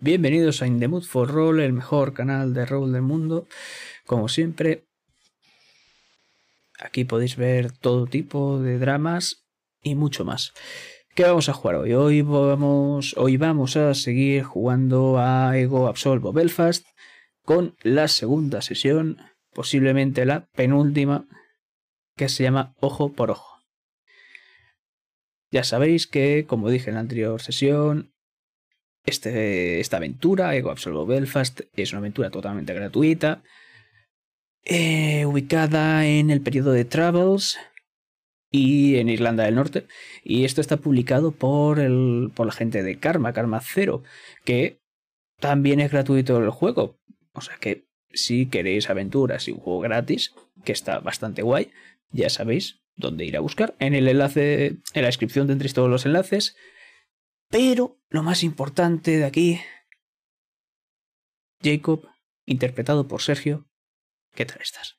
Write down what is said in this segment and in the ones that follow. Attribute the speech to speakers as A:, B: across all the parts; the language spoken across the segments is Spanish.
A: Bienvenidos a In for Roll, el mejor canal de rol del mundo. Como siempre, aquí podéis ver todo tipo de dramas y mucho más. ¿Qué vamos a jugar hoy? Hoy vamos, hoy vamos a seguir jugando a Ego Absolvo Belfast con la segunda sesión, posiblemente la penúltima, que se llama Ojo por Ojo. Ya sabéis que, como dije en la anterior sesión, este, esta aventura, Ego Absolvo Belfast, es una aventura totalmente gratuita, eh, ubicada en el periodo de Travels y en Irlanda del Norte. Y esto está publicado por, el, por la gente de Karma, Karma Zero, que también es gratuito el juego. O sea que si queréis aventuras y un juego gratis, que está bastante guay, ya sabéis dónde ir a buscar. En el enlace, en la descripción tendréis todos los enlaces. Pero lo más importante de aquí, Jacob, interpretado por Sergio, ¿qué tal estás?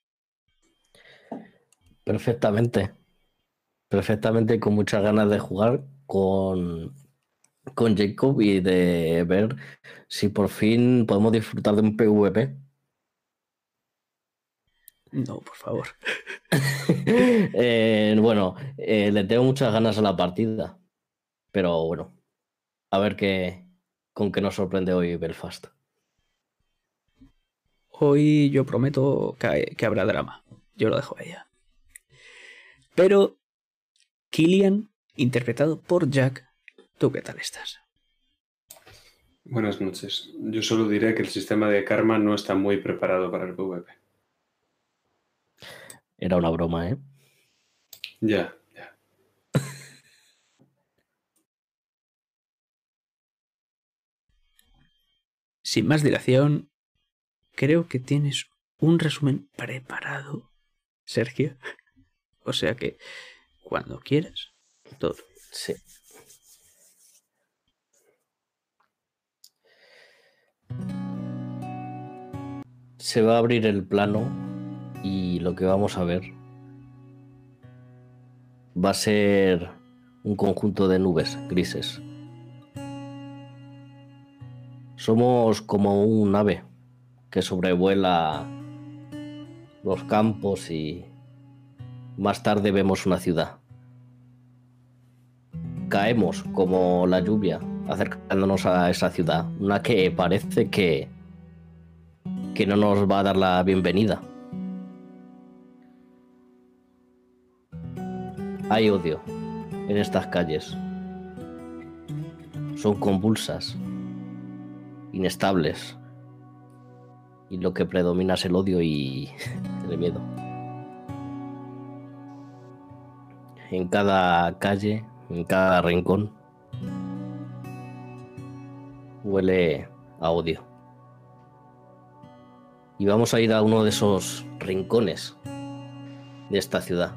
B: Perfectamente. Perfectamente, con muchas ganas de jugar con, con Jacob y de ver si por fin podemos disfrutar de un PvP.
A: No, por favor.
B: Eh, bueno, eh, le tengo muchas ganas a la partida. Pero bueno, a ver qué, con qué nos sorprende hoy Belfast.
A: Hoy yo prometo que, que habrá drama. Yo lo dejo a ella. Pero Killian, interpretado por Jack, ¿tú qué tal estás?
C: Buenas noches. Yo solo diré que el sistema de karma no está muy preparado para el PvP.
B: Era una broma, ¿eh?
C: Ya, ya.
A: Sin más dilación, creo que tienes un resumen preparado, Sergio. O sea que, cuando quieras, todo.
B: Sí. Se va a abrir el plano y lo que vamos a ver va a ser un conjunto de nubes grises. Somos como un ave que sobrevuela los campos y más tarde vemos una ciudad. Caemos como la lluvia acercándonos a esa ciudad, una que parece que que no nos va a dar la bienvenida. Hay odio en estas calles. Son convulsas, inestables. Y lo que predomina es el odio y el miedo. En cada calle, en cada rincón, huele a odio. Y vamos a ir a uno de esos rincones de esta ciudad.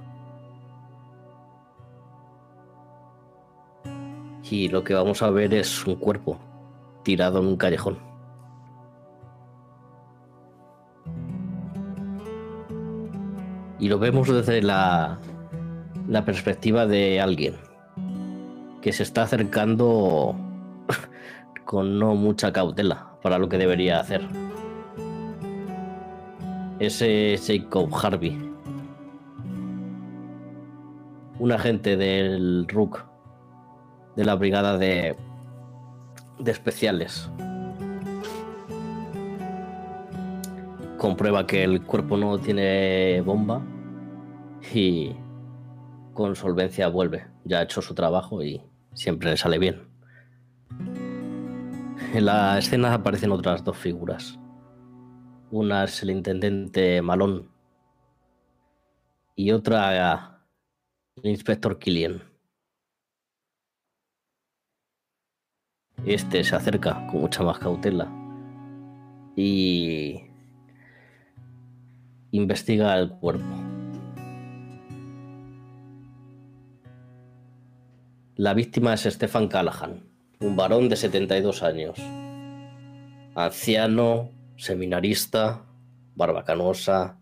B: Y lo que vamos a ver es un cuerpo tirado en un callejón. Y lo vemos desde la, la perspectiva de alguien que se está acercando con no mucha cautela para lo que debería hacer. Ese Jacob Harvey, un agente del RUC, de la brigada de, de especiales. Comprueba que el cuerpo no tiene bomba y con solvencia vuelve. Ya ha hecho su trabajo y siempre le sale bien. En la escena aparecen otras dos figuras. Una es el intendente Malón y otra el inspector Killian. Este se acerca con mucha más cautela y investiga el cuerpo. La víctima es Stefan Callahan, un varón de 72 años, anciano, seminarista, barbacanosa,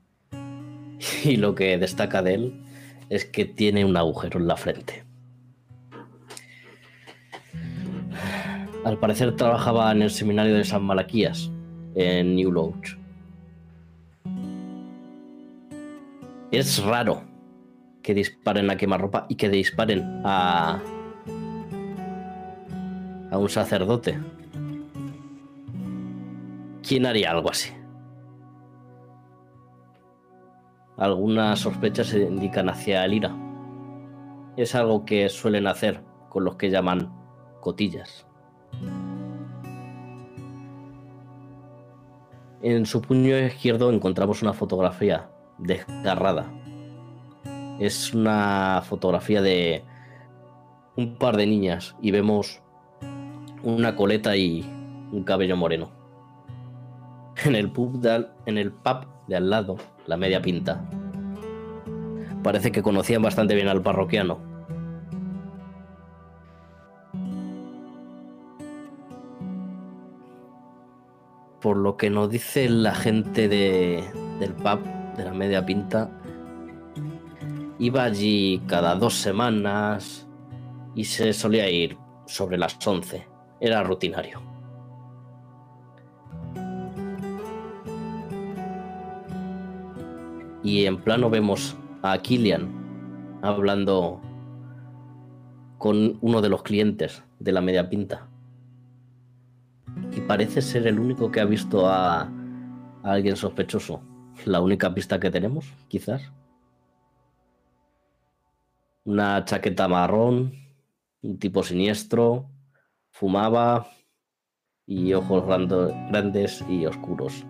B: y lo que destaca de él es que tiene un agujero en la frente. Al parecer trabajaba en el seminario de San Malaquías, en New Loach. Es raro que disparen a quemarropa y que disparen a. a un sacerdote. ¿Quién haría algo así? Algunas sospechas se indican hacia el ira. Es algo que suelen hacer con los que llaman cotillas. En su puño izquierdo encontramos una fotografía desgarrada. Es una fotografía de un par de niñas y vemos una coleta y un cabello moreno. En el pub de al, en el pub de al lado, la media pinta. Parece que conocían bastante bien al parroquiano. Por lo que nos dice la gente de, del pub de la media pinta, iba allí cada dos semanas y se solía ir sobre las 11. Era rutinario. Y en plano vemos a Killian hablando con uno de los clientes de la media pinta. Y parece ser el único que ha visto a, alguien sospechoso. La única pista que tenemos, quizás. Una chaqueta marrón, un tipo siniestro, fumaba y ojos grandes y oscuros.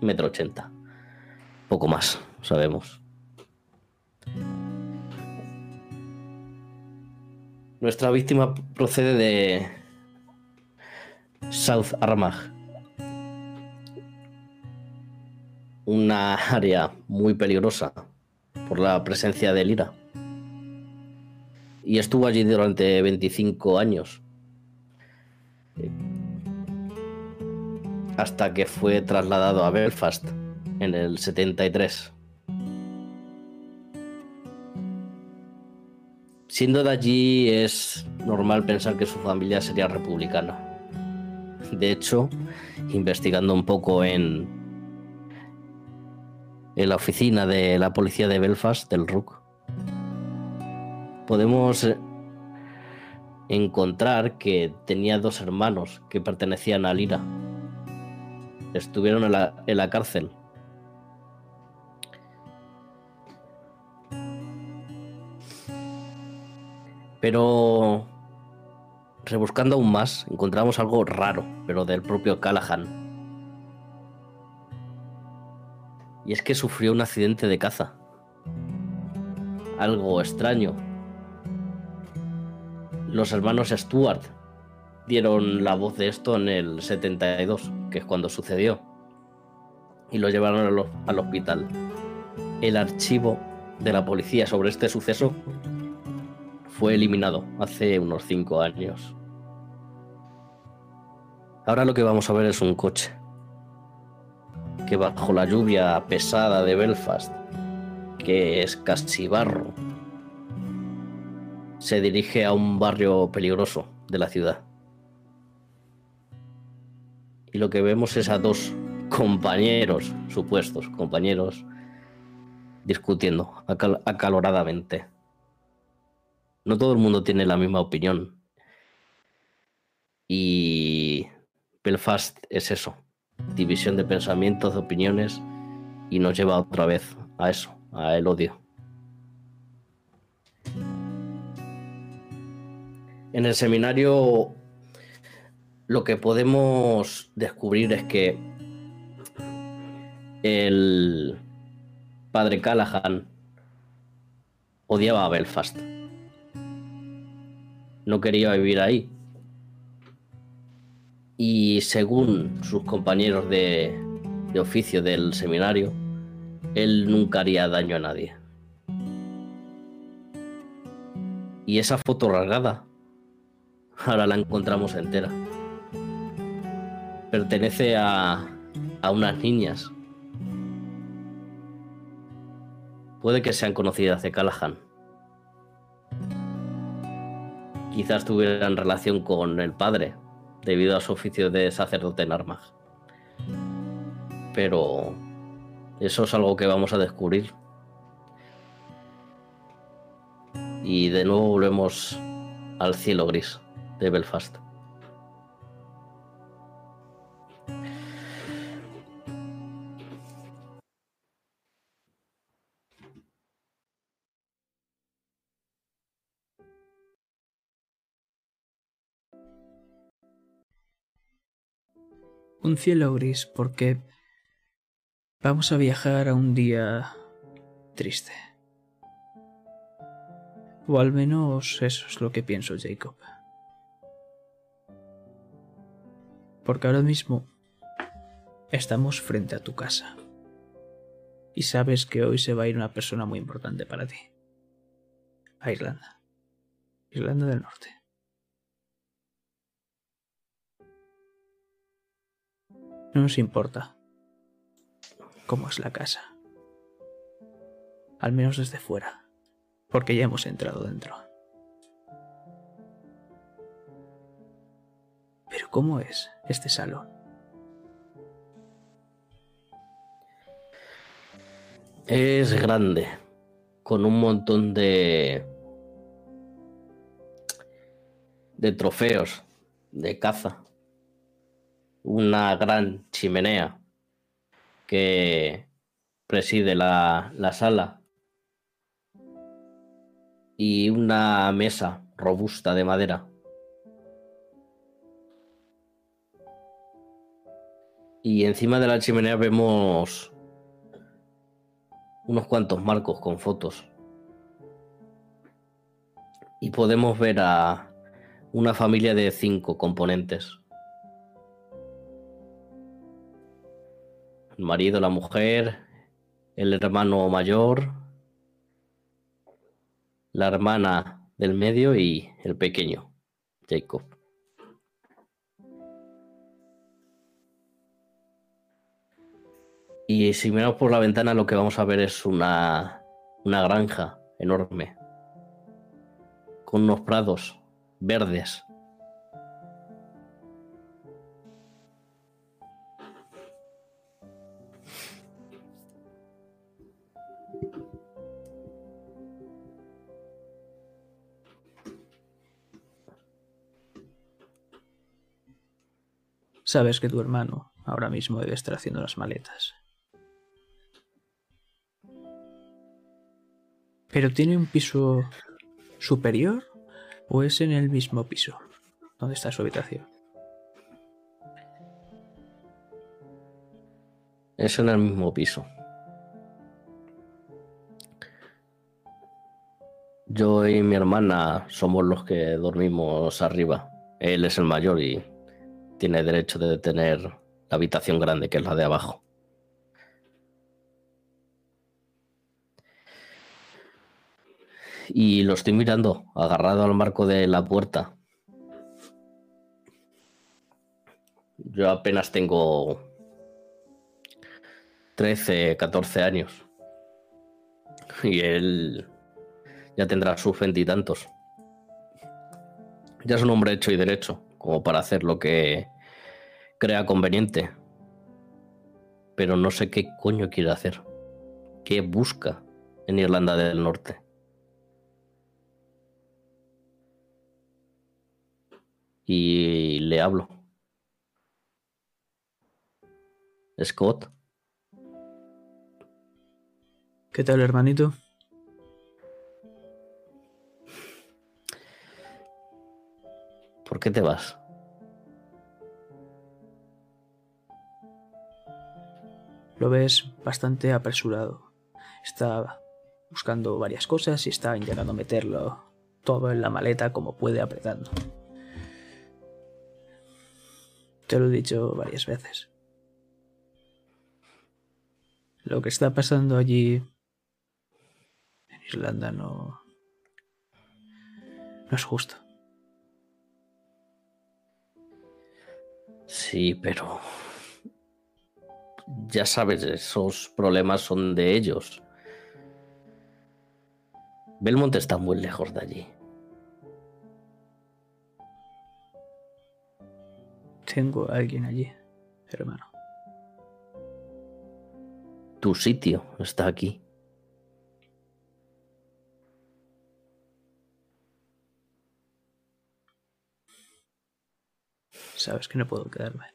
B: Metro ochenta. Poco más, sabemos. Nuestra víctima procede de South Armagh, una área muy peligrosa por la presencia del IRA. Y estuvo allí durante 25 años. Hasta que fue trasladado a Belfast en el 73. Siendo de allí es normal pensar que su familia sería republicana. De hecho, investigando un poco en, en la oficina de la policía de Belfast, del RUC, podemos eh, encontrar que tenía dos hermanos que pertenecían al IRA. Estuvieron en la, en la cárcel. Pero rebuscando aún más, encontramos algo raro, pero del propio Callahan. Y es que sufrió un accidente de caza. Algo extraño. Los hermanos Stewart dieron la voz de esto en el 72, que es cuando sucedió. Y lo llevaron al, al hospital. El archivo de la policía sobre este suceso fue eliminado hace unos 5 años. Ahora lo que vamos a ver es un coche que bajo la lluvia pesada de Belfast, que es casi barro, se dirige a un barrio peligroso de la ciudad. Y lo que vemos es a dos compañeros, supuestos compañeros, discutiendo acal acaloradamente. No todo el mundo tiene la misma opinión. Y Belfast es eso, división de pensamientos, de opiniones, y nos lleva otra vez a eso, a el odio. En el seminario lo que podemos descubrir es que el padre Callahan odiaba a Belfast. No quería vivir ahí. Y según sus compañeros de, de oficio del seminario, él nunca haría daño a nadie. Y esa foto rasgada, ahora la encontramos entera. Pertenece a, a unas niñas. Puede que sean conocidas de Callahan. Quizás tuvieran relación con el padre debido a su oficio de sacerdote en armas. Pero eso es algo que vamos a descubrir. Y de nuevo volvemos al cielo gris de Belfast.
A: Un cielo gris porque vamos a viajar a un día triste. O al menos eso es lo que pienso, Jacob. Porque ahora mismo estamos frente a tu casa. Y sabes que hoy se va a ir una persona muy importante para ti. A Irlanda. Irlanda del Norte. No nos importa cómo es la casa. Al menos desde fuera. Porque ya hemos entrado dentro. Pero ¿cómo es este salón?
B: Es grande, con un montón de de trofeos de caza una gran chimenea que preside la, la sala y una mesa robusta de madera. Y encima de la chimenea vemos unos cuantos marcos con fotos. Y podemos ver a una familia de cinco componentes. El marido, la mujer, el hermano mayor, la hermana del medio y el pequeño, Jacob. Y si miramos por la ventana lo que vamos a ver es una, una granja enorme, con unos prados verdes
A: Sabes que tu hermano ahora mismo debe estar haciendo las maletas. ¿Pero tiene un piso superior o es en el mismo piso donde está su habitación?
B: Es en el mismo piso. Yo y mi hermana somos los que dormimos arriba. Él es el mayor y tiene derecho de tener la habitación grande, que es la de abajo. Y lo estoy mirando, agarrado al marco de la puerta. Yo apenas tengo 13, 14 años. Y él ya tendrá sus veintitantos. Ya es un hombre hecho y derecho, como para hacer lo que crea conveniente. Pero no sé qué coño quiere hacer. ¿Qué busca en Irlanda del Norte? Y le hablo. Scott.
A: ¿Qué tal, hermanito?
B: ¿Por qué te vas?
A: Lo ves bastante apresurado. Está buscando varias cosas y está intentando meterlo todo en la maleta como puede apretando. Te lo he dicho varias veces. Lo que está pasando allí en Irlanda no no es justo.
B: Sí, pero ya sabes, esos problemas son de ellos. Belmont está muy lejos de allí.
A: Tengo a alguien allí, hermano.
B: Tu sitio está aquí.
A: Sabes que no puedo quedarme.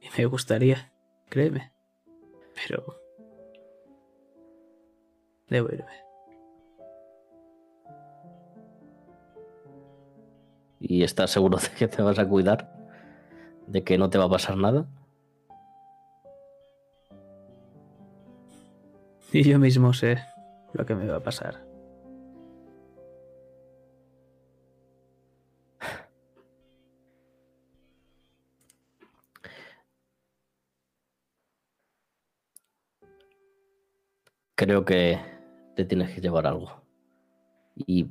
A: Y me gustaría, créeme. Pero... Debo irme.
B: ¿Y estás seguro de que te vas a cuidar? ¿De que no te va a pasar nada?
A: Y yo mismo sé lo que me va a pasar.
B: Creo que te tienes que llevar algo. Y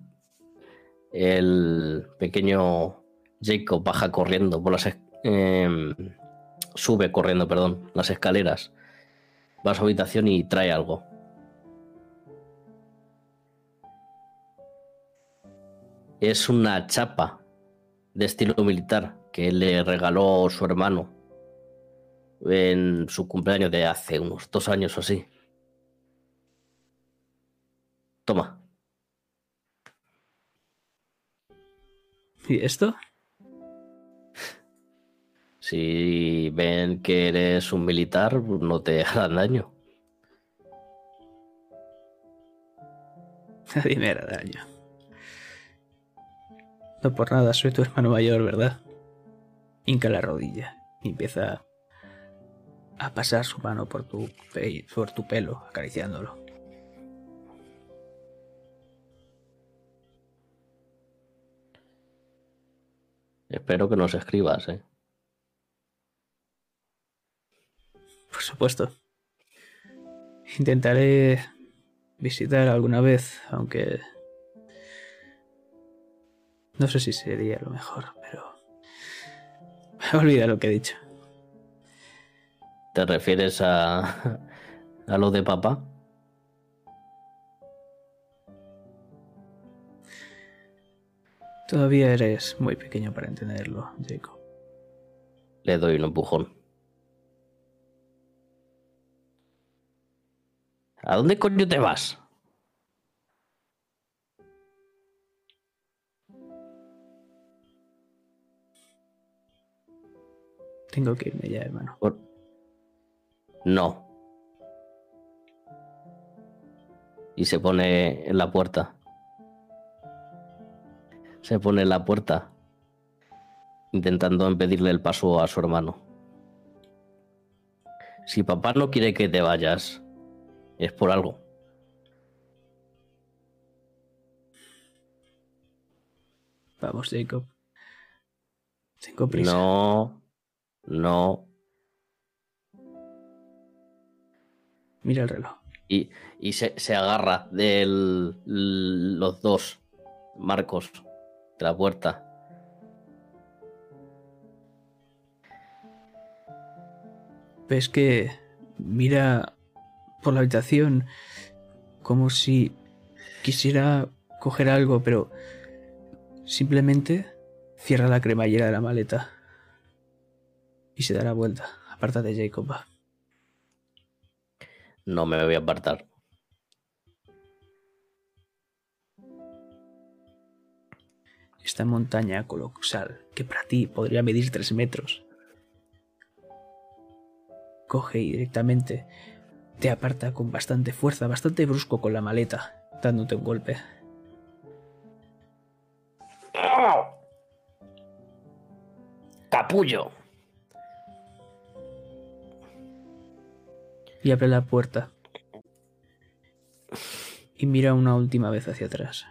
B: el pequeño Jacob baja corriendo por las... em, sube corriendo, perdón, las escaleras. Va a su habitación y trae algo. Es una chapa de estilo militar que le regaló su hermano en su cumpleaños de hace unos dos años o así. Toma.
A: ¿Y esto?
B: Si ven que eres un militar, no te harán daño.
A: Nadie me hará daño. No por nada, soy tu hermano mayor, ¿verdad? Hinca la rodilla y empieza a pasar su mano por tu, pe- por tu pelo, acariciándolo.
B: Espero que nos escribas, ¿eh?
A: Por supuesto. Intentaré visitar alguna vez, aunque... No sé si sería lo mejor, pero... Olvida lo que he dicho.
B: ¿Te refieres a, a lo de papá?
A: Todavía eres muy pequeño para entenderlo, Jacob.
B: Le doy un empujón. ¿A dónde coño te vas?
A: Tengo que irme ya, hermano.
B: Por- No. Y se pone en la puerta. Se pone en la puerta. Intentando impedirle el paso a su hermano. Si papá no quiere que te vayas, es por algo.
A: Vamos, Jacob. Tengo prisa.
B: No. No.
A: Mira el reloj.
B: Y, y se, se agarra de los dos marcos de la puerta.
A: Ves que mira por la habitación como si quisiera coger algo, pero simplemente cierra la cremallera de la maleta y se da la vuelta. Aparta de Jacob.
B: No me voy a apartar.
A: Esta montaña colosal, que para ti podría medir tres metros, coge y directamente te aparta con bastante fuerza, bastante brusco con la maleta, dándote un golpe.
B: ¡Capullo!
A: y abre la puerta y mira una última vez hacia atrás,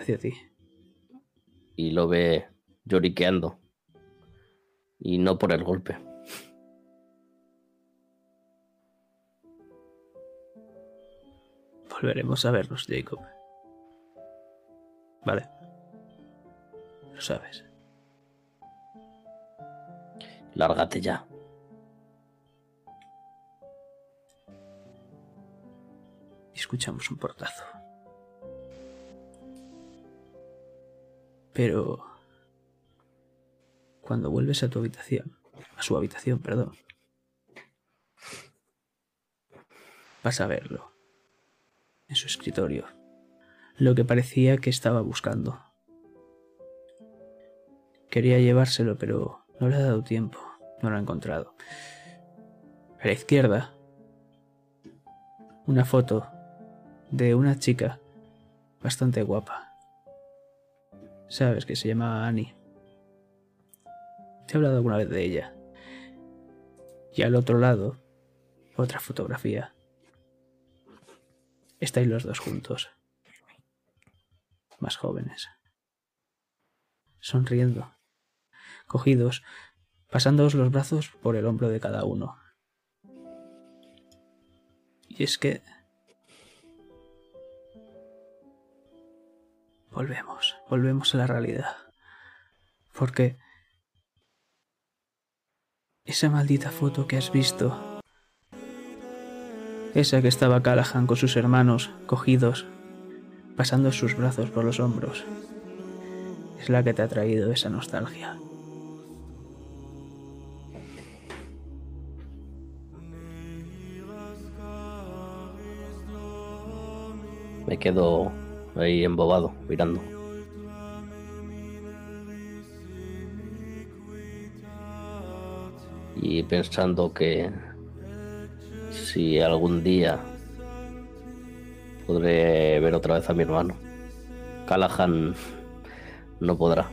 A: hacia ti.
B: Y lo ve lloriqueando. Y no por el golpe.
A: Volveremos a vernos, Jacob. Vale. Lo sabes.
B: Lárgate ya.
A: Y escuchamos un portazo. Pero... Cuando vuelves a tu habitación, a su habitación, perdón, vas a verlo en su escritorio, lo que parecía que estaba buscando. Quería llevárselo, pero no le ha dado tiempo, no lo ha encontrado. A la izquierda, una foto de una chica bastante guapa. Sabes que se llama Annie. Te he hablado alguna vez de ella. Y al otro lado, otra fotografía. Estáis los dos juntos. Más jóvenes. Sonriendo. Cogidos, pasándoos los brazos por el hombro de cada uno. Y es que... Volvemos, volvemos a la realidad. Porque... Esa maldita foto que has visto... Esa que estaba Callahan con sus hermanos, cogidos, pasando sus brazos por los hombros, es la que te ha traído esa nostalgia.
B: Me quedo ahí embobado, mirando. Y pensando que si algún día podré ver otra vez a mi hermano, Callahan no podrá.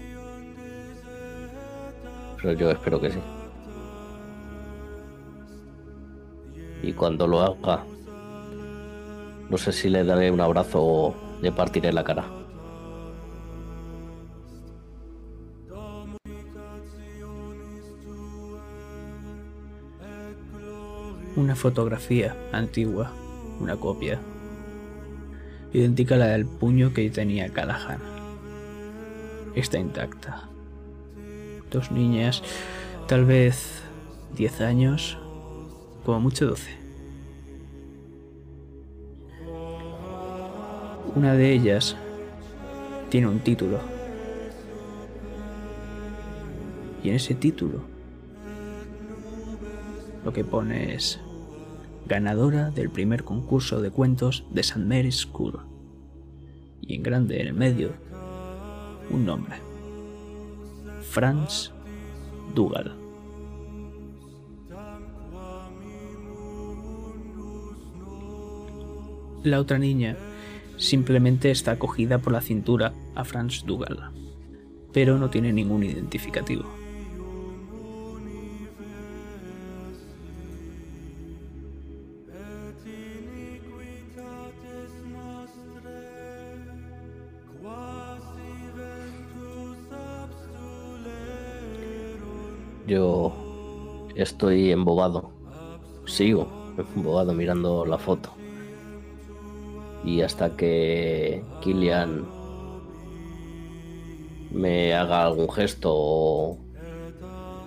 B: Pero yo espero que sí. Y cuando lo haga, no sé si le daré un abrazo o le partiré la cara.
A: Una fotografía antigua, una copia, idéntica a la del puño que tenía Callahan. Está intacta. Dos niñas, tal vez 10 años, como mucho 12. Una de ellas tiene un título. Y en ese título lo que pone es ganadora del primer concurso de cuentos de St. Mary's School. Y en grande en el medio, un nombre. Franz Dougal. La otra niña simplemente está cogida por la cintura a Franz Dougal, pero no tiene ningún identificativo.
B: Yo estoy embobado. Sigo embobado mirando la foto. Y hasta que Kilian me haga algún gesto o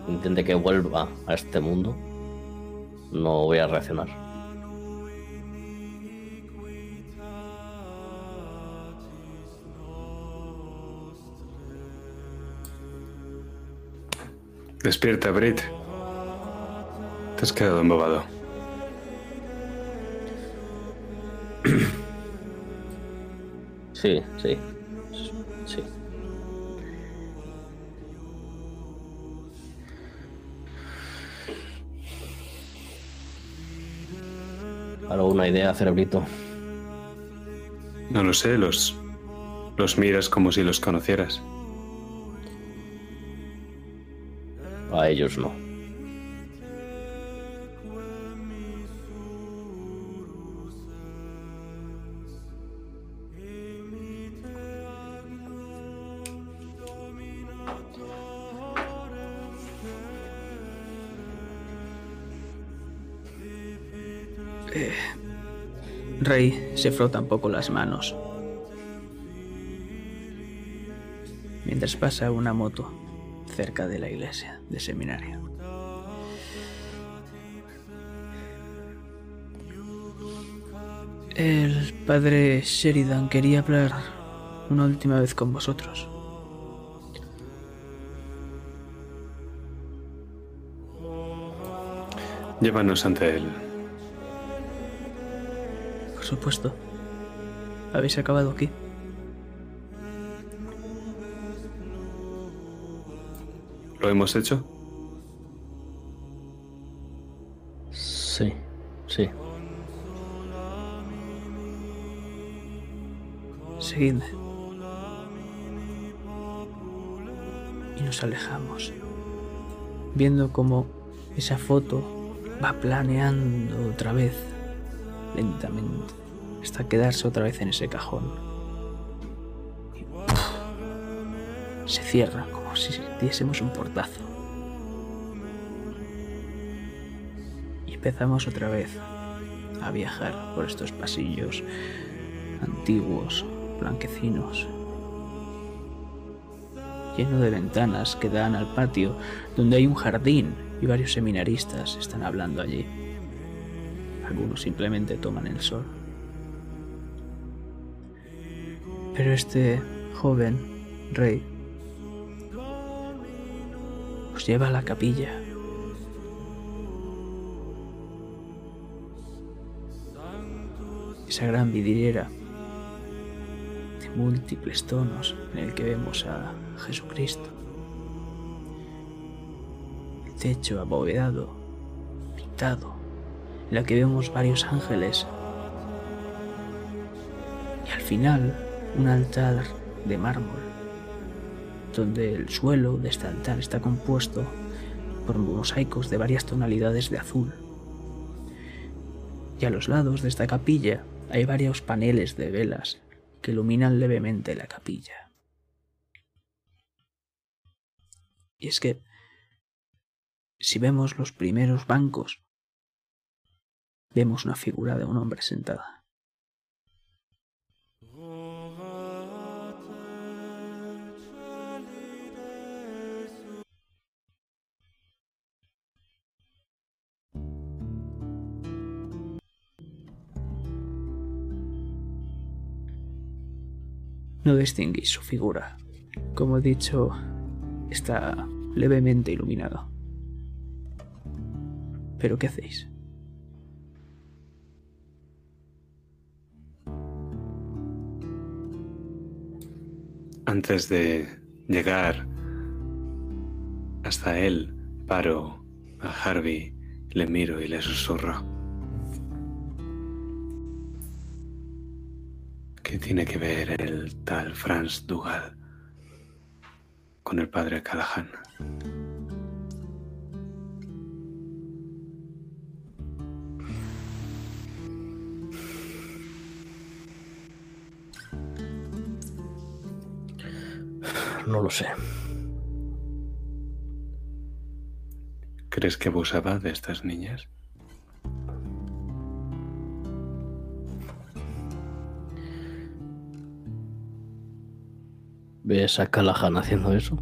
B: intente que vuelva a este mundo, no voy a reaccionar.
C: Despierta, Brit. Te has quedado embobado.
B: Sí, sí. Sí. ¿Alguna idea, cerebrito?
C: No lo sé, los, los miras como si los conocieras.
B: A ellos no.
A: se frota un poco las manos. Mientras pasa una moto cerca de la iglesia de seminario. El padre Sheridan quería hablar una última vez con vosotros.
C: Llévanos ante él.
A: Supuesto. ¿Habéis acabado aquí?
C: ¿Lo hemos hecho?
B: Sí, sí.
A: Seguidme. Y nos alejamos, viendo cómo esa foto va planeando otra vez, lentamente, hasta quedarse otra vez en ese cajón. Y, se cierra como si diésemos un portazo. Y empezamos otra vez a viajar por estos pasillos antiguos, blanquecinos, lleno de ventanas que dan al patio, donde hay un jardín y varios seminaristas están hablando allí. Algunos simplemente toman el sol. Pero este joven rey os lleva a la capilla. Esa gran vidriera de múltiples tonos en el que vemos a Jesucristo. El techo abovedado, pintado, en la que vemos varios ángeles. Y al final un altar de mármol, donde el suelo de este altar está compuesto por mosaicos de varias tonalidades de azul. Y a los lados de esta capilla hay varios paneles de velas que iluminan levemente la capilla. Y es que, si vemos los primeros bancos, vemos una figura de un hombre sentada. No distinguís su figura. Como he dicho, está levemente iluminado. ¿Pero qué hacéis?
C: Antes de llegar hasta él, paro a Harvey, le miro y le susurro. ¿Qué tiene que ver el tal Franz Dugal con el padre Callahan?
B: Lo sé.
C: ¿Crees que abusaba de estas niñas?
B: ¿Ves a Callahan haciendo eso?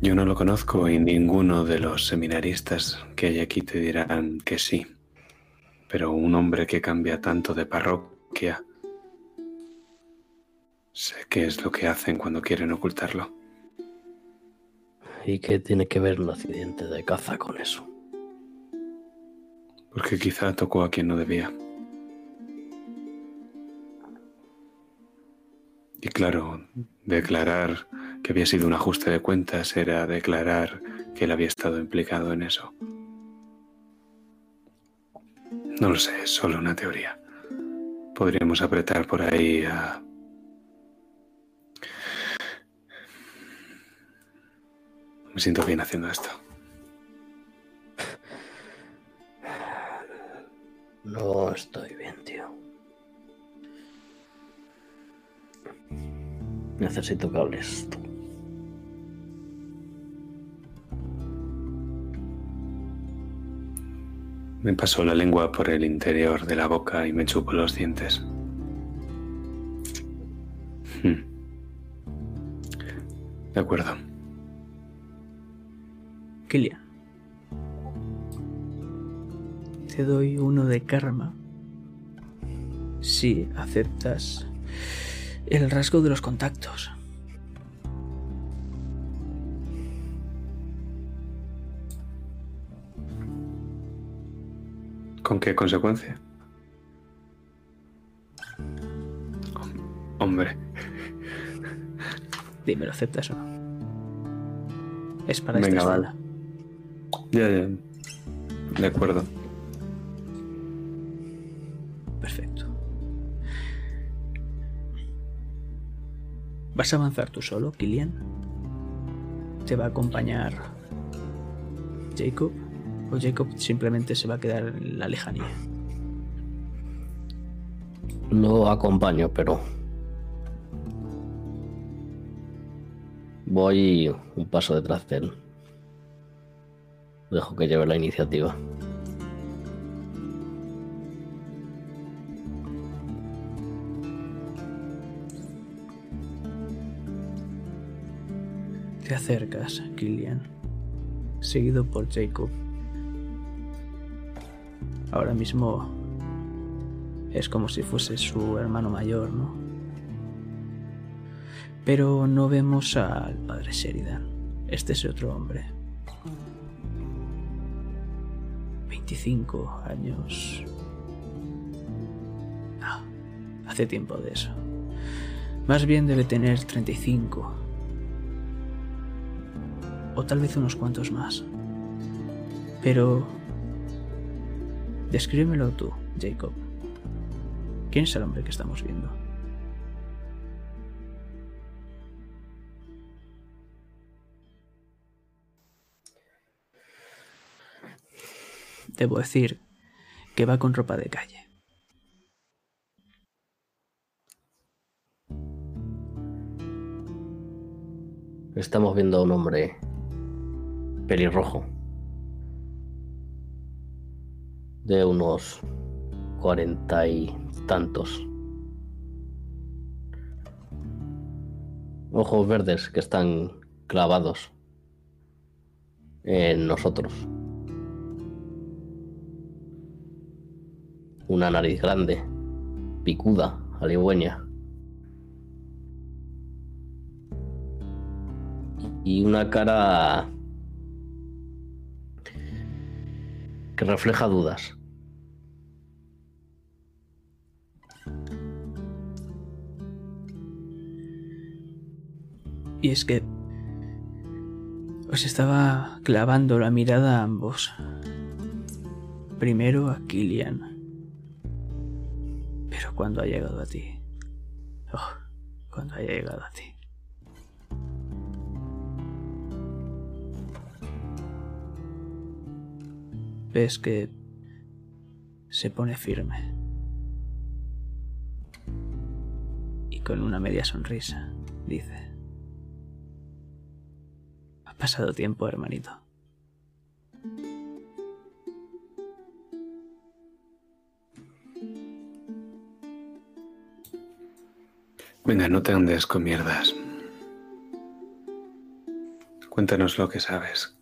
C: Yo no lo conozco y ninguno de los seminaristas que hay aquí te dirán que sí. Pero un hombre que cambia tanto de parroquia, sé qué es lo que hacen cuando quieren ocultarlo.
B: ¿Y qué tiene que ver un accidente de caza con eso?
C: Porque quizá tocó a quien no debía. Y claro, declarar que había sido un ajuste de cuentas era declarar que él había estado implicado en eso. No lo sé, es solo una teoría. Podríamos apretar por ahí a... Me siento bien haciendo esto.
B: No estoy bien, tío. Necesito que hables tú.
C: Me paso la lengua por el interior de la boca y me chupo los dientes. Hmm. De acuerdo.
A: Kilian. Te doy uno de karma si aceptas el rasgo de los contactos.
C: ¿Con qué consecuencia? Hombre.
A: Dime, ¿lo aceptas o no? Es para esta
C: vale. Ya, ya. De acuerdo.
A: Perfecto. ¿Vas a avanzar tú solo, Killian? ¿Te va a acompañar Jacob? ¿O Jacob simplemente se va a quedar en la lejanía?
B: Lo acompaño, pero. Voy un paso detrás de él. Dejo que lleve la iniciativa.
A: Te acercas, Killian, seguido por Jacob. Ahora mismo es como si fuese su hermano mayor, ¿no? Pero no vemos al padre Sheridan. Este es otro hombre. 25 años. Ah, hace tiempo de eso. Más bien debe tener 35 o tal vez unos cuantos más. Pero... Descríbemelo tú, Jacob. ¿Quién es el hombre que estamos viendo? Debo decir que va con ropa de calle.
B: Estamos viendo a un hombre pelirrojo. De unos cuarenta y tantos. Ojos verdes que están clavados en nosotros. Una nariz grande, picuda, aligüeña. Y una cara que refleja dudas.
A: Y es que os estaba clavando la mirada a ambos. Primero a Killian. Cuando ha llegado a ti. Oh, cuando haya llegado a ti. Ves que se pone firme. Y con una media sonrisa dice. Ha pasado tiempo, hermanito.
C: Venga, no te andes con mierdas. Cuéntanos lo que sabes.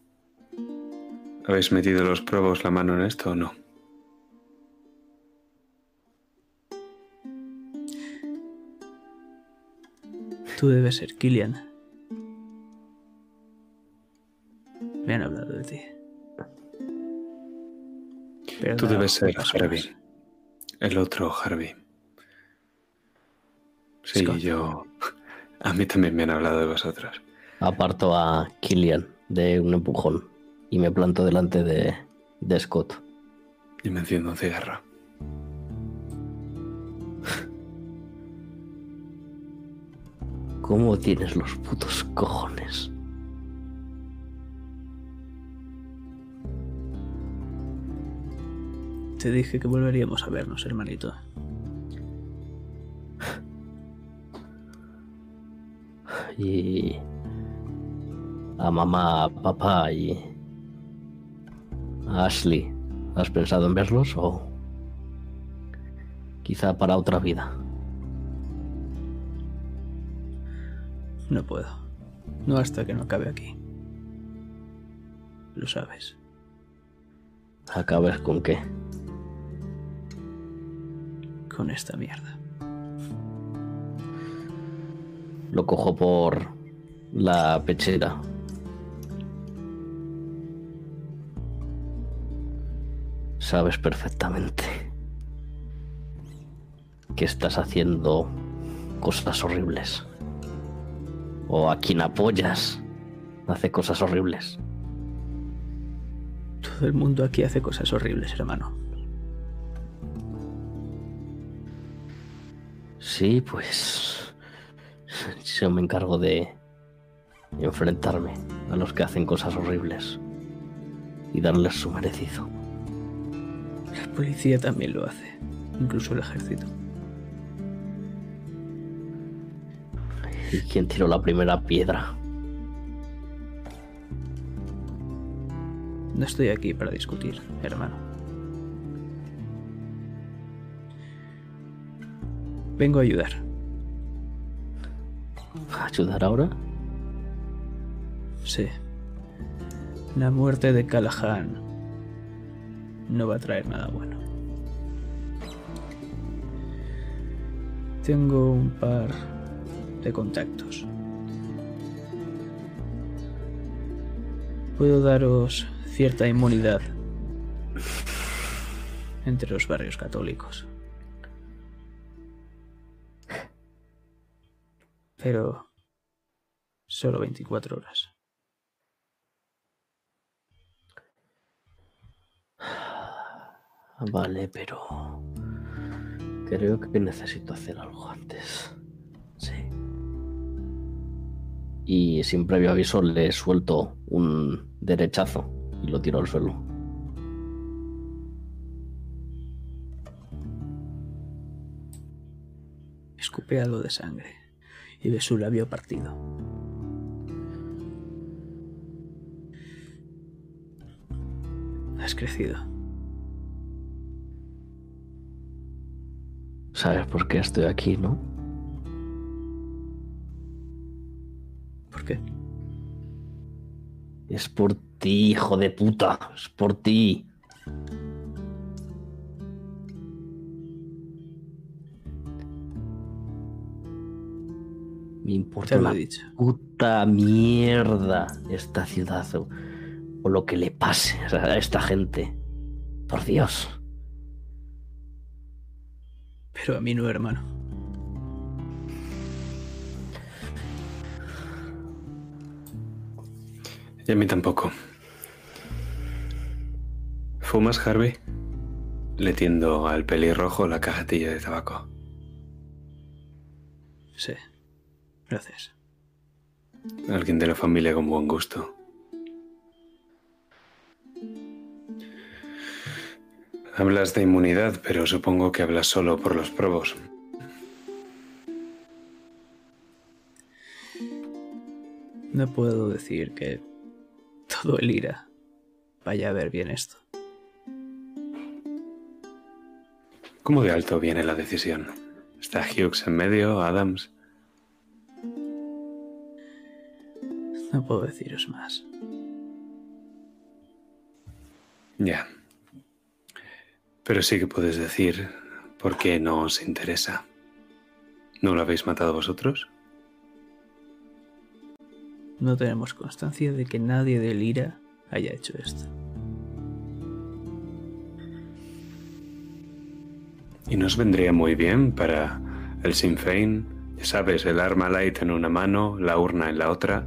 C: ¿Habéis metido los probos la mano en esto o no?
A: Tú debes ser Killian. Me han hablado de ti. Pero
C: Tú debes ser Harvey. El otro Harvey. Sí,
A: Scott.
C: yo... A mí también me han hablado de vosotros.
B: Aparto a Killian de un empujón y me planto delante de, de Scott.
C: Y me enciendo un cigarro.
B: ¿Cómo tienes los putos cojones?
A: Te dije que volveríamos a vernos, hermanito.
B: Y a mamá, a papá y a Ashley, ¿has pensado en verlos o quizá para otra vida?
A: No puedo. No hasta que no acabe aquí. Lo sabes.
B: ¿Acabes con qué?
A: Con esta mierda.
B: Lo cojo por la pechera. sabes perfectamente que estás haciendo cosas horribles. O a quien apoyas hace cosas horribles.
A: Todo el mundo aquí hace cosas horribles, hermano.
B: Sí, pues yo me encargo de enfrentarme a los que hacen cosas horribles y darles su merecido.
A: La policía también lo hace, incluso el ejército.
B: ¿Y quién tiró la primera piedra?
A: No estoy aquí para discutir, hermano. Vengo a ayudar.
B: ¿A ayudar ahora?
A: Sí. La muerte de Callahan no va a traer nada bueno. Tengo un par de contactos. Puedo daros cierta inmunidad entre los barrios católicos. Pero solo 24 horas.
B: Vale, pero creo que necesito hacer algo antes. Sí. Y sin previo aviso le suelto un derechazo y lo tiro al suelo.
A: Escupeado de sangre y ve su labio partido. Has crecido.
B: ¿Sabes por qué estoy aquí, no?
A: ¿Por qué?
B: Es por ti, hijo de puta. Es por ti. Me importa una puta mierda esta ciudad o, o lo que le pase a esta gente. Por Dios.
A: Pero a mí no, hermano.
C: Y a mí tampoco. ¿Fumas, Harvey? Le tiendo al pelirrojo la cajetilla de tabaco.
A: Sí. Gracias.
C: Alguien de la familia con buen gusto. Hablas de inmunidad, pero supongo que hablas solo por los probos.
A: No puedo decir que todo el ira vaya a ver bien esto.
C: ¿Cómo de alto viene la decisión? ¿Está Hughes en medio? ¿Adams?
A: No puedo deciros más.
C: Ya. Pero sí que puedes decir por qué no os interesa. ¿No lo habéis matado vosotros?
A: No tenemos constancia de que nadie del IRA haya hecho esto.
C: Y nos vendría muy bien para el Sinn Féin, ya sabes, el arma light en una mano, la urna en la otra,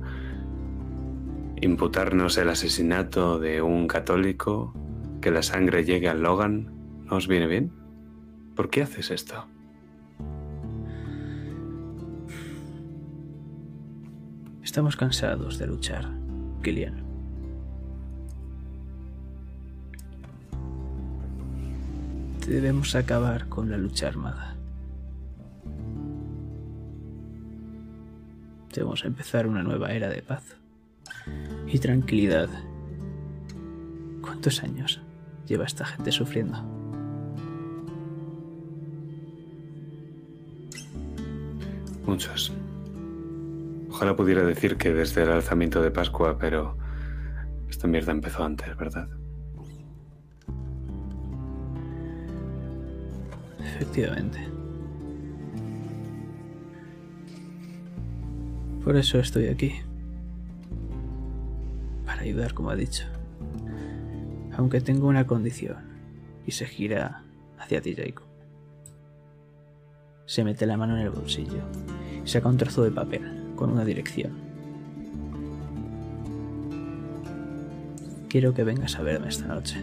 C: imputarnos el asesinato de un católico, que la sangre llegue al Logan, ¿no os viene bien? ¿Por qué haces esto?
A: Estamos cansados de luchar, Killian. Debemos acabar con la lucha armada. Debemos empezar una nueva era de paz y tranquilidad. ¿Cuántos años lleva esta gente sufriendo?
C: Muchos. Ojalá pudiera decir que desde el alzamiento de Pascua, pero esta mierda empezó antes, ¿verdad?
A: Efectivamente. Por eso estoy aquí. Ayudar, como ha dicho. Aunque tengo una condición. y se gira hacia ti, Jacob. Se mete la mano en el bolsillo y saca un trozo de papel con una dirección. Quiero que vengas a verme esta noche.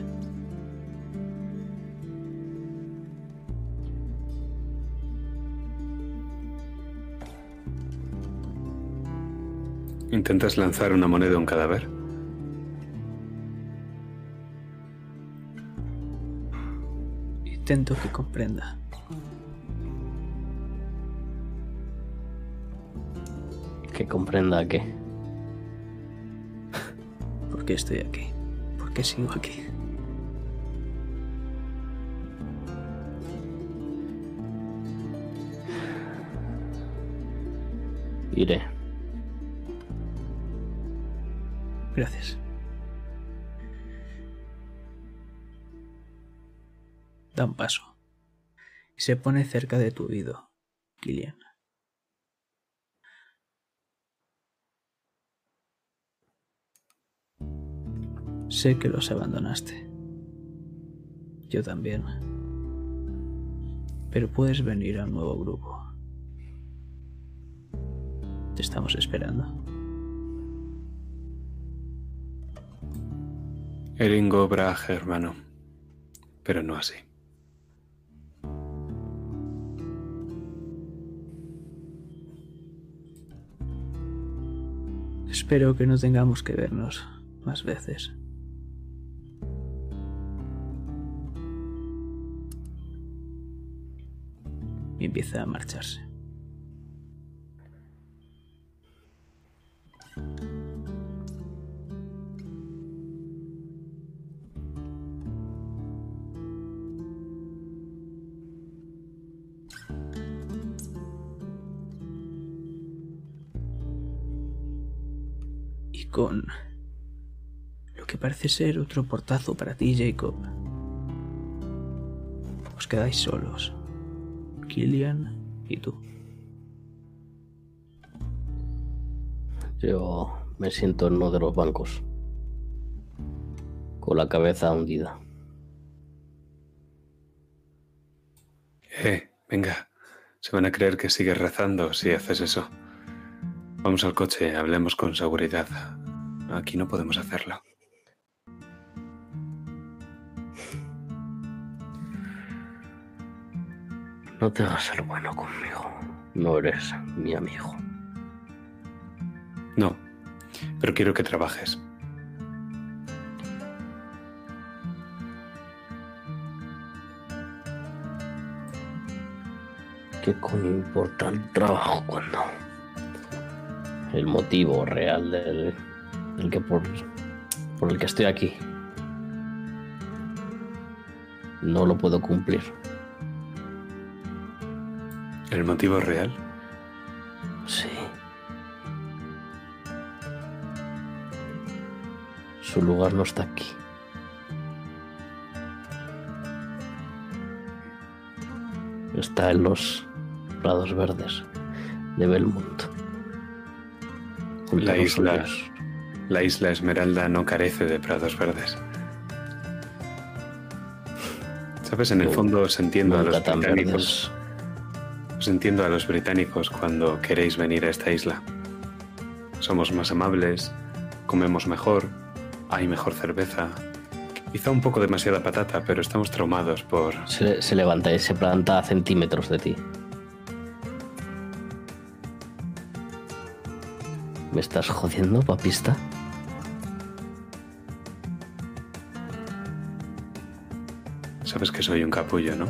C: ¿Intentas lanzar una moneda a un cadáver?
A: Intento que comprenda.
B: Que comprenda que.
A: ¿Por qué estoy aquí? ¿Por qué sigo aquí?
B: Iré.
A: Gracias. Da un paso y se pone cerca de tu oído, Kilian. Sé que los abandonaste. Yo también. Pero puedes venir a un nuevo grupo. Te estamos esperando.
C: Eringo Brage, hermano. Pero no así.
A: Espero que no tengamos que vernos más veces. Y empieza a marcharse. Con lo que parece ser otro portazo para ti, Jacob. Os quedáis solos. Killian y tú.
B: Yo me siento en uno de los bancos. Con la cabeza hundida.
C: Eh, venga. Se van a creer que sigues rezando si haces eso. Vamos al coche, hablemos con seguridad. Aquí no podemos hacerlo.
B: No te hagas el bueno conmigo. No eres mi amigo.
C: No, pero quiero que trabajes.
B: ¿Qué coño importa el trabajo cuando el motivo real del, del que por, por el que estoy aquí no lo puedo cumplir?
C: ¿El motivo real?
B: Sí. Su lugar no está aquí. Está en los prados verdes de Belmont.
C: La isla. La isla Esmeralda no carece de prados verdes. Sabes, en el fondo os entiendo a los británicos. Os entiendo a los británicos cuando queréis venir a esta isla. Somos más amables, comemos mejor, hay mejor cerveza. Quizá un poco demasiada patata, pero estamos traumados por...
B: Se, se levanta y se planta a centímetros de ti. ¿Me estás jodiendo, papista?
C: Sabes que soy un capullo, ¿no?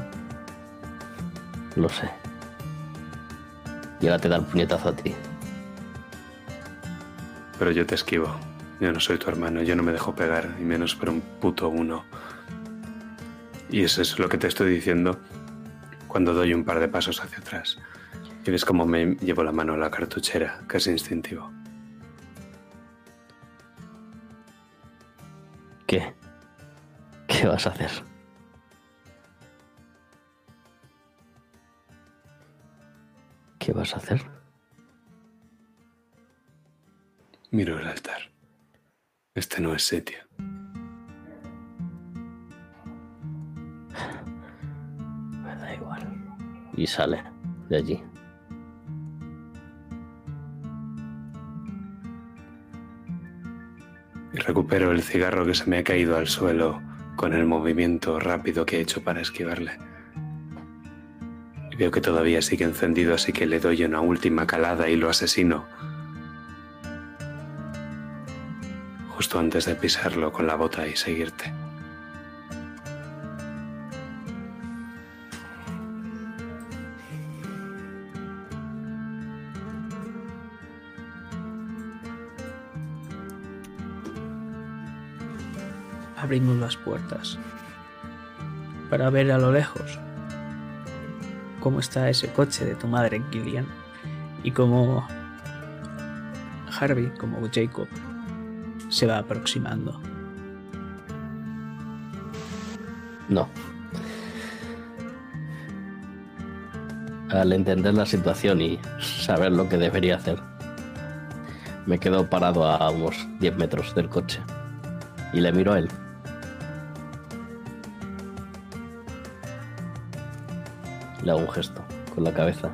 B: Lo sé. Y ahora te da el puñetazo a ti.
C: Pero yo te esquivo. Yo no soy tu hermano, yo no me dejo pegar, y menos por un puto uno. Y eso es lo que te estoy diciendo cuando doy un par de pasos hacia atrás. Y ves cómo me llevo la mano a la cartuchera, casi instintivo.
B: ¿Qué vas a hacer? ¿Qué vas a hacer?
C: Miro el altar. Este no es sitio.
B: y sale de allí.
C: Y recupero el cigarro que se me ha caído al suelo con el movimiento rápido que he hecho para esquivarle. Veo que todavía sigue encendido, así que le doy una última calada y lo asesino. Justo antes de pisarlo con la bota y seguirte.
A: Abrimos las puertas para ver a lo lejos cómo está ese coche de tu madre, Gillian, y cómo Harvey, como Jacob, se va aproximando.
B: No. Al entender la situación y saber lo que debería hacer, me quedo parado a unos 10 metros del coche y le miro a él. Le hago un gesto con la cabeza.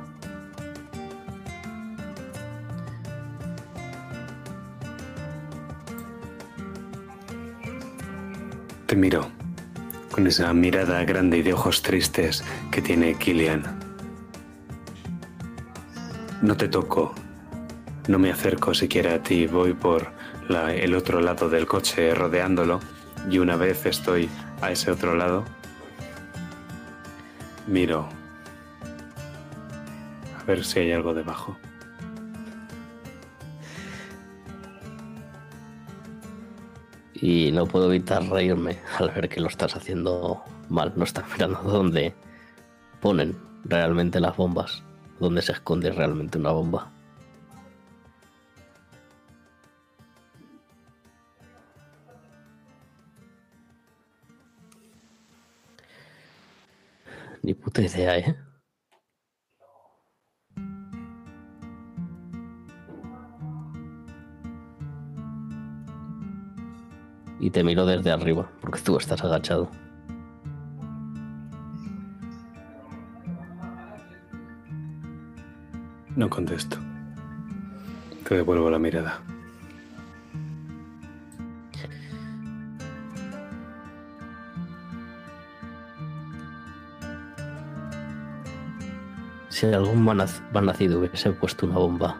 C: Te miro con esa mirada grande y de ojos tristes que tiene Killian. No te toco, no me acerco siquiera a ti, voy por el otro lado del coche rodeándolo y una vez estoy a ese otro lado, miro ver si hay algo debajo.
B: Y no puedo evitar reírme al ver que lo estás haciendo mal. No estás mirando dónde ponen realmente las bombas, dónde se esconde realmente una bomba. Ni puta idea, ¿eh? Y te miro desde arriba, porque tú estás agachado.
C: No contesto. Te devuelvo la mirada.
B: Si algún mal nacido hubiese puesto una bomba,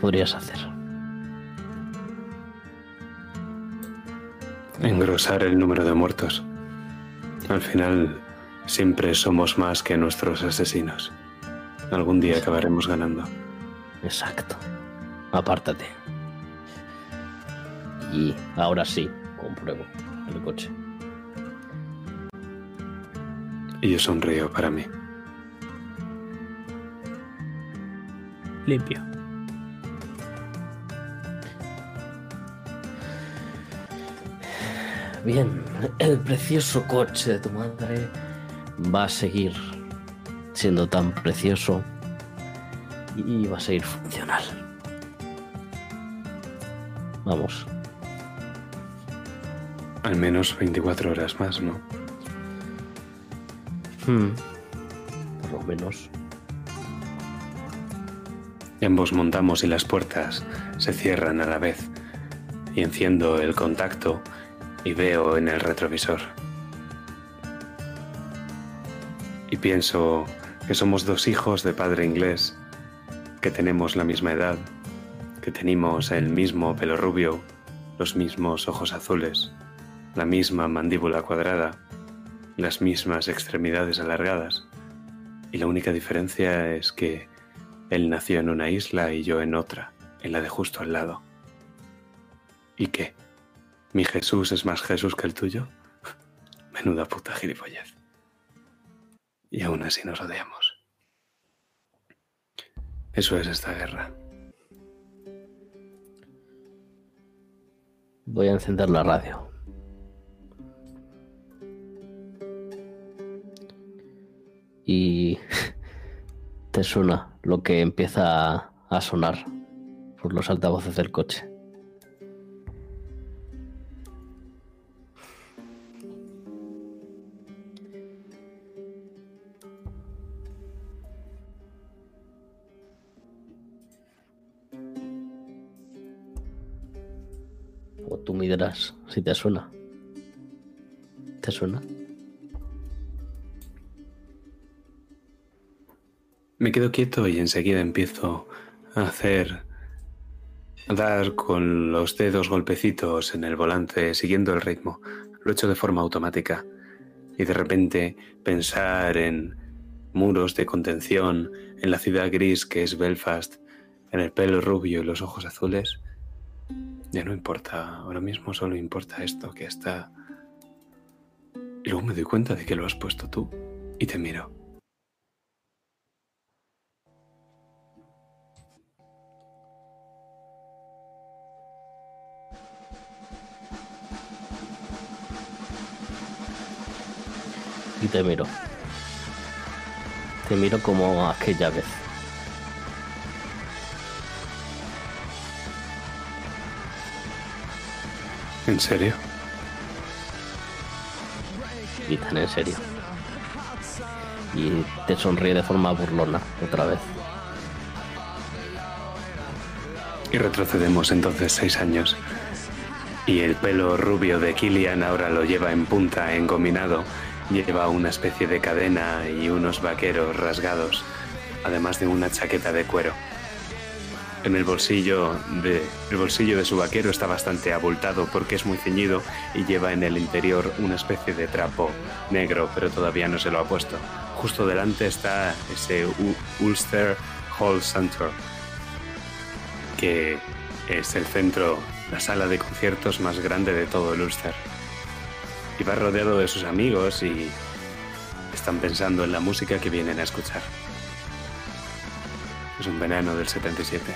B: podrías hacer?
C: Engrosar el número de muertos. Al final, siempre somos más que nuestros asesinos. Algún día acabaremos ganando.
B: Exacto. Apártate. Y ahora sí, compruebo el coche.
C: Y yo sonrío para mí.
A: Limpio.
B: Bien, el precioso coche de tu madre va a seguir siendo tan precioso y va a seguir funcional. Vamos,
C: Al menos 24 horas más, ¿no?
B: Hmm, por lo menos.
C: Ambos montamos y las puertas se cierran a la vez. Y enciendo el contacto y veo en el retrovisor. Y pienso que somos dos hijos de padre inglés, que tenemos la misma edad, que tenemos el mismo pelo rubio, los mismos ojos azules, la misma mandíbula cuadrada, las mismas extremidades alargadas. Y la única diferencia es que él nació en una isla y yo en otra, en la de justo al lado. ¿Y qué? ¿Mi Jesús es más Jesús que el tuyo? Menuda puta gilipollez. Y aún así nos odiamos. Eso es esta guerra.
B: Voy a encender la radio. Y te suena lo que empieza a sonar por los altavoces del coche. Si te suena. ¿Te suena?
C: Me quedo quieto y enseguida empiezo a hacer, dar con los dedos golpecitos en el volante siguiendo el ritmo. Lo he hecho de forma automática. Y de repente pensar en muros de contención, en la ciudad gris que es Belfast, en el pelo rubio y los ojos azules, ya no importa. Ahora mismo solo importa esto que está... Y luego me doy cuenta de que lo has puesto tú y te miro.
B: Y te miro. Te miro como aquella vez.
C: ¿En serio?
B: Y tan en serio. Y te sonríe de forma burlona otra vez.
C: Y retrocedemos entonces seis años. Y el pelo rubio de Killian ahora lo lleva en punta, engominado. Lleva una especie de cadena y unos vaqueros rasgados, además de una chaqueta de cuero. En el bolsillo de, el bolsillo de su vaquero está bastante abultado porque es muy ceñido y lleva en el interior una especie de trapo negro, pero todavía no se lo ha puesto. Justo delante está ese Ulster Hall Center, que es el centro, la sala de conciertos más grande de todo el Ulster. Y va rodeado de sus amigos y están pensando en la música que vienen a escuchar. Es un veneno del 77.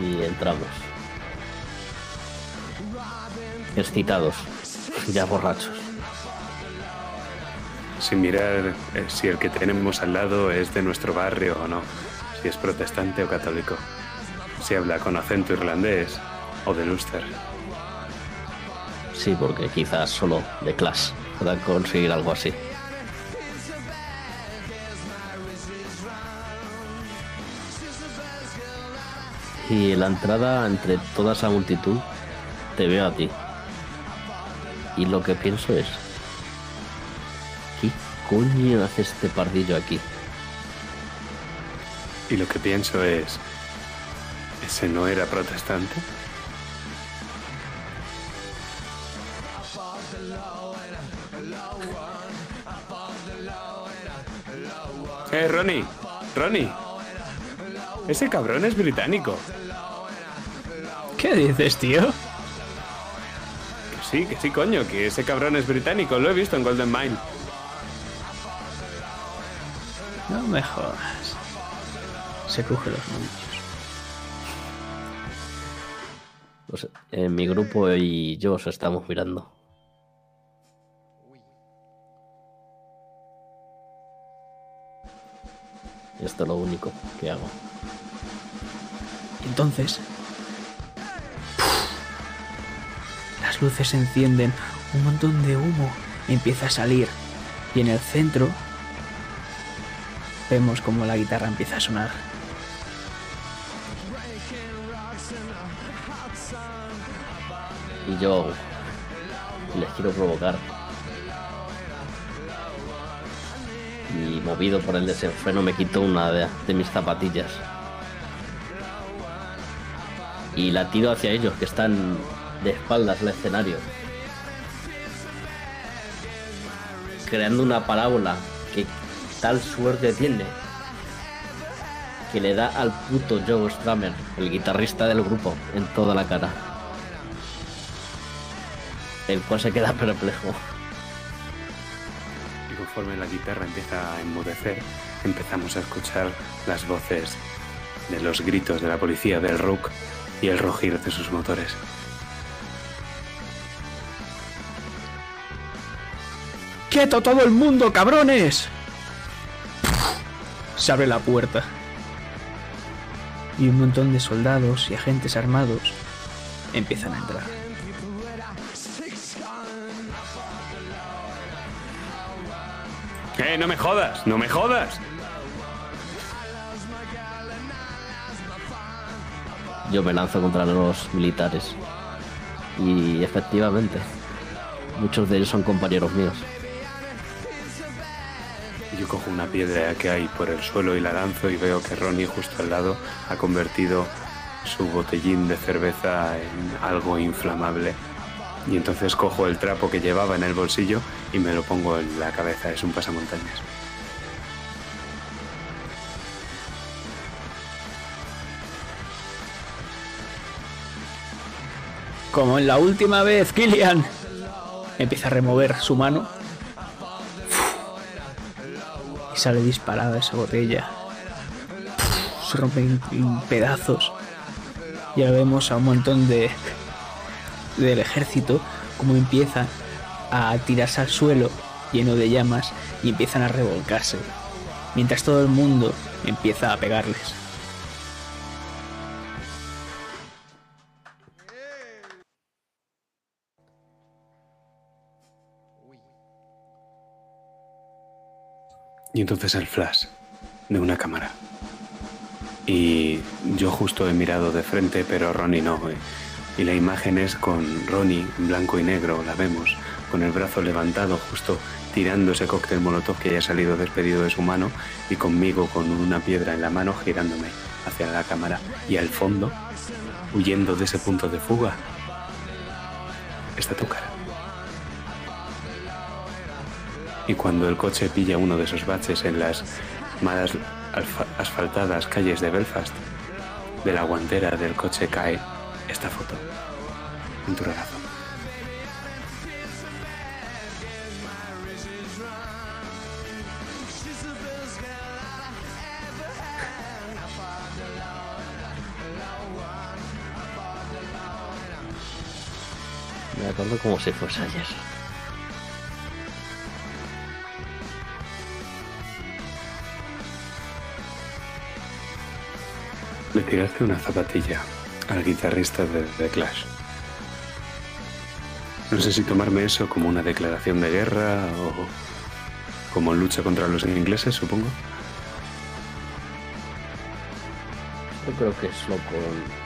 B: Y entramos. Excitados, ya borrachos.
C: Sin mirar eh, si el que tenemos al lado es de nuestro barrio o no, si es protestante o católico, si habla con acento irlandés o de Ulster.
B: Sí, porque quizás solo de clase puedan conseguir algo así. Y en la entrada, entre toda esa multitud, te veo a ti. Y lo que pienso es, ¿qué coño hace este pardillo aquí?
C: Y lo que pienso es, ¿ese no era protestante? Eh, Ronnie, Ronnie. Ese cabrón es británico.
A: ¿Qué dices, tío?
C: Que sí, que sí, coño, que ese cabrón es británico. Lo he visto en Golden Mine.
A: No me jodas. Se cruje los nudillos.
B: Pues, en mi grupo y yo os estamos mirando. Esto es lo único que hago.
A: Entonces... Las luces se encienden, un montón de humo empieza a salir y en el centro vemos como la guitarra empieza a sonar.
B: Y yo les quiero provocar. Movido por el desenfreno me quito una de, de mis zapatillas. Y la tiro hacia ellos, que están de espaldas al escenario. Creando una parábola que tal suerte tiene que le da al puto Joe Stramer, el guitarrista del grupo, en toda la cara el cual se queda perplejo.
C: Conforme la guitarra empieza a enmudecer, empezamos a escuchar las voces de los gritos de la policía del Rook y el rugir de sus motores.
A: ¡Quieto todo el mundo, cabrones! Se abre la puerta. Y un montón de soldados y agentes armados empiezan a entrar.
C: Eh, no me jodas, no me jodas.
B: Yo me lanzo contra los militares. Y efectivamente, muchos de ellos son compañeros míos.
C: Yo cojo una piedra que hay por el suelo y la lanzo y veo que Ronnie justo al lado ha convertido su botellín de cerveza en algo inflamable y entonces cojo el trapo que llevaba en el bolsillo y me lo pongo en la cabeza. Es un pasamontañas.
A: Como en la última vez, Killian. Empieza a remover su mano. Y sale disparada esa botella. Se rompe en, pedazos. Y ahora vemos a un montón de del ejército como empiezan a tirarse al suelo lleno de llamas y empiezan a revolcarse. Mientras todo el mundo empieza a pegarles.
C: Y entonces el flash de una cámara. Y yo justo he mirado de frente, pero Ronnie no. eh. Y la imagen es con Ronnie blanco y negro, la vemos, con el brazo levantado, justo tirando ese cóctel molotov que ya ha salido despedido de su mano, y conmigo con una piedra en la mano girándome hacia la cámara. Y al fondo, huyendo de ese punto de fuga, está tu cara. Y cuando el coche pilla uno de esos baches en las malas asfaltadas calles de Belfast, de la guantera del coche cae esta foto en tu regazo.
B: Me acuerdo como si fuese ayer.
C: Le tiraste una zapatilla al guitarrista de The Clash. No sé si tomarme eso como una declaración de guerra o como lucha contra los ingleses, supongo.
B: Yo creo que solo con.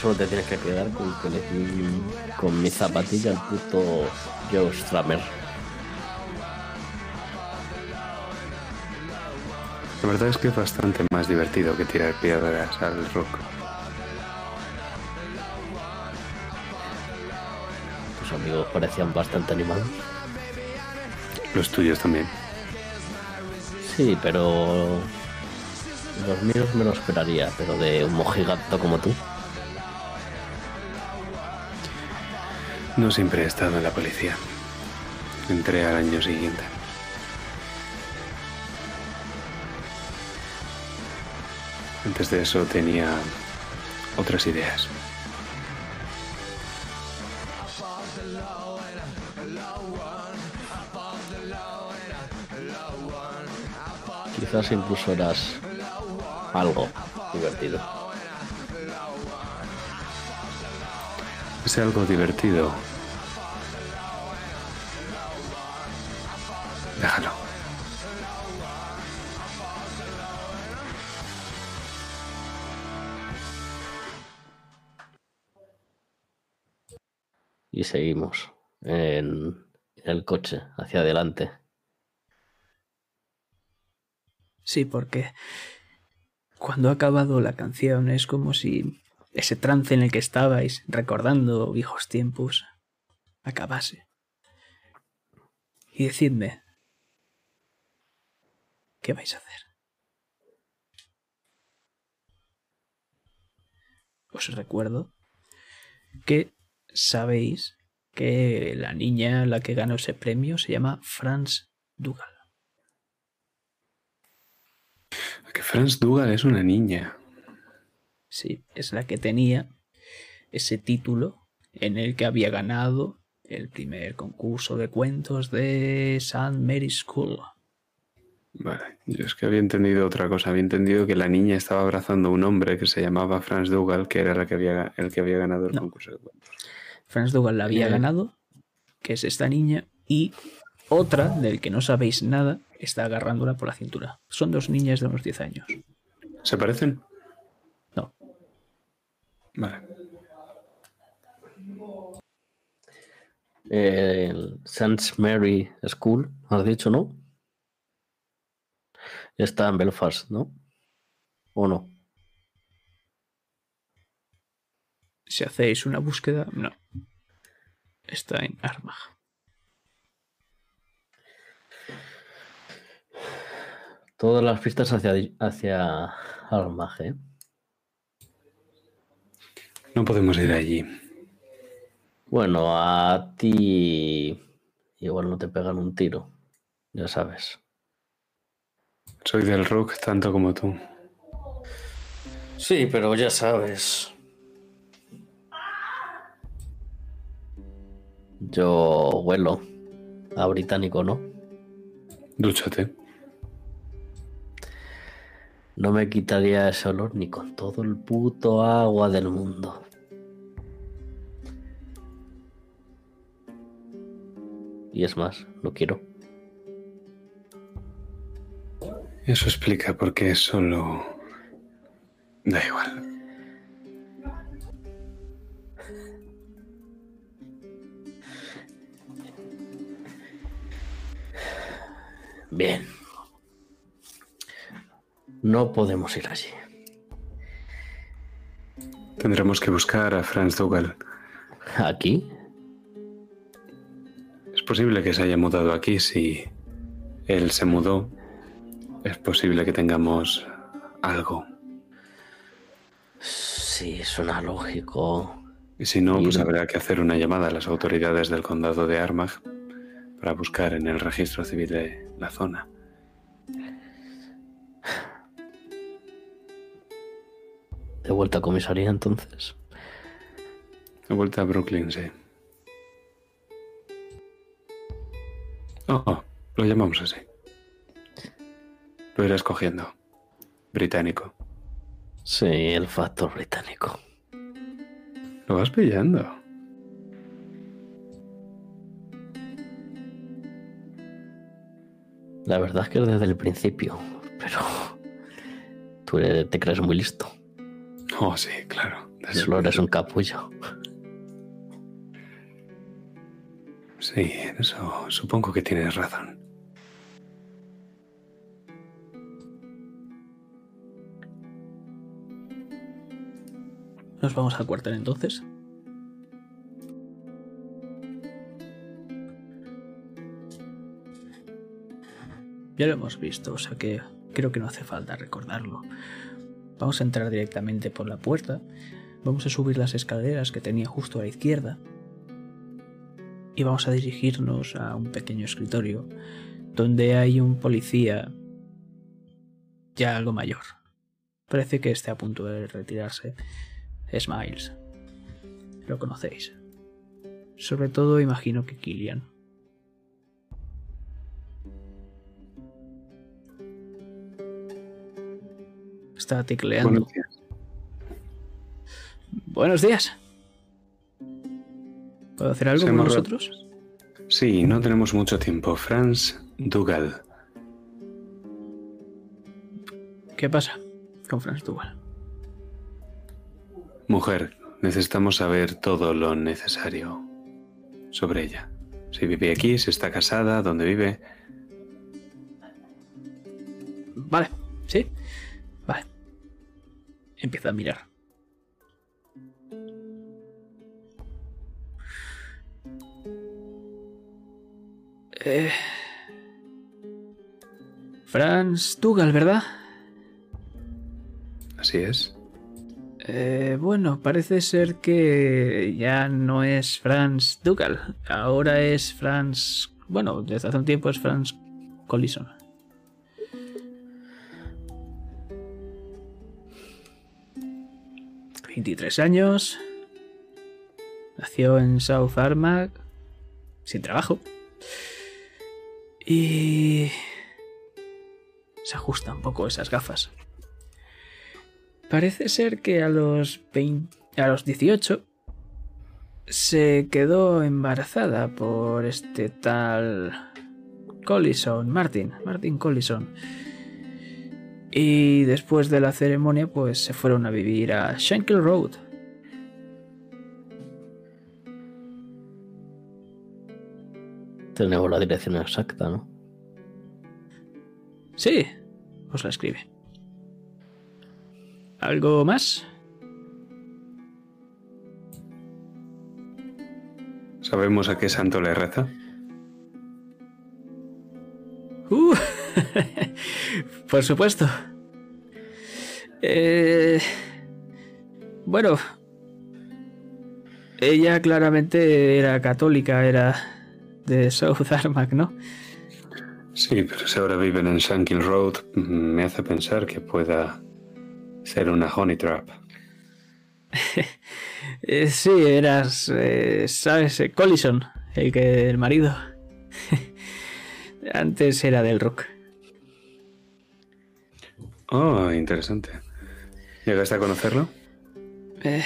B: Solo te tienes que quedar con que con mi zapatilla al puto Joe Stramer.
C: La verdad es que es bastante más divertido que tirar piedras al rock.
B: Amigos parecían bastante animados.
C: Los tuyos también.
B: Sí, pero. Los míos me lo esperaría, pero de un mojigato como tú.
C: No siempre he estado en la policía. Entré al año siguiente. Antes de eso tenía otras ideas.
B: Quizás incluso eras algo divertido.
C: Es algo divertido. Déjalo.
B: Y seguimos en, en el coche hacia adelante.
A: Sí, porque cuando ha acabado la canción es como si ese trance en el que estabais recordando viejos tiempos acabase. Y decidme, ¿qué vais a hacer? Os recuerdo que sabéis que la niña la que ganó ese premio se llama Franz Dugal.
C: Que Franz Dugal es una niña.
A: Sí, es la que tenía ese título en el que había ganado el primer concurso de cuentos de St. Mary's School.
C: Vale, yo es que había entendido otra cosa. Había entendido que la niña estaba abrazando a un hombre que se llamaba Franz Dugal, que era el que había, el que había ganado el
A: No.
C: concurso de cuentos.
A: Franz Dugal la había
B: Eh.
A: ganado, que es esta niña, y otra del que no sabéis nada está agarrándola por la cintura. Son dos niñas de unos 10 años.
C: ¿Se parecen?
A: No.
C: Vale.
B: El St. Mary School, has dicho, ¿no? Está en Belfast, ¿no? ¿O no?
A: Si hacéis una búsqueda, no. Está en Armagh.
B: Todas las pistas hacia, hacia.
C: No podemos ir allí.
B: Bueno, a ti igual no te pegan un tiro, ya sabes.
C: Soy del rock tanto como tú.
B: Sí, pero ya sabes. Yo vuelo a británico, ¿no?
C: Dúchate.
B: No me quitaría ese olor ni con todo el puto agua del mundo. Y es más, lo quiero.
C: Eso explica por qué solo... Da igual.
B: Bien. No podemos ir allí.
C: Tendremos que buscar a Franz Dougal.
B: ¿Aquí?
C: Es posible que se haya mudado aquí si él se mudó. Es posible que tengamos algo.
B: Sí, suena lógico.
C: Y si no, pues habrá que hacer una llamada a las autoridades del condado de Armagh para buscar en el registro civil de la zona.
B: De vuelta a comisaría entonces.
C: De vuelta a Brooklyn, sí. Oh, lo llamamos así. Lo irás cogiendo. Británico.
B: Sí, el factor británico.
C: Lo vas pillando.
B: La verdad es que es desde el principio, pero tú te crees muy listo.
C: Oh, sí, claro.
B: Solo eres un capullo.
C: Sí, en eso supongo que tienes razón.
A: Nos vamos al cuartel entonces. Ya lo hemos visto, o sea que creo que no hace falta recordarlo. Vamos a entrar directamente por la puerta. Vamos a subir las escaleras que tenía justo a la izquierda. Y vamos a dirigirnos a un pequeño escritorio donde hay un policía ya algo mayor. Parece que esté a punto de retirarse. Es Miles. Lo conocéis. Sobre todo imagino que Killian. Está tecleando.
C: Buenos días.
A: Buenos días. ¿Puedo hacer algo con
C: Seamos
A: vosotros?
C: Sí, no tenemos mucho tiempo. Franz Dougal.
A: ¿Qué pasa con Franz Duval?
C: Mujer, necesitamos saber todo lo necesario sobre ella. Si vive aquí, si está casada, dónde vive.
A: Vale, sí. Empieza a mirar. Eh... Franz Dugal, ¿verdad?
C: Así es.
A: Eh, bueno, parece ser que ya no es Franz Dugal. Ahora es Franz... Bueno, desde hace un tiempo es Franz Collison. ...23 años... ...nació en South Armagh... ...sin trabajo... ...y... ...se ajusta un poco esas gafas... Parece ser que a los 20, a los 18 se quedó embarazada por este tal Collison, Martin, Martin Collison. Y después de la ceremonia, pues se fueron a vivir a Shankill Road.
B: Tenemos la dirección exacta, ¿no?
A: Sí, os la escribe. ¿Algo más?
C: ¿Sabemos a qué santo le reza?
A: Uh, por supuesto. Eh, bueno, ella claramente era católica, era de South Armagh, ¿no?
C: Sí, pero si ahora viven en Shankill Road, me hace pensar que pueda ser una honey trap.
A: Eh, sí, eras, eh, ¿sabes? Eh, Collison, el que el marido. Antes era del rock.
C: Oh, interesante. ¿Llegaste a conocerlo?
A: Eh,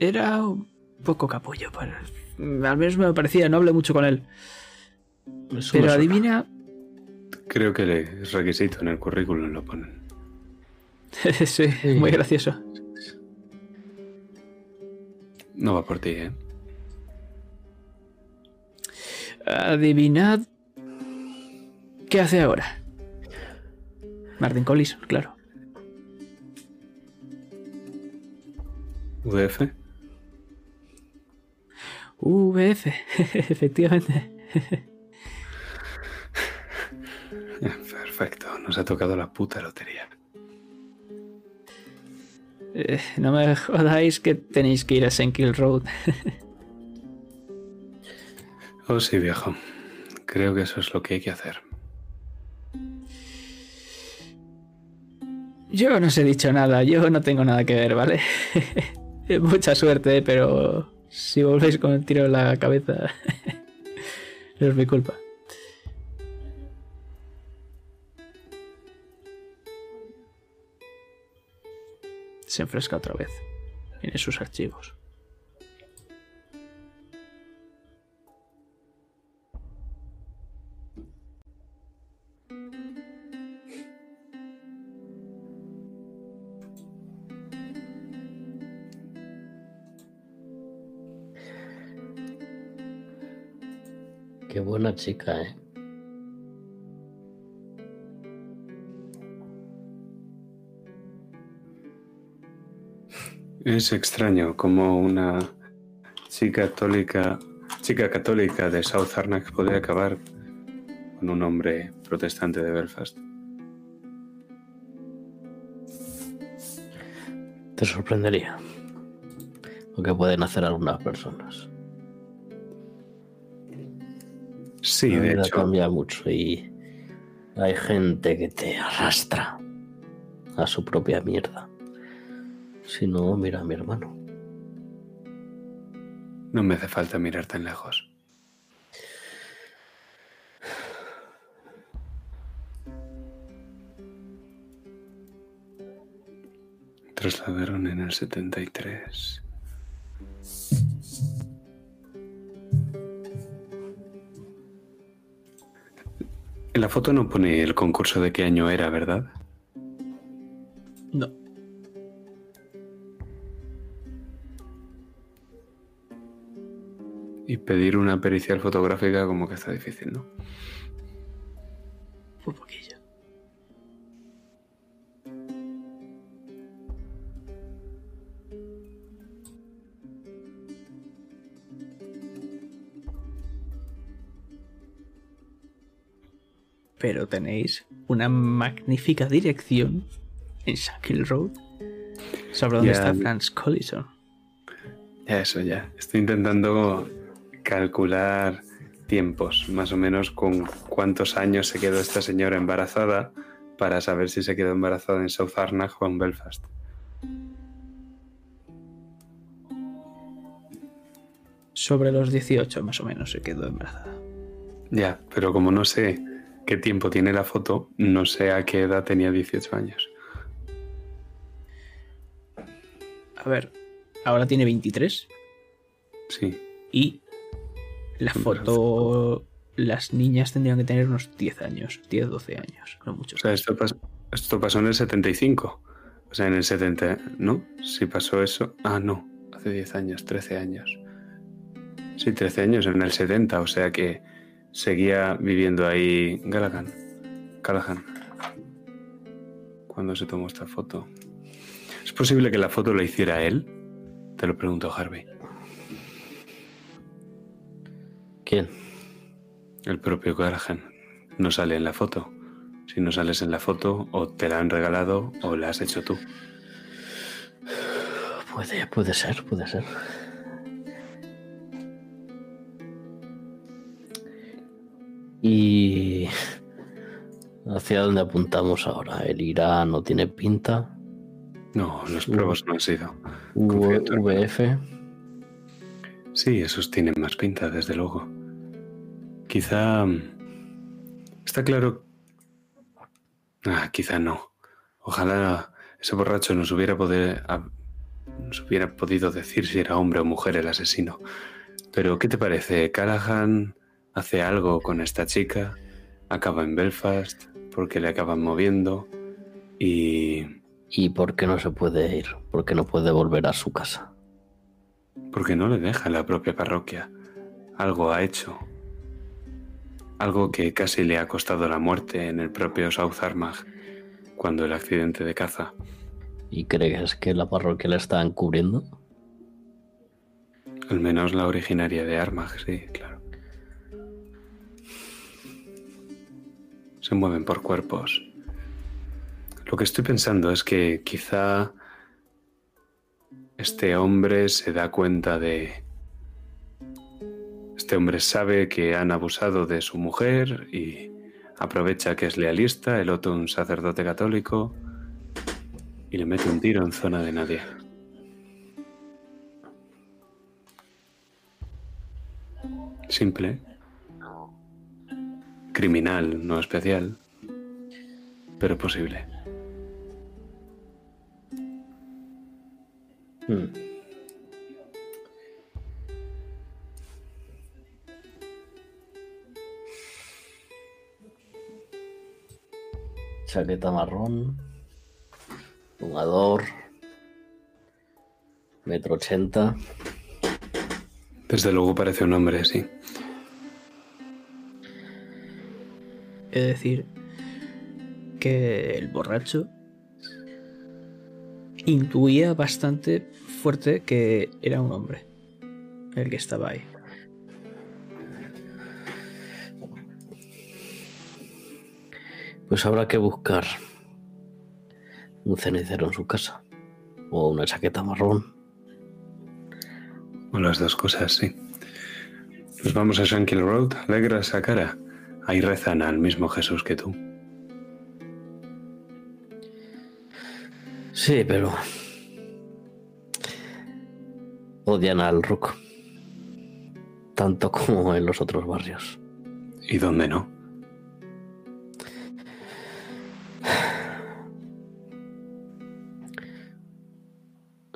A: era un poco capullo, pero al menos me parecía, no hablé mucho con él.
B: Eso
A: Pero adivina,
C: Creo que le- es requisito en el currículum, lo ponen.
A: sí, muy gracioso.
C: No va por ti, ¿eh?
A: Adivinad qué hace ahora. Martin Collison, claro.
C: ¿UDF?
A: VF, efectivamente.
C: Perfecto, nos ha tocado la puta lotería.
A: Eh, no me jodáis que tenéis que ir a Senkill Road.
C: Oh, sí, viejo. Creo que eso es lo que hay que hacer.
A: Yo no os he dicho nada, yo no tengo nada que ver, ¿vale? Mucha suerte, pero si volvéis con el tiro en la cabeza, es mi culpa. Se enfresca otra vez en sus archivos.
B: Qué buena chica, ¿eh?
C: Es extraño como una chica católica, chica católica de South Arnak podría acabar con un hombre protestante de Belfast.
B: Te sorprendería lo que pueden hacer algunas personas.
C: Sí,
B: La
C: de
B: vida
C: hecho.
B: cambia mucho y hay gente que te arrastra a su propia mierda. Si no, mira a mi hermano.
C: No me hace falta mirar tan lejos. Trasladaron en el 73. La foto no pone el concurso de qué año era, ¿verdad?
A: No.
C: Y pedir una pericial fotográfica como que está difícil, ¿no?
A: Un poquillo. Pero tenéis una magnífica dirección en Shackle Road. Sobre dónde está Franz Collison.
C: Ya, eso ya. Estoy intentando calcular tiempos, más o menos con cuántos años se quedó esta señora embarazada para saber si se quedó embarazada en South Arnach o en Belfast.
A: Sobre los 18 más o menos se quedó embarazada.
C: Ya, pero como no sé qué tiempo tiene la foto, no sé a qué edad tenía 18 años.
A: A ver, ahora tiene 23
C: Sí,
A: y la foto... Las niñas tendrían que tener unos 10 años, 10, 12 años, no
C: o
A: muchos.
C: sea, esto, pas- esto pasó en el 75. O sea, en el 70, ¿no? Si pasó eso... Ah, no, hace 10 años, 13 años. Sí, 13 años en el 70, o sea que seguía viviendo ahí Gallagher. Callahan. ¿Cuándo se tomó esta foto? ¿Es posible que la foto la hiciera él? Te lo pregunto, Harvey.
B: ¿Quién?
C: El propio Callahan. No sale en la foto. Si no sales en la foto, o te la han regalado o la has hecho tú.
B: Puede, puede ser, puede ser. Y hacia dónde apuntamos ahora. El Irán no tiene pinta.
C: No, los pruebas no han sido.
B: VF.
C: Sí, esos tienen más pinta, desde luego. Quizá... Está claro... Ah, quizá no. Ojalá ese borracho nos hubiera, poder, nos hubiera podido decir si era hombre o mujer el asesino. Pero, ¿qué te parece? Callahan hace algo con esta chica, acaba en Belfast, porque le acaban moviendo y...
B: ¿Y por qué no se puede ir? ¿Por qué no puede volver a su casa?
C: porque no le deja la propia parroquia. Algo ha hecho. Algo que casi le ha costado la muerte en el propio South Armagh, cuando el accidente de caza.
B: ¿Y crees que la parroquia le está encubriendo?
C: Al menos la originaria de Armagh, sí, claro. Se mueven por cuerpos. Lo que estoy pensando es que quizá este hombre se da cuenta de... Este hombre sabe que han abusado de su mujer y aprovecha que es lealista, el otro un sacerdote católico, y le mete un tiro en zona de nadie. Simple. Criminal, no especial. Pero posible.
B: Hmm. Chaqueta marrón, jugador, metro ochenta.
C: Desde luego parece un hombre, sí.
A: Es decir, que el borracho intuía bastante fuerte que era un hombre el que estaba ahí.
B: Pues habrá que buscar un cenicero en su casa o una chaqueta marrón.
C: O las dos cosas, sí. Nos vamos a Shankill Road, alegra esa cara. Ahí rezan al mismo Jesús que tú.
B: Sí, pero odian al Rook tanto como en los otros barrios.
C: ¿Y dónde no?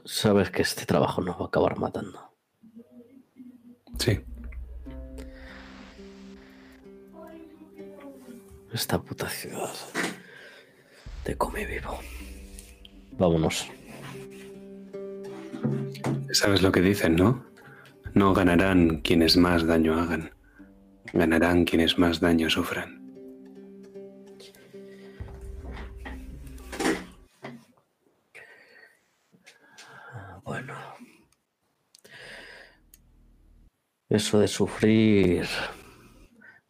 B: Sabes que este trabajo nos va a acabar matando.
C: Sí.
B: Esta puta ciudad te come vivo. Vámonos.
C: Sabes lo que dicen, ¿no? No ganarán quienes más daño hagan. Ganarán quienes más daño sufran.
B: Bueno. Eso de sufrir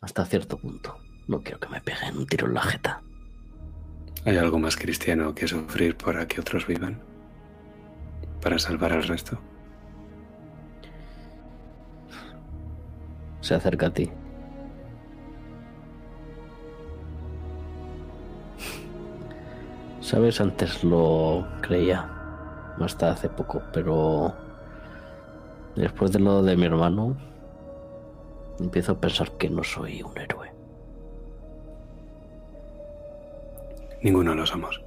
B: hasta cierto punto. No quiero que me peguen un tiro en la jeta.
C: ¿Hay algo más cristiano que sufrir para que otros vivan? ¿Para salvar al resto?
B: Se acerca a ti. Sabes, antes lo creía. Hasta hace poco, pero después de lo de mi hermano, empiezo a pensar que no soy un héroe.
C: Ninguno lo somos.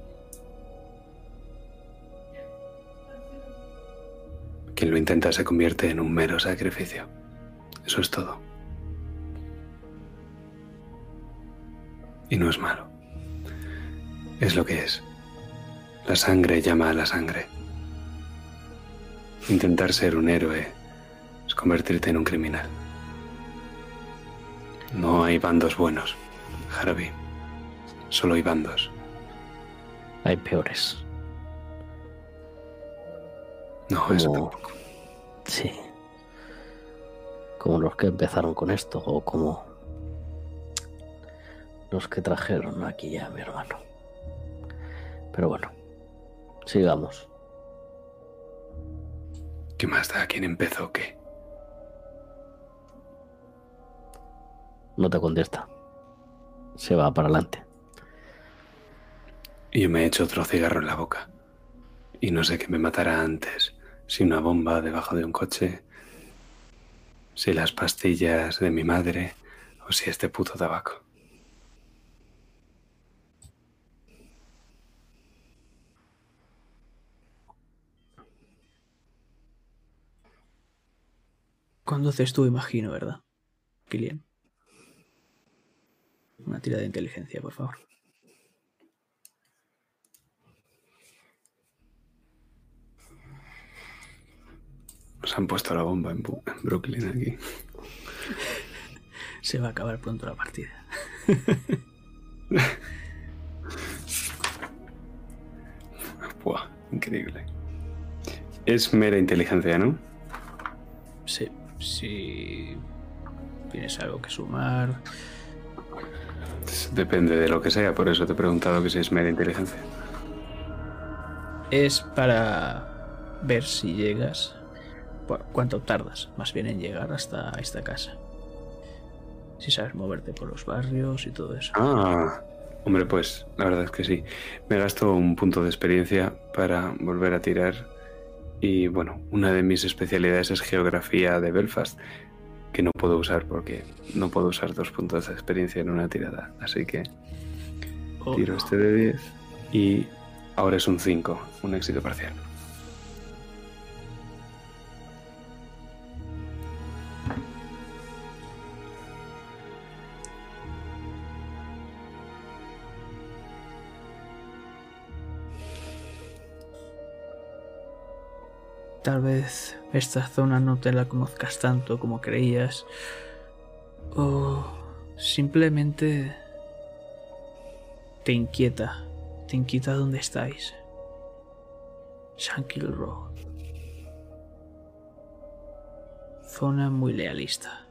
C: Quien lo intenta se convierte en un mero sacrificio. Eso es todo. Y no es malo. Es lo que es. La sangre llama a la sangre. Intentar ser un héroe es convertirte en un criminal. No hay bandos buenos, Harvey. Solo hay bandos.
B: Hay peores.
C: No, eso
B: Como-
C: tampoco.
B: Sí. Como los que empezaron con esto, o como los que trajeron aquí a mi hermano. Pero bueno, sigamos.
C: ¿Qué más da quién empezó o qué?
B: No te contesta. Se va para adelante.
C: Y yo me he hecho otro cigarro en la boca. Y no sé qué me matará antes. Si una bomba debajo de un coche. Si las pastillas de mi madre. O si este puto tabaco.
A: Cuando haces tú, imagino, ¿verdad? Kilian. Una tira de inteligencia, por favor.
C: Nos han puesto la bomba en, Bu- en Brooklyn aquí.
A: Se va a acabar pronto la partida.
C: Buah, increíble. Es mera inteligencia, ¿no?
A: Sí, si tienes algo que sumar.
C: Depende de lo que sea, por eso te he preguntado que si es mera inteligencia.
A: Es para ver si llegas. ¿Cuánto tardas más bien en llegar hasta esta casa? Si sabes moverte por los barrios y todo eso.
C: Ah, hombre, pues la verdad es que sí. Me gasto un punto de experiencia para volver a tirar. Y bueno, una de mis especialidades es geografía de Belfast, que no puedo usar porque no puedo usar dos puntos de experiencia en una tirada. Así que
A: Oh,
C: tiro
A: no.
C: este de 10 y ahora es un 5, un éxito parcial.
A: Tal vez esta zona no te la conozcas tanto como creías. O simplemente te inquieta. Te inquieta dónde estáis. Shankill Road. Zona muy lealista.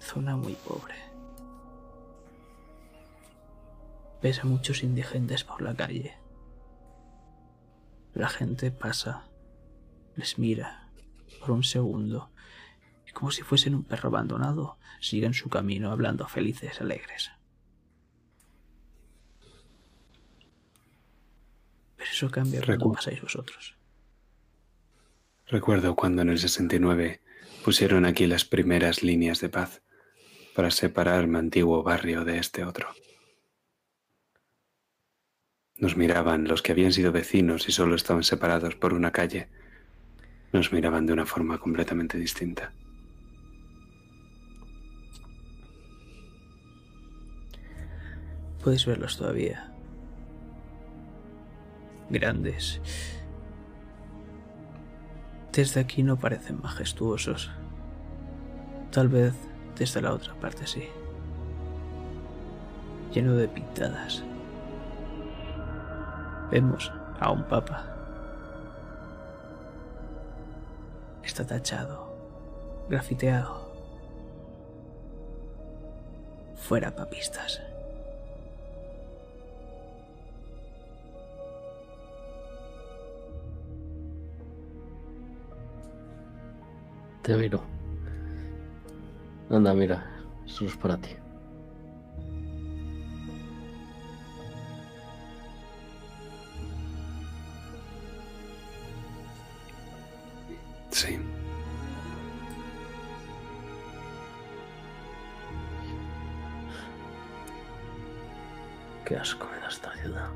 A: Zona muy pobre. Ves a muchos indigentes por la calle. La gente pasa, les mira por un segundo y como si fuesen un perro abandonado, siguen su camino hablando felices, alegres. Pero eso cambia cuando pasáis vosotros.
C: Recuerdo cuando en el 69 pusieron aquí las primeras líneas de paz para separar mi antiguo barrio de este otro. Nos miraban los que habían sido vecinos y solo estaban separados por una calle. Nos miraban de una forma completamente distinta.
A: Puedes verlos todavía. Grandes. Desde aquí no parecen majestuosos. Tal vez desde la otra parte sí. Lleno de pintadas. Vemos a un papa. Está tachado, grafiteado. Fuera papistas.
B: Te miro. Anda, mira. Eso es para ti. Qué asco me esta ciudad.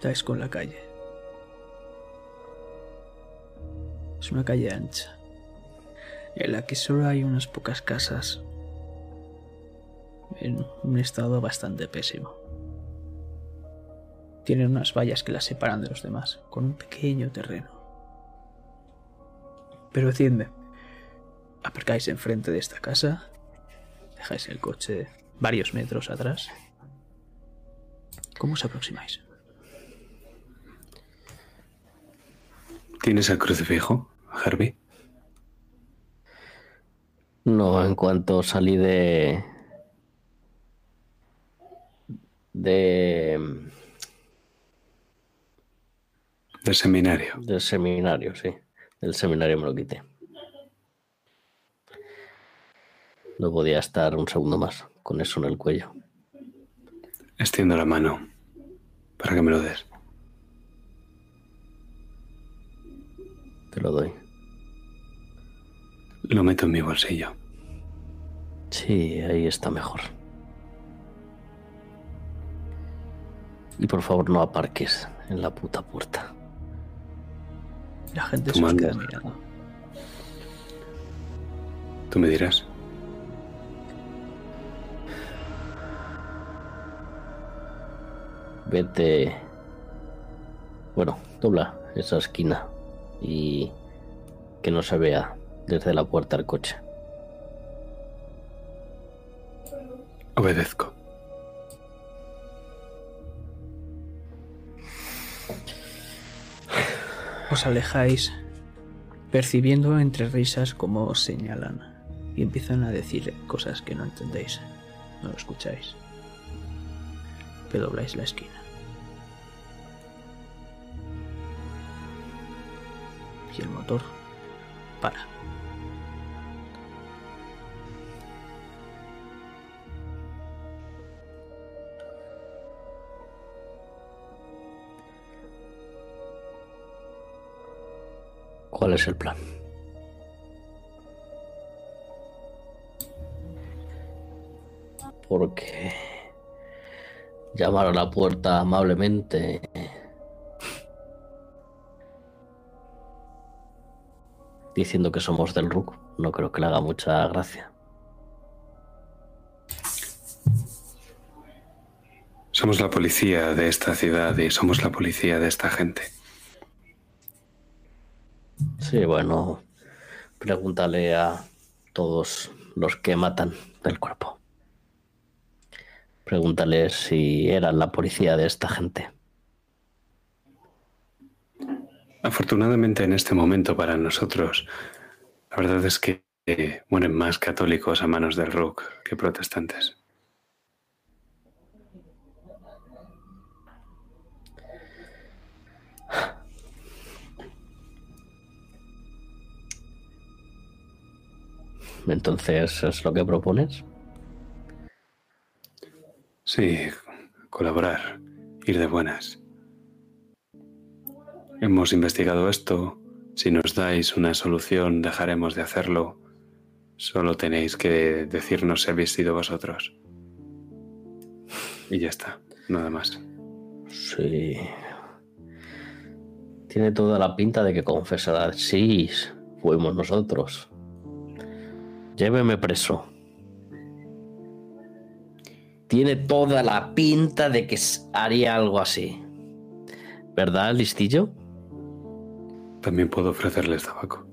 A: Dais con la calle. Es una calle ancha, en la que solo hay unas pocas casas en un estado bastante pésimo. Tienen unas vallas que las separan de los demás, con un pequeño terreno. Pero decidme, aparcáis enfrente de esta casa, dejáis el coche varios metros atrás. ¿Cómo os aproximáis?
C: ¿Tienes el crucifijo, Herbie?
B: No, en cuanto salí de. de.
C: Del seminario.
B: del seminario, sí. Del seminario me lo quité. No podía estar un segundo más con eso en el cuello.
C: Extiendo la mano para que me lo des.
B: Te lo doy.
C: Lo meto en mi bolsillo.
B: Sí, ahí está mejor. Y por favor no aparques en la puta puerta.
A: La gente se queda mirando.
C: Tú me dirás.
B: Vete. Bueno, dobla esa esquina y que no se vea desde la puerta del coche.
C: Obedezco.
A: Os alejáis, percibiendo entre risas cómo os señalan y empiezan a decir cosas que no entendéis, no lo escucháis. Pero dobláis la esquina. Y el motor para.
B: ¿Cuál es el plan? Porque llamar a la puerta amablemente diciendo que somos del RUC no creo que le haga mucha gracia.
C: Somos la policía de esta ciudad y somos la policía de esta gente.
B: Sí, bueno, pregúntale a todos los que matan del cuerpo. Pregúntale si eran la policía de esta gente.
C: Afortunadamente en este momento para nosotros, la verdad es que eh, mueren más católicos a manos del RUC que protestantes.
B: Entonces, ¿es lo que propones?
C: Sí, colaborar, ir de buenas. Hemos investigado esto. Si nos dais una solución, dejaremos de hacerlo. Solo tenéis que decirnos si habéis sido vosotros. Y ya está, nada más.
B: Sí. Tiene toda la pinta de que confesará. Sí, fuimos nosotros. Lléveme preso. Tiene toda la pinta de que haría algo así. ¿Verdad, listillo?
C: También puedo ofrecerles tabaco.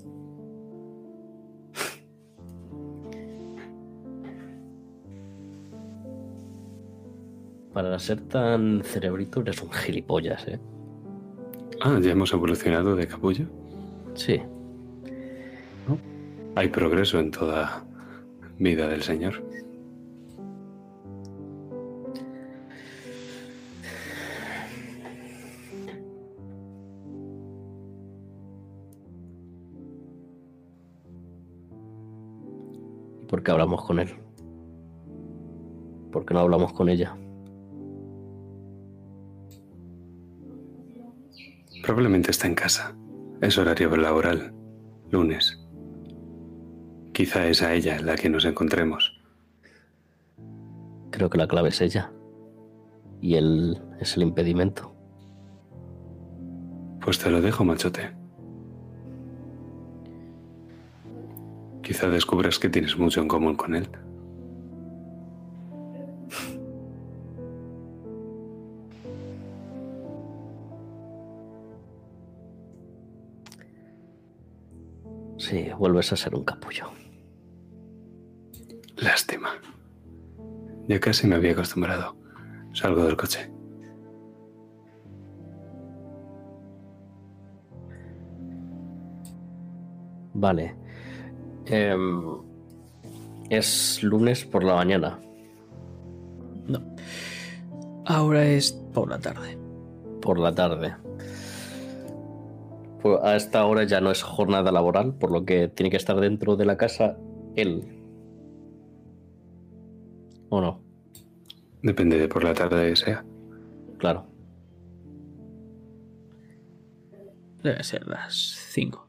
B: Para ser tan cerebrito eres un gilipollas, ¿eh?
C: Ah, ya hemos evolucionado de capullo.
B: Sí.
C: Hay progreso en toda vida del Señor.
B: ¿Y por qué hablamos con él? ¿Por qué no hablamos con ella?
C: Probablemente está en casa. Es horario laboral. Lunes. Quizá es a ella la que nos encontremos.
B: Creo que la clave es ella. Y él es el impedimento.
C: Pues te lo dejo, machote. Quizá descubras que tienes mucho en común con él.
B: Sí, vuelves a ser un capullo.
C: Lástima. Ya casi me había acostumbrado. Salgo del coche.
B: Vale. Em, es lunes por la mañana.
A: No. Ahora es por la tarde.
B: Por la tarde. Pues a esta hora ya no es jornada laboral, por lo que tiene que estar dentro de la casa él. ¿O no?
C: Depende de por la tarde que sea.
B: Claro.
A: Deben ser las 5.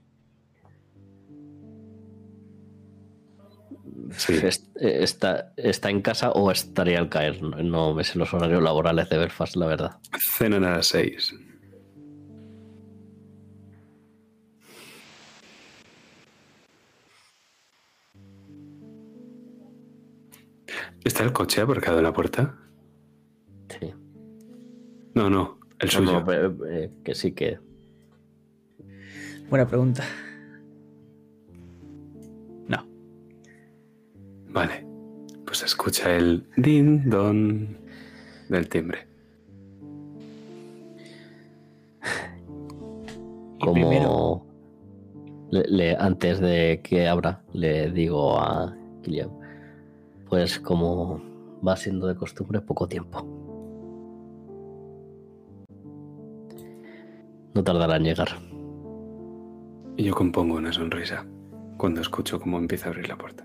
C: Sí.
B: Est- eh, Está, está en casa o estaría al caer. No, no me sé los horarios laborales de Belfast, la verdad.
C: Cenan a las seis. ¿Está el coche aparcado en la puerta?
B: Sí.
C: No, no, el
B: No,
C: suyo.
B: no, pero, eh, que sí que.
A: Buena pregunta.
C: Vale. Pues escucha el din don del timbre.
A: Y
B: como
A: primero,
B: le- le- antes de que abra le digo a Kilian pues como va siendo de costumbre poco tiempo no tardará en llegar
C: Y yo compongo una sonrisa cuando escucho cómo empieza a abrir la puerta.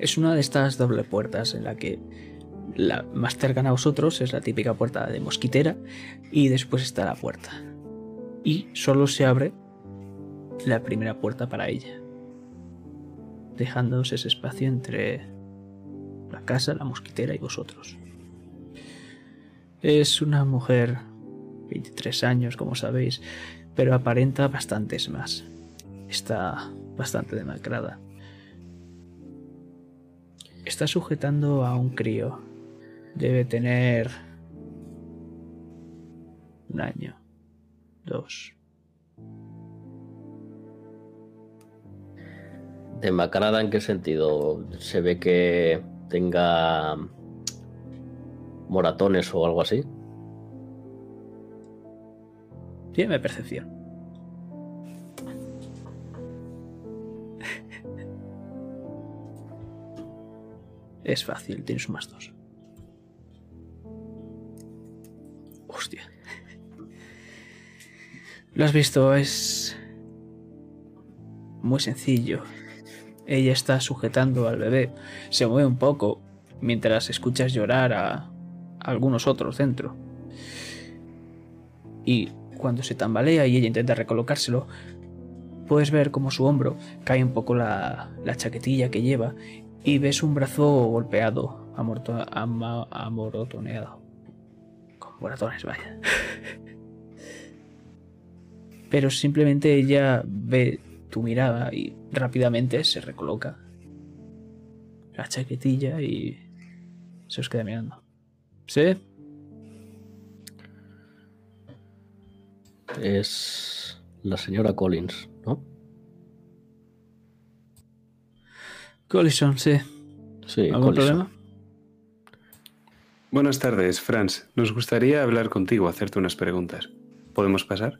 A: Es una de estas doble puertas en la que la más cercana a vosotros es la típica puerta de mosquitera y después está la puerta. Y solo se abre la primera puerta para ella, dejándoos ese espacio entre la casa, la mosquitera y vosotros. Es una mujer, 23 años, como sabéis, pero aparenta bastantes más. Está bastante demacrada. Está sujetando a un crío. Debe tener un año, dos.
B: ¿Demacrada en qué sentido? ¿Se ve que tenga moratones o algo así?
A: Tiene percepción. Es fácil, tienes un más dos. Hostia. Lo has visto, es muy sencillo. Ella está sujetando al bebé, se mueve un poco mientras escuchas llorar a, algunos otros dentro. Y cuando se tambalea y ella intenta recolocárselo, puedes ver como su hombro cae un poco la, la chaquetilla que lleva y ves un brazo golpeado, amorto- amorotoneado. Con moratones, vaya. Pero simplemente ella ve tu mirada y rápidamente se recoloca la chaquetilla y se os queda mirando. ¿Sí?
B: Es la señora Collins, ¿no?
A: Collison, sí.
B: Sí,
A: ¿Algún problema?
C: Buenas tardes, Franz. Nos gustaría hablar contigo, hacerte unas preguntas. ¿Podemos pasar?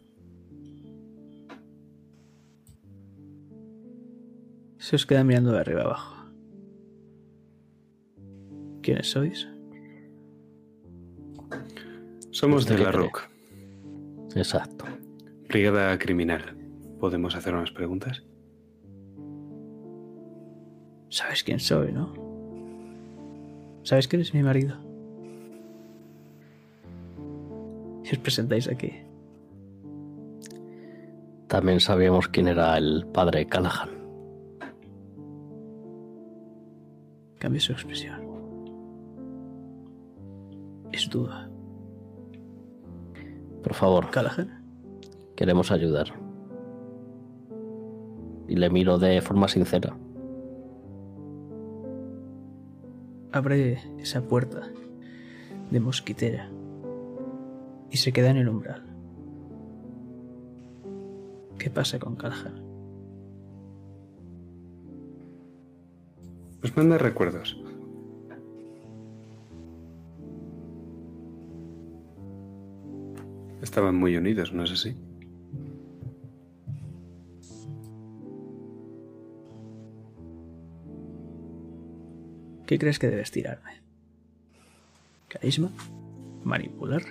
A: Se os queda mirando de arriba abajo. ¿Quiénes sois?
C: Somos de
B: ¿Usted
C: la? ROC,
B: Exacto.
C: Brigada Criminal. ¿Podemos hacer unas preguntas?
A: Sabes quién soy, ¿no? Sabes que eres mi marido. Y os presentáis aquí.
B: También sabíamos quién era el padre Callahan.
A: Cambia su expresión. Es duda.
B: Por favor,
A: Callahan.
B: queremos ayudar. Y le miro de forma sincera.
A: Abre esa puerta de mosquitera y se queda en el umbral. ¿Qué pasa con Callahan?
C: Pues manda recuerdos. Estaban muy unidos, ¿no es así?
A: ¿Qué crees que debes tirarme? ¿Carisma? ¿Manipular?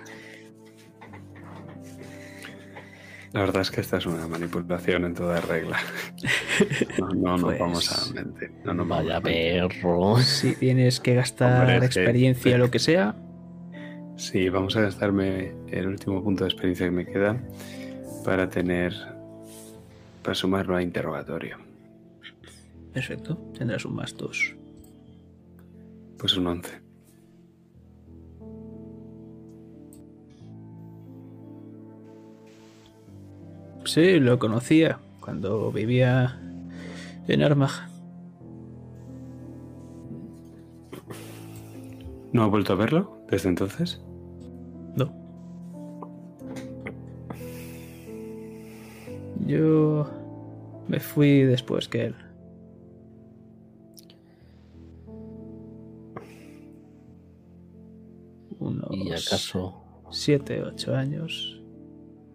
C: La verdad es que esta es una manipulación en toda regla. No, no nos
A: Pues-
C: vamos a mentir. No nos
B: Vaya
C: a mentir.
B: perro.
A: Si tienes que gastar
C: Hombre,
A: experiencia o lo que sea,
C: Sí, vamos a gastarme el último punto de experiencia que me queda para tener. para sumarlo a interrogatorio.
A: perfecto, tendrás un más dos.
C: Pues un 11.
A: Sí, lo conocía cuando vivía en Armagh.
C: ¿No ha vuelto a verlo desde entonces?
A: No. Yo me fui después que él. Unos
B: ¿Y acaso
A: siete, ocho años.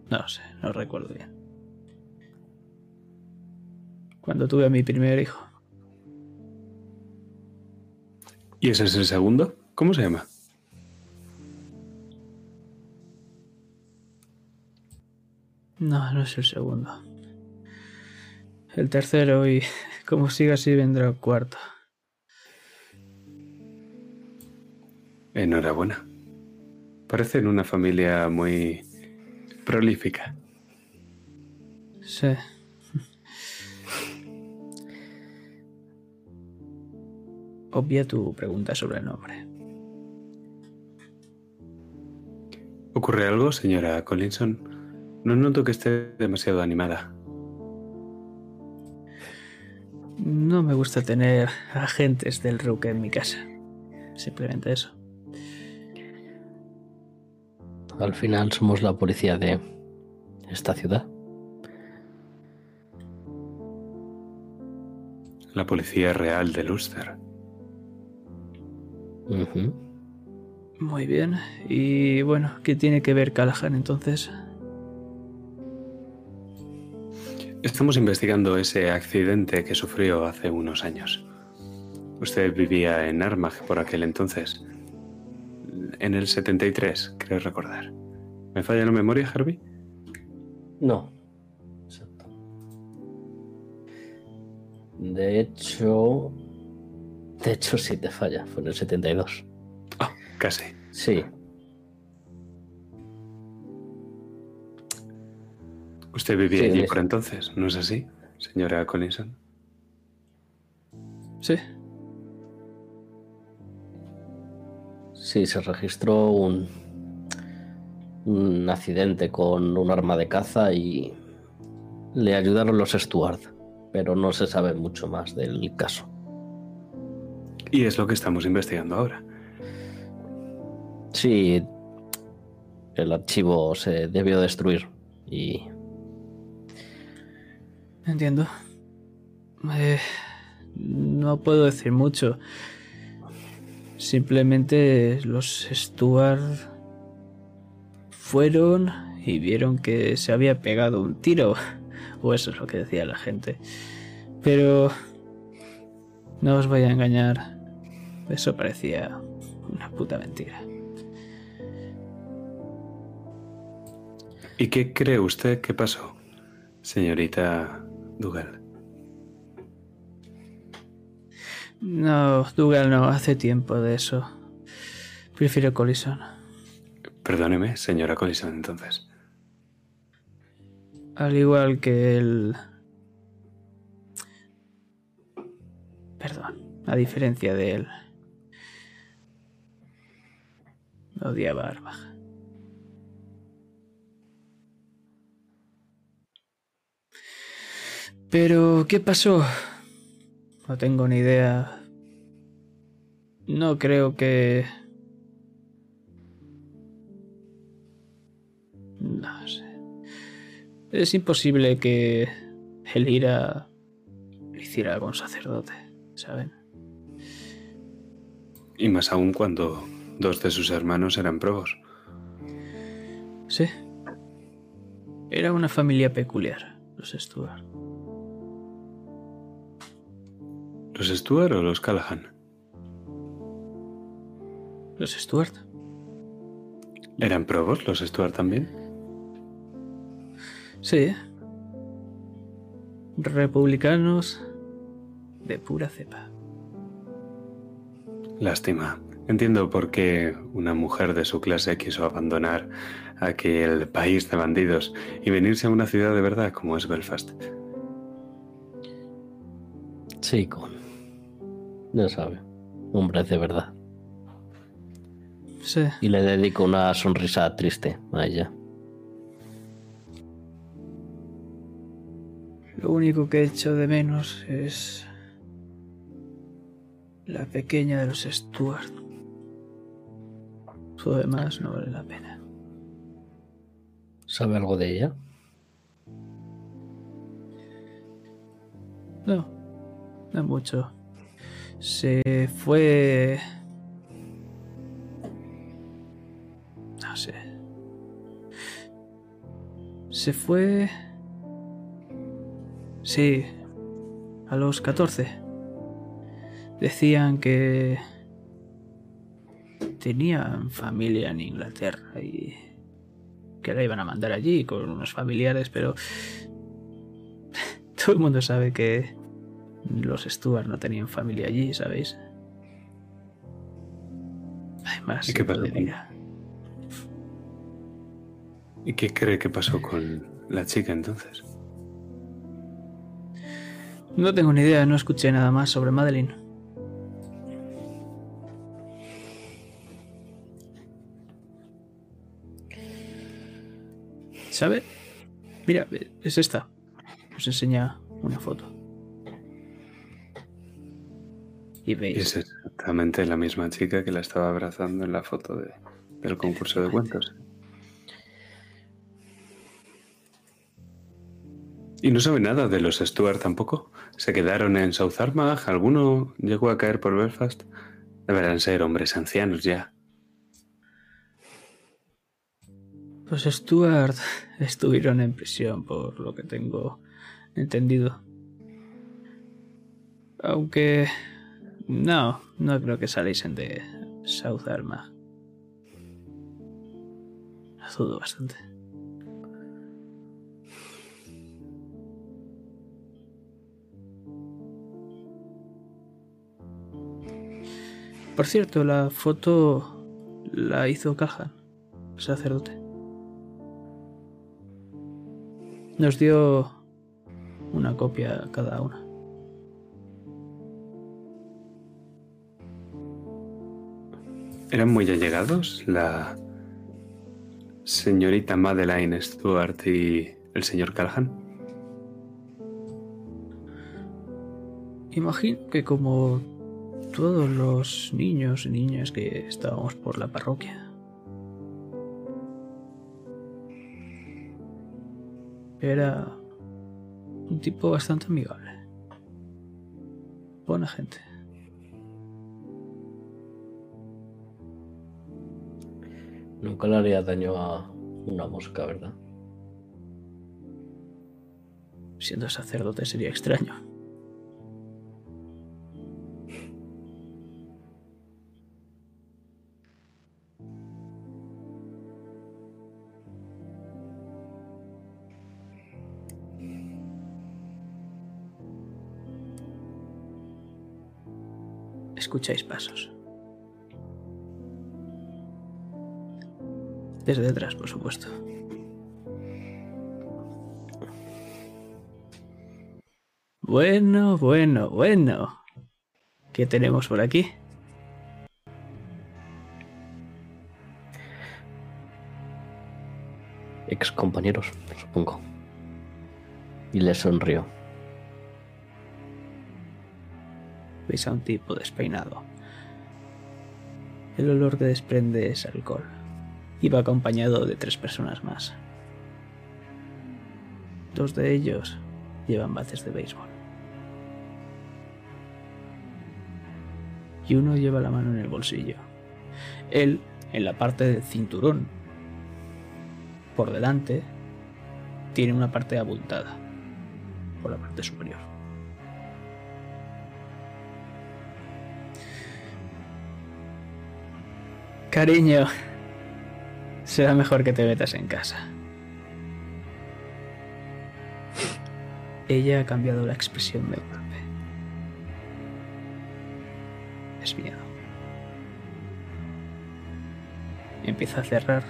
A: No sé, no recuerdo bien. Cuando tuve a mi primer hijo.
C: ¿Y ese es el segundo? ¿Cómo se llama?
A: No, no es el segundo. El tercero y como siga así vendrá el cuarto.
C: Enhorabuena. Parecen una familia muy prolífica.
A: Sí. Obvia tu pregunta sobre el nombre.
C: ¿Ocurre algo, señora Collinson? No noto que esté demasiado animada.
A: No me gusta tener agentes del Rook en mi casa. Simplemente eso.
B: Al final somos la policía de esta ciudad?
C: La policía real de Luster.
A: Muy bien. Y bueno, ¿qué tiene que ver Callahan entonces?
C: Estamos investigando ese accidente que sufrió hace unos años. Usted vivía en Armagh por aquel entonces. En el 73, creo recordar. ¿Me falla la memoria, Harvey?
B: No. Exacto. De hecho. De hecho, sí te falla. Fue en el 72.
C: Ah, casi.
B: Sí.
C: Usted vivía
B: Sí,
C: allí por entonces, ¿no es así, señora Collinson?
A: Sí.
B: Sí, se registró un. Un accidente con un arma de caza y. Le ayudaron los Stuart. Pero no se sabe mucho más del caso.
C: Y es lo que estamos investigando ahora.
B: Sí. El archivo se debió destruir. Y.
A: Entiendo. Eh, no puedo decir mucho. Simplemente los Stuart fueron y vieron que se había pegado un tiro. O eso es lo que decía la gente. Pero no os voy a engañar. Eso parecía una puta mentira.
C: ¿Y qué cree usted que pasó, señorita Dougal?
A: No, Dougal no, hace tiempo de eso. Prefiero Collison.
C: Perdóneme, señora Collison, entonces.
A: Al igual que él... Perdón, a diferencia de él. Odiaba a. Pero, ¿qué pasó? No tengo ni idea. No creo que... No sé. Es imposible que Elira lo hiciera con sacerdote, ¿saben?
C: Y más aún cuando dos de sus hermanos eran probos.
A: Sí. Era una familia peculiar, los Stuart.
C: ¿Los Stuart o los Callahan?
A: Los Stuart.
C: ¿Eran probos los Stuart también?
A: Sí. Republicanos de pura cepa.
C: Lástima. Entiendo por qué una mujer de su clase quiso abandonar aquel país de bandidos y venirse a una ciudad de verdad como es Belfast.
B: Sí, con. Ya sabe. Hombre de verdad.
A: Sí.
B: Y le dedico una sonrisa triste a ella.
A: Lo único que echo de menos es la pequeña de los Stuart. Todo demás no vale la pena.
B: ¿Sabe algo de ella?
A: No, no mucho. Se fue... No sé. Se fue... Sí, a los 14. Decían que tenían familia en Inglaterra y que la iban a mandar allí con unos familiares, pero todo el mundo sabe que los Stuart no tenían familia allí, ¿sabéis? Además,
C: ¿Y qué pasó con-. ¿Y qué cree que pasó con la chica entonces?
A: No tengo ni idea, no escuché nada más sobre Madeline. ¿Sabe? Mira, es esta. Os enseña una foto. Y
C: Y
A: veis.
C: es exactamente la misma chica que la estaba abrazando en la foto de- del concurso de cuentos. ¿Y no sabe nada de los Stuart tampoco? ¿Se quedaron en South Armagh? ¿Alguno llegó a caer por Belfast? Deberán ser hombres ancianos ya.
A: Los Stuart estuvieron en prisión, por lo que tengo entendido. Aunque... No, no creo que saliesen de South Armagh. Lo dudo bastante. Por cierto, la foto la hizo Cajan, el sacerdote. Nos dio una copia cada una.
C: ¿Eran muy allegados la señorita Madeline Stuart y el señor Callahan?
A: Imagino que como todos los niños y niñas que estábamos por la parroquia. Era un tipo bastante amigable. Buena gente.
B: Nunca le haría daño a una mosca, ¿verdad?
A: Siendo sacerdote sería extraño. Escucháis pasos. Desde detrás, por supuesto. Bueno, bueno, bueno. ¿Qué tenemos por aquí?
B: Ex compañeros, supongo. Y le sonrió.
A: Veis a un tipo despeinado. El olor que desprende es alcohol. Iba acompañado de tres personas más. Dos de ellos llevan bates de béisbol. Y uno lleva la mano en el bolsillo. Él en la parte del cinturón. Por delante tiene una parte abultada. Por la parte superior. Cariño, será mejor que te metas en casa. Ella ha cambiado la expresión de golpe. Es miedo. Empieza a cerrar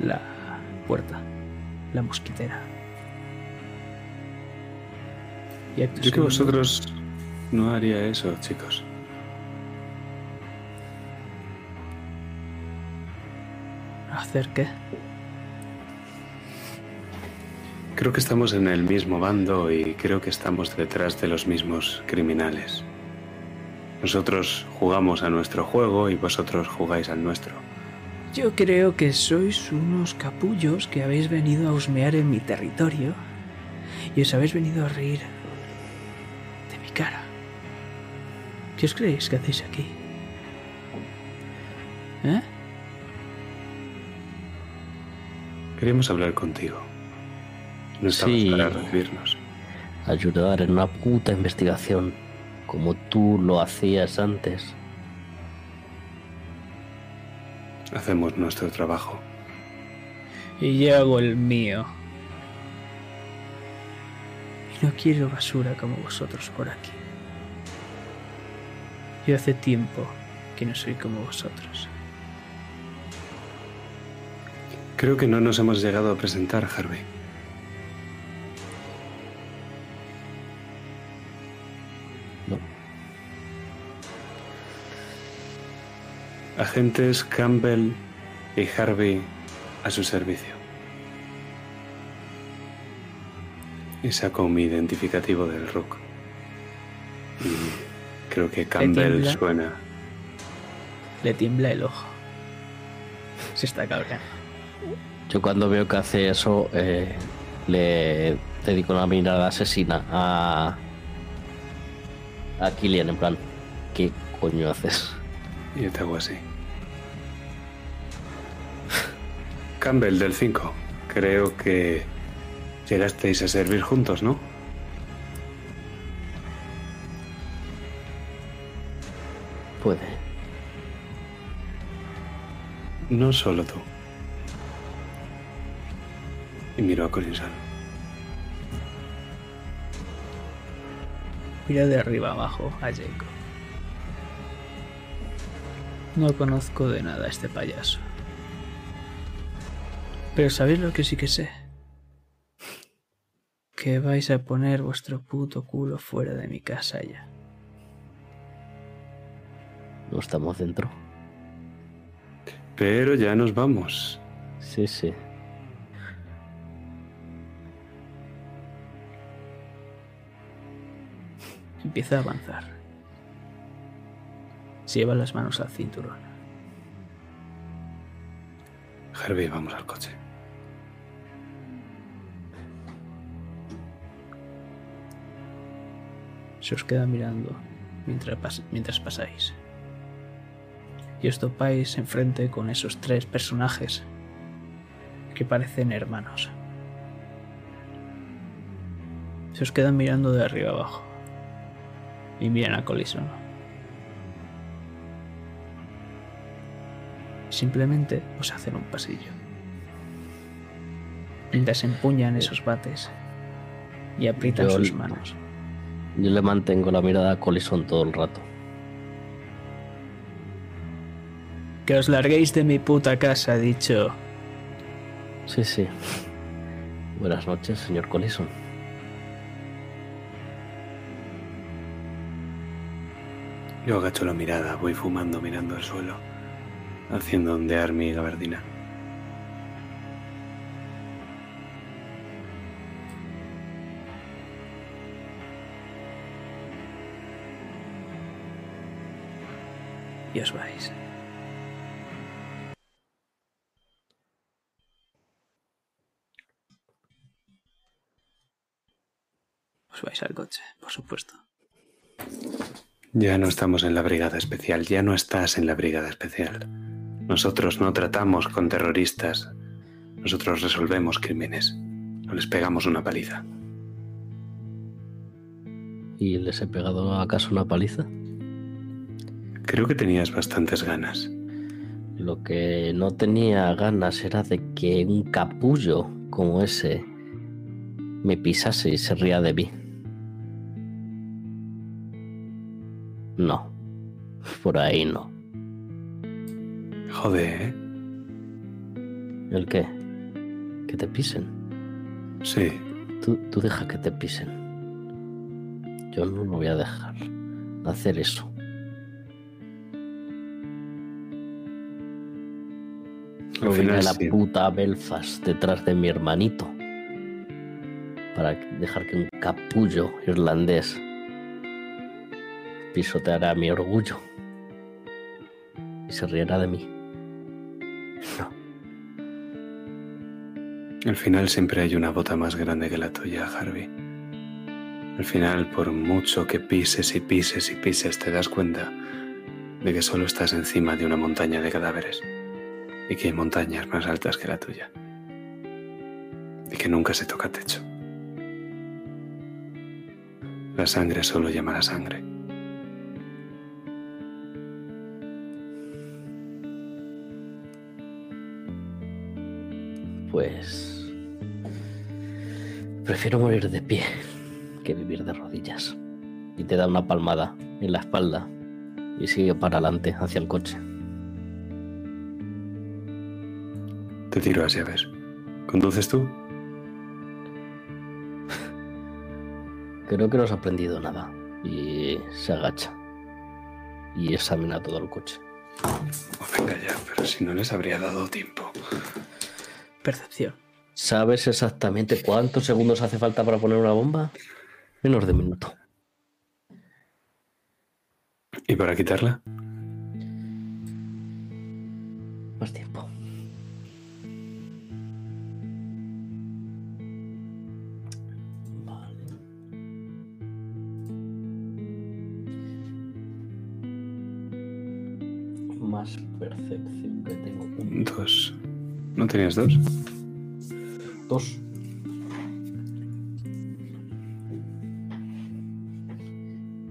A: la puerta, la mosquitera. Y
C: Yo que vosotros no haría eso, chicos. Creo que estamos en el mismo bando y creo que estamos detrás de los mismos criminales. Nosotros jugamos a nuestro juego y vosotros jugáis al nuestro.
A: Yo creo que sois unos capullos que habéis venido a husmear en mi territorio y os habéis venido a reír de mi cara. ¿Qué os creéis que hacéis aquí? ¿Eh?
C: Queríamos hablar contigo. No estamos
B: Sí.
C: para recibirnos.
B: Ayudar en una puta investigación como tú lo hacías antes.
C: Hacemos nuestro trabajo.
A: Y yo hago el mío. Y no quiero basura como vosotros por aquí. Yo hace tiempo que no soy como vosotros.
C: Creo que no nos hemos llegado a presentar, Harvey.
B: No.
C: Agentes Campbell y Harvey a su servicio. Y saco mi identificativo del rook. Y creo que Campbell suena.
A: Le tiembla el ojo. Se está cabreando.
B: Yo cuando veo que hace eso, eh, le dedico una mirada asesina a, a Killian, en plan, ¿qué coño haces?
C: Y yo te hago así. Campbell del 5. Creo que llegasteis a servir juntos, ¿no?
B: Puede.
C: No solo tú. Y miro a Collinson.
A: Mira de arriba abajo a Jacob. No conozco de nada a este payaso. Pero ¿sabéis lo que sí que sé? Que vais a poner vuestro puto culo fuera de mi casa ya.
B: No estamos dentro.
C: Pero ya nos vamos.
B: Sí, sí.
A: Empieza a avanzar. Se lleva las manos al cinturón.
C: Harvey, vamos al coche.
A: Se os queda mirando mientras, pas- mientras pasáis. Y os topáis enfrente con esos tres personajes que parecen hermanos. Se os quedan mirando de arriba abajo. Y miran a Collison. Simplemente os hacen un pasillo. Mientras empuñan esos bates y aprietan
B: Yo-
A: sus manos.
B: Yo le mantengo la mirada a Colison todo el rato.
A: Que os larguéis de mi puta casa, he dicho.
B: Sí, sí. Buenas noches, señor Colison.
C: Yo agacho la mirada, voy fumando mirando al suelo, haciendo ondear mi gabardina.
A: Y os vais. Os vais al coche, por supuesto.
C: Ya no estamos en la brigada especial, ya no estás en la brigada especial. Nosotros no tratamos con terroristas, nosotros resolvemos crímenes, no les pegamos una paliza.
B: ¿Y les he pegado acaso una paliza?
C: Creo que tenías bastantes ganas.
B: Lo que no tenía ganas era de que un capullo como ese me pisase y se ría de mí. No, por ahí no.
C: Joder, ¿eh?
B: ¿El qué? Que te pisen.
C: Sí,
B: Tú, tú deja que te pisen. Yo no lo voy a dejar hacer eso.
C: Al final
B: la
C: sí.
B: puta Belfast detrás de mi hermanito para dejar que un capullo irlandés pisoteara mi orgullo y se riera de mí. No,
C: Al final siempre hay una bota más grande que la tuya, Harvey. Al final, por mucho que pises y pises y pises, te das cuenta de que solo estás encima de una montaña de cadáveres y que hay montañas más altas que la tuya y que nunca se toca techo. La sangre solo llama la sangre.
B: Pues prefiero morir de pie que vivir de rodillas. Y te da una palmada en la espalda y sigue para adelante hacia el coche.
C: Te tiro las llaves. ¿Conduces tú?
B: Creo que no has aprendido nada. Y se agacha. Y examina todo el coche.
C: Oh, venga ya, pero si no les habría dado tiempo.
A: Percepción.
B: ¿Sabes exactamente cuántos segundos hace falta para poner una bomba? Menos de minuto.
C: ¿Y para quitarla?
B: Más tiempo. Vale. Más percepción que tengo. Un,
C: Dos. ¿No tenías dos?
B: dos.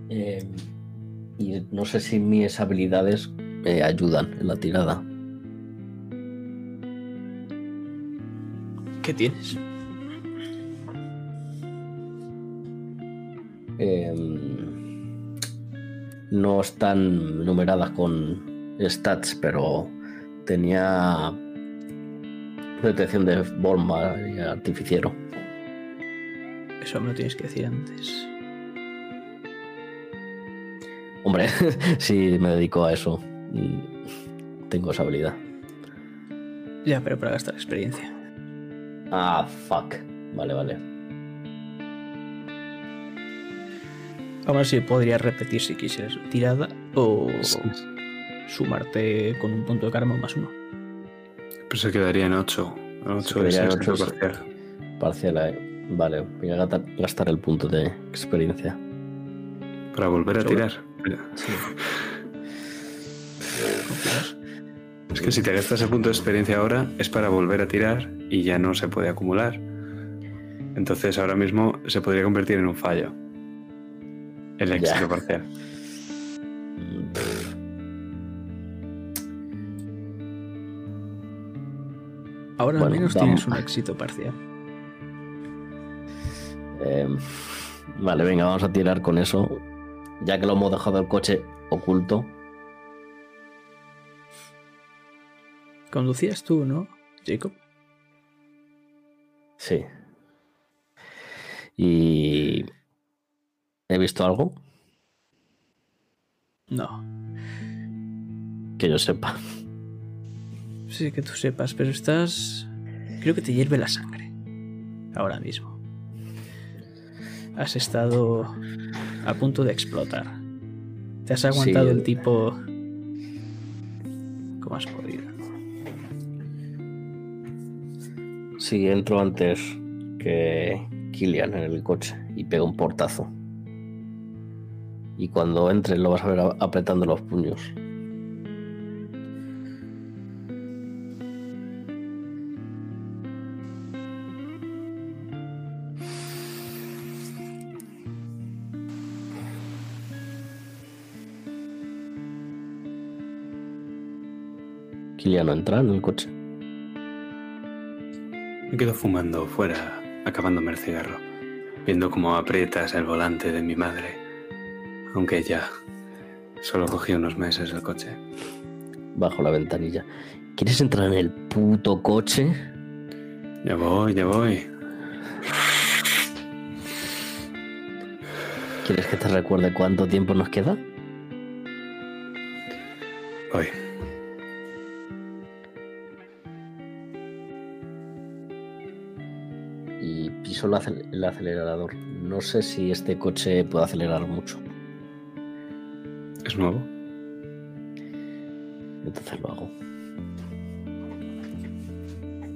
B: Eh, y no sé si mis habilidades me ayudan en la tirada.
A: ¿Qué tienes?
B: Em, no están numeradas con stats, pero tenía detección de bomba y artificiero.
A: Eso me lo tienes que decir antes.
B: Hombre, si me dedico a eso, tengo esa habilidad.
A: Ya, pero para gastar experiencia.
B: Ah, fuck. Vale, vale.
A: Aún así podrías repetir si quisieras tirada o
C: Sí.
A: sumarte con un punto de karma más uno.
C: Pues se quedaría en ocho. En ocho
B: quedaría en
C: es parcial.
B: Parcial, eh. Vale, voy a gastar el punto de experiencia.
C: Para volver a
A: Sobre-
C: tirar. Es que si te gastas el punto de experiencia ahora es para volver a tirar y ya no se puede acumular. Entonces ahora mismo se podría convertir en un fallo. El éxito
B: Ya.
C: parcial.
A: Ahora
B: Bueno,
A: al menos
B: vamos.
A: tienes un éxito parcial.
B: Em, vale, venga, vamos a tirar con eso. Ya que lo hemos dejado el coche oculto.
A: Conducías tú, ¿no, Jacob?
B: Sí. Y... ¿He visto algo?
A: No.
B: Que yo sepa.
A: Sí que tú sepas, pero estás... Creo que te hierve la sangre. Ahora mismo. Has estado a punto de explotar. Te has aguantado
B: Sí.
A: el tipo... como has podido.
B: Sí, entro antes que, Kilian en el coche y pega un portazo. Y cuando entres lo vas a ver apretando los puños. Kilian no entra en el coche.
C: Me quedo fumando fuera, acabándome el cigarro, viendo cómo aprietas el volante de mi madre, aunque ella solo cogió unos meses el coche.
B: bajo la ventanilla. ¿Quieres entrar en el puto coche?
C: Ya voy, ya voy.
B: ¿Quieres que te recuerde cuánto tiempo nos queda?
C: Voy.
B: El acelerador. No sé si este coche puede acelerar mucho.
C: ¿Es nuevo?
B: Entonces lo hago.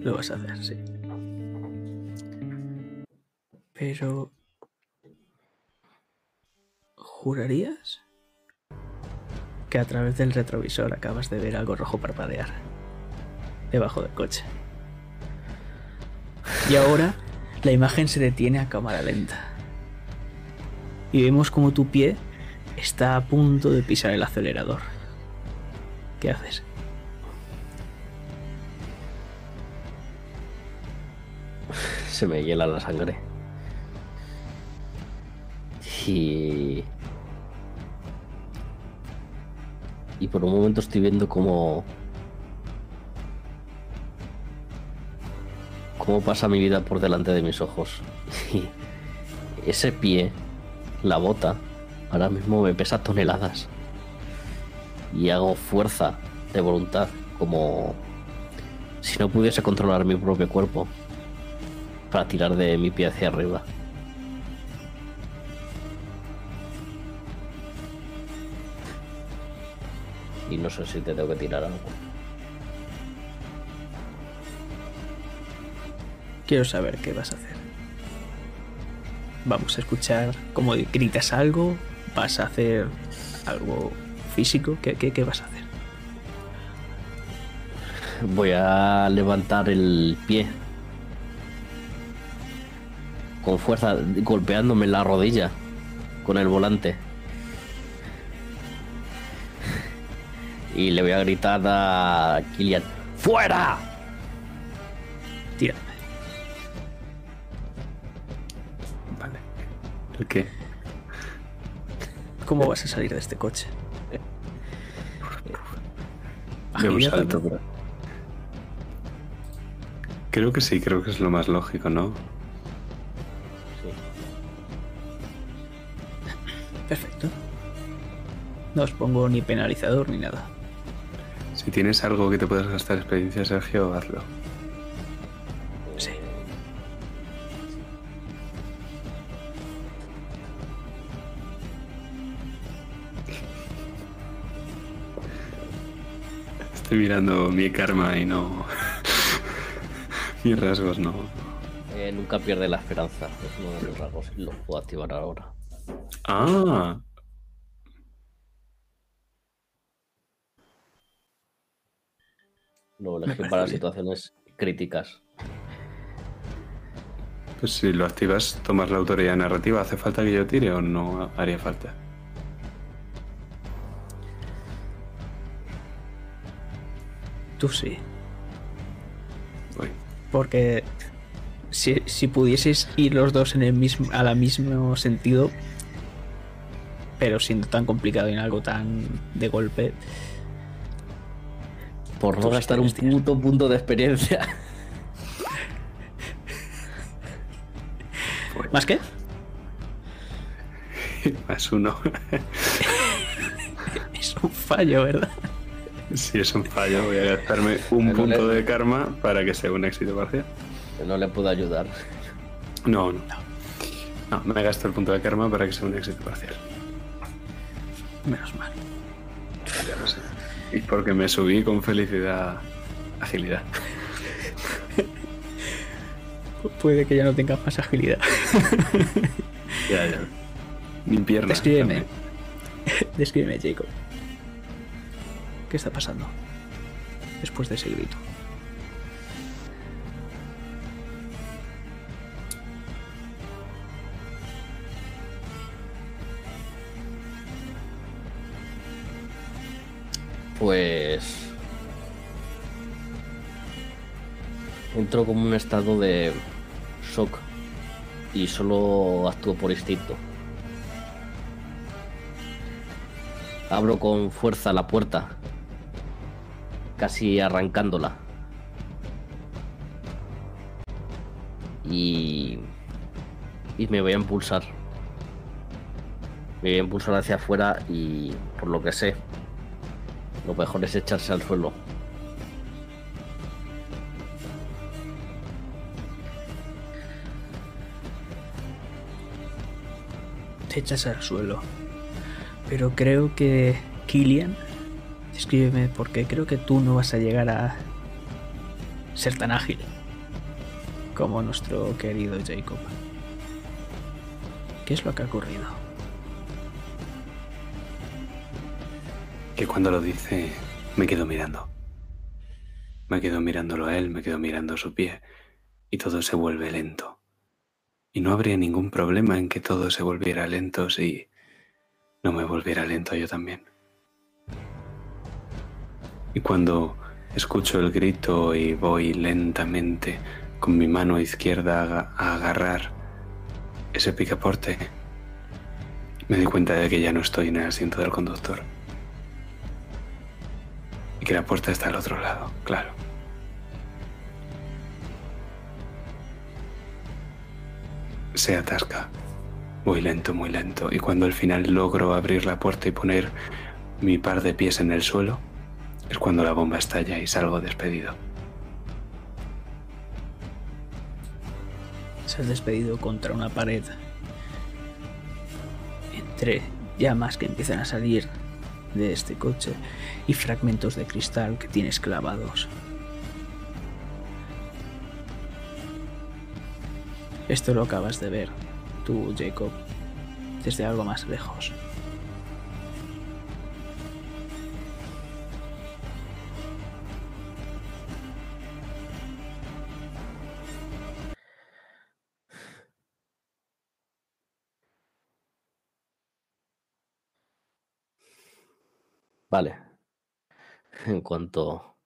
A: Lo vas a hacer, sí. Pero... ¿Jurarías? Que a través del retrovisor acabas de ver algo rojo parpadear. Debajo del coche. Y ahora la imagen se detiene a cámara lenta. Y vemos como tu pie está a punto de pisar el acelerador. ¿Qué haces?
B: Se me hiela la sangre. Y... Y por un momento estoy viendo cómo... Cómo pasa mi vida por delante de mis ojos. Y ese pie, la bota, ahora mismo me pesa toneladas. Y hago fuerza de voluntad, como si no pudiese controlar mi propio cuerpo para tirar de mi pie hacia arriba. Y no sé si te tengo que tirar algo.
A: Quiero saber qué vas a hacer. Vamos a escuchar cómo gritas algo. ¿Vas a hacer algo físico? ¿Qué, qué, qué vas a hacer?
B: Voy a levantar el pie. Con fuerza, golpeándome la rodilla con el volante. Y le voy a gritar a Kilian: ¡Fuera!
A: ¿Cómo vas a salir de este coche?
C: Salto. Creo que sí, creo que es lo más lógico, ¿no?
A: Perfecto. No os pongo ni penalizador ni nada.
C: Si tienes algo que te puedas gastar experiencia, Sergio, hazlo. Estoy mirando mi karma y no. Mis rasgos no.
B: Eh, nunca pierde la esperanza. Es uno de los rasgos y lo puedo activar ahora.
C: Ah,
B: Lo elegí para situaciones críticas.
C: pues si lo activas, tomas la autoridad narrativa. ¿Hace falta que yo tire o no haría falta?
A: Tú sí. Porque si, si pudieseis ir los dos en el mismo, a la mismo sentido, pero siendo tan complicado y en algo tan de golpe,
B: Por no gastar un puto punto de experiencia.
A: ¿más qué?
C: Más uno.
A: Es un fallo, ¿verdad?
C: si es un fallo, voy a gastarme un punto
B: le-
C: de karma para que sea un éxito parcial.
B: No le puedo ayudar.
C: No, no. No, me gasto el punto de karma para que sea un éxito parcial.
A: Menos mal.
C: Ya lo sé. Y porque me subí con felicidad agilidad.
A: puede que ya no tengas más agilidad.
C: Ya, ya. Ni piernas.
A: Descríbeme.
C: también.
A: Descríbeme, Jacob. ¿Qué está pasando? Después de ese grito.
B: Pues. Entro como un estado de shock y solo actúo por instinto. Abro con fuerza la puerta, casi arrancándola. Y. Y me voy a impulsar. Me voy a impulsar hacia afuera y, por lo que sé, lo mejor es echarse al suelo.
A: Te echas al suelo. Pero creo que. Killian. Descríbeme porque creo que tú no vas a llegar a. ser tan ágil. Como nuestro querido Jacob. ¿Qué es lo que ha ocurrido?
C: Que cuando lo dice, me quedo mirando. Me quedo mirándolo a él, me quedo mirando su pie, y todo se vuelve lento. Y no habría ningún problema en que todo se volviera lento si no me volviera lento yo también. Y cuando escucho el grito y voy lentamente con mi mano izquierda a aga- a agarrar ese picaporte, me doy cuenta de que ya no estoy en el asiento del conductor. Y que la puerta está al otro lado, claro. Se atasca. Muy lento, muy lento. Y cuando al final logro abrir la puerta y poner mi par de pies en el suelo, es cuando la bomba estalla y salgo despedido.
A: Se despedido contra una pared. Entre llamas que empiezan a salir de este coche y fragmentos de cristal que tienes clavados. Esto lo acabas de ver, tú, Jacob, desde algo más lejos.
B: Vale. En cuanto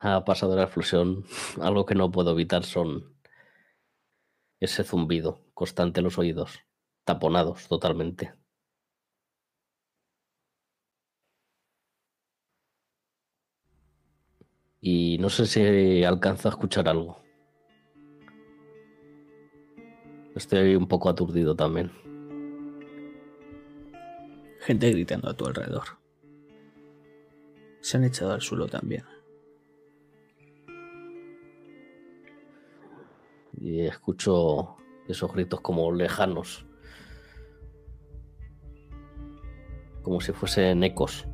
B: ha pasado la explosión, algo que no puedo evitar son ese zumbido constante en los oídos, taponados totalmente. Y no sé si alcanzo a escuchar algo. Estoy un poco aturdido también.
A: Gente gritando a tu alrededor. Se han echado al suelo también.
B: y escucho esos gritos como lejanos, como si fuesen ecos,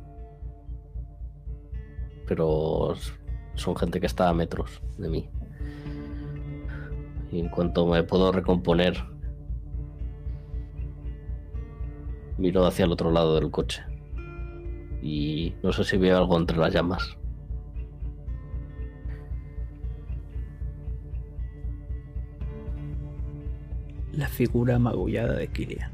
B: pero son gente que está a metros de mí. Y en cuanto me puedo recomponer, miro hacia el otro lado del coche y no sé si veo algo entre las llamas.
A: La figura magullada de Killian.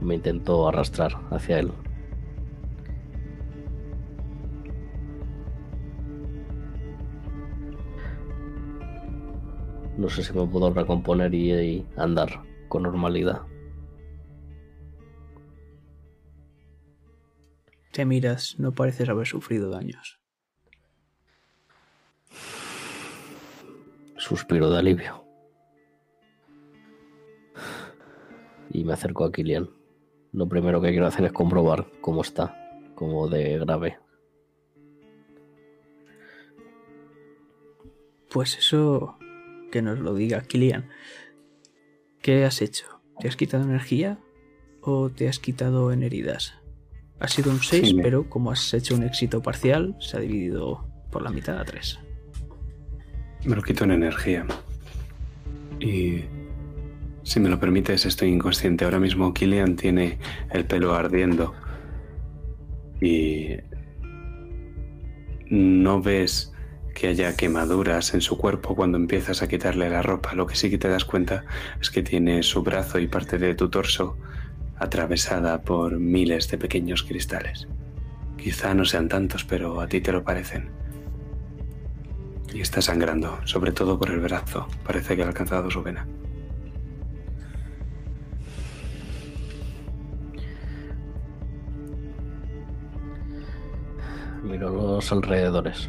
B: Me intento arrastrar hacia él. No sé si me puedo recomponer y, y andar con normalidad.
A: Te miras, no pareces haber sufrido daños.
B: Suspiro de alivio. Y me acerco a Kilian. Lo primero que quiero hacer es comprobar cómo está, como de grave.
A: Pues eso que nos lo diga Kilian. ¿Qué has hecho? ¿Te has quitado energía? o te has quitado en heridas? Ha sido un 6,
C: Sí, me-
A: pero como has hecho un éxito parcial, se ha dividido por la mitad a 3.
C: Me lo quito en energía. Y si me lo permites, estoy inconsciente. Ahora mismo Killian tiene el pelo ardiendo. Y no ves que haya quemaduras en su cuerpo cuando empiezas a quitarle la ropa. Lo que sí que te das cuenta es que tiene su brazo y parte de tu torso atravesada por miles de pequeños cristales. Quizá no sean tantos, pero a ti te lo parecen. Y está sangrando, sobre todo por el brazo. Parece que ha alcanzado su vena.
B: Miro los alrededores.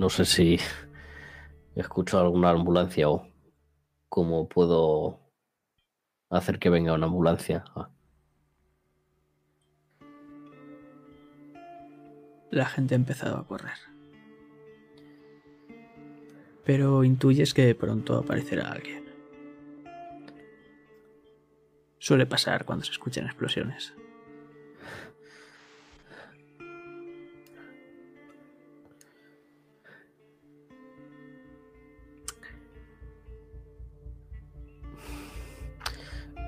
B: No sé si escucho alguna ambulancia o cómo puedo hacer que venga una ambulancia. Ah,
A: La gente ha empezado a correr. Pero intuyes que pronto aparecerá alguien. Suele pasar cuando se escuchan explosiones.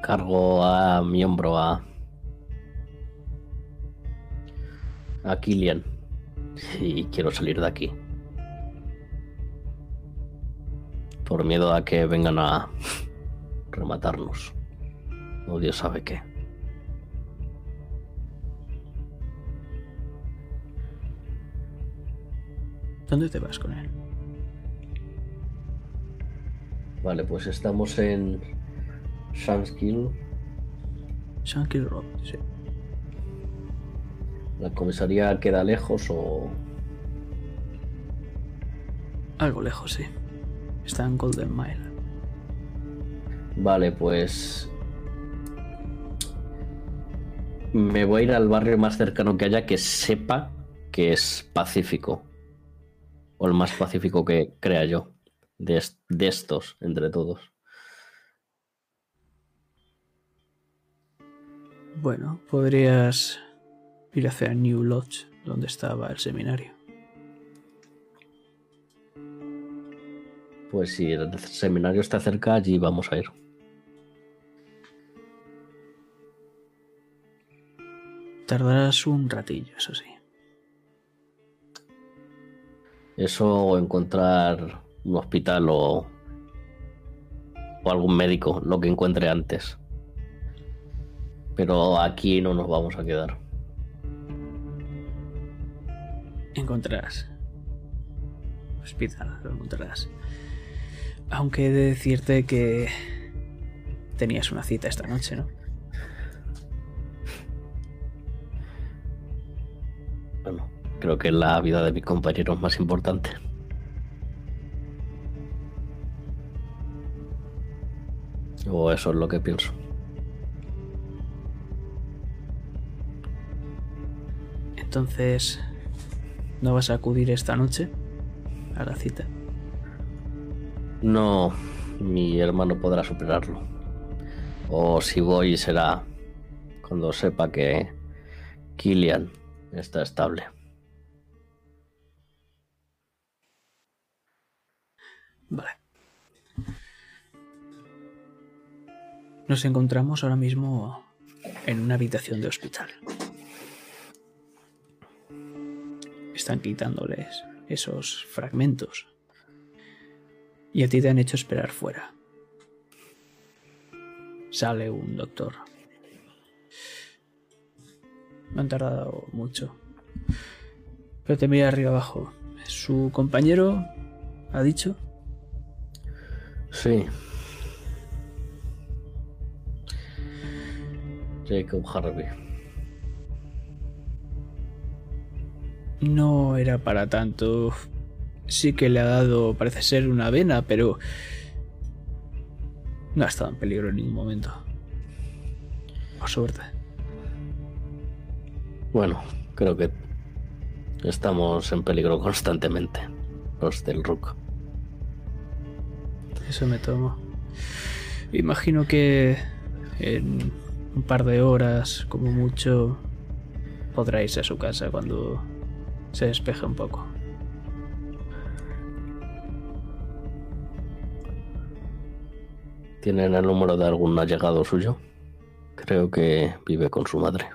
B: Cargo a mi hombro a. a Killian. Y quiero salir de aquí. Por miedo a que vengan a rematarnos. O Dios sabe qué.
A: ¿Dónde te vas con él?
B: Vale, pues estamos en Shanskill.
A: Shankill Road, sí.
B: ¿La comisaría queda lejos o.?
A: Algo lejos, sí. Está en Golden Mile.
B: Vale, pues. Me voy a ir al barrio más cercano que haya que sepa que es pacífico. O el más pacífico que crea yo. De, de estos, entre todos.
A: Bueno, podrías ir hacia New Lodge, donde estaba el seminario.
B: Pues si el seminario está cerca, allí vamos a ir.
A: Tardarás un ratillo, eso sí.
B: Eso o encontrar un hospital o, o algún médico, lo que encuentre antes. Pero aquí no nos vamos a quedar.
A: Encontrarás. Hospital, lo encontrarás. Aunque he de decirte que tenías una cita esta noche, ¿no?
B: Bueno, creo que la vida de mi compañero es más importante. O eso es lo que pienso.
A: Entonces, ¿no vas a acudir esta noche a la cita?
B: No, mi hermano podrá superarlo. O si voy será cuando sepa que Killian está estable.
A: Vale. Nos encontramos ahora mismo en una habitación de hospital. Están quitándoles esos fragmentos. Y a ti te han hecho esperar fuera. Sale un doctor. No han tardado mucho. Pero te mira arriba abajo. Su compañero ha dicho
B: Sí. Jacob Harvey.
A: No era para tanto. Sí que le ha dado, parece ser, una vena, pero no ha estado en peligro en ningún momento. Por suerte.
B: Bueno, creo que estamos en peligro constantemente. Los del Rook.
A: Eso me tomo. Imagino que en un par de horas, como mucho, podrá irse a su casa cuando se despeje un poco.
B: ¿Tienen el número de algún allegado suyo? Creo que vive con su madre.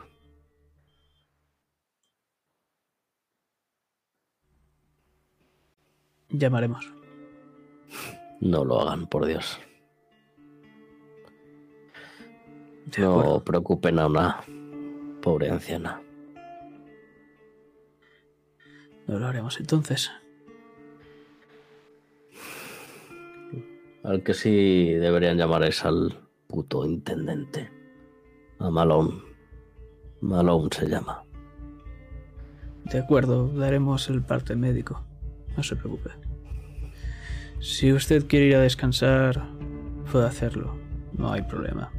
A: Llamaremos.
B: No lo hagan, por Dios. No preocupen a una pobre anciana.
A: No lo haremos entonces.
B: Al que sí deberían llamar es al puto intendente. A Malone. Malone se llama.
A: De acuerdo, daremos el parte médico. No se preocupe. Si usted quiere ir a descansar, puede hacerlo. No hay problema.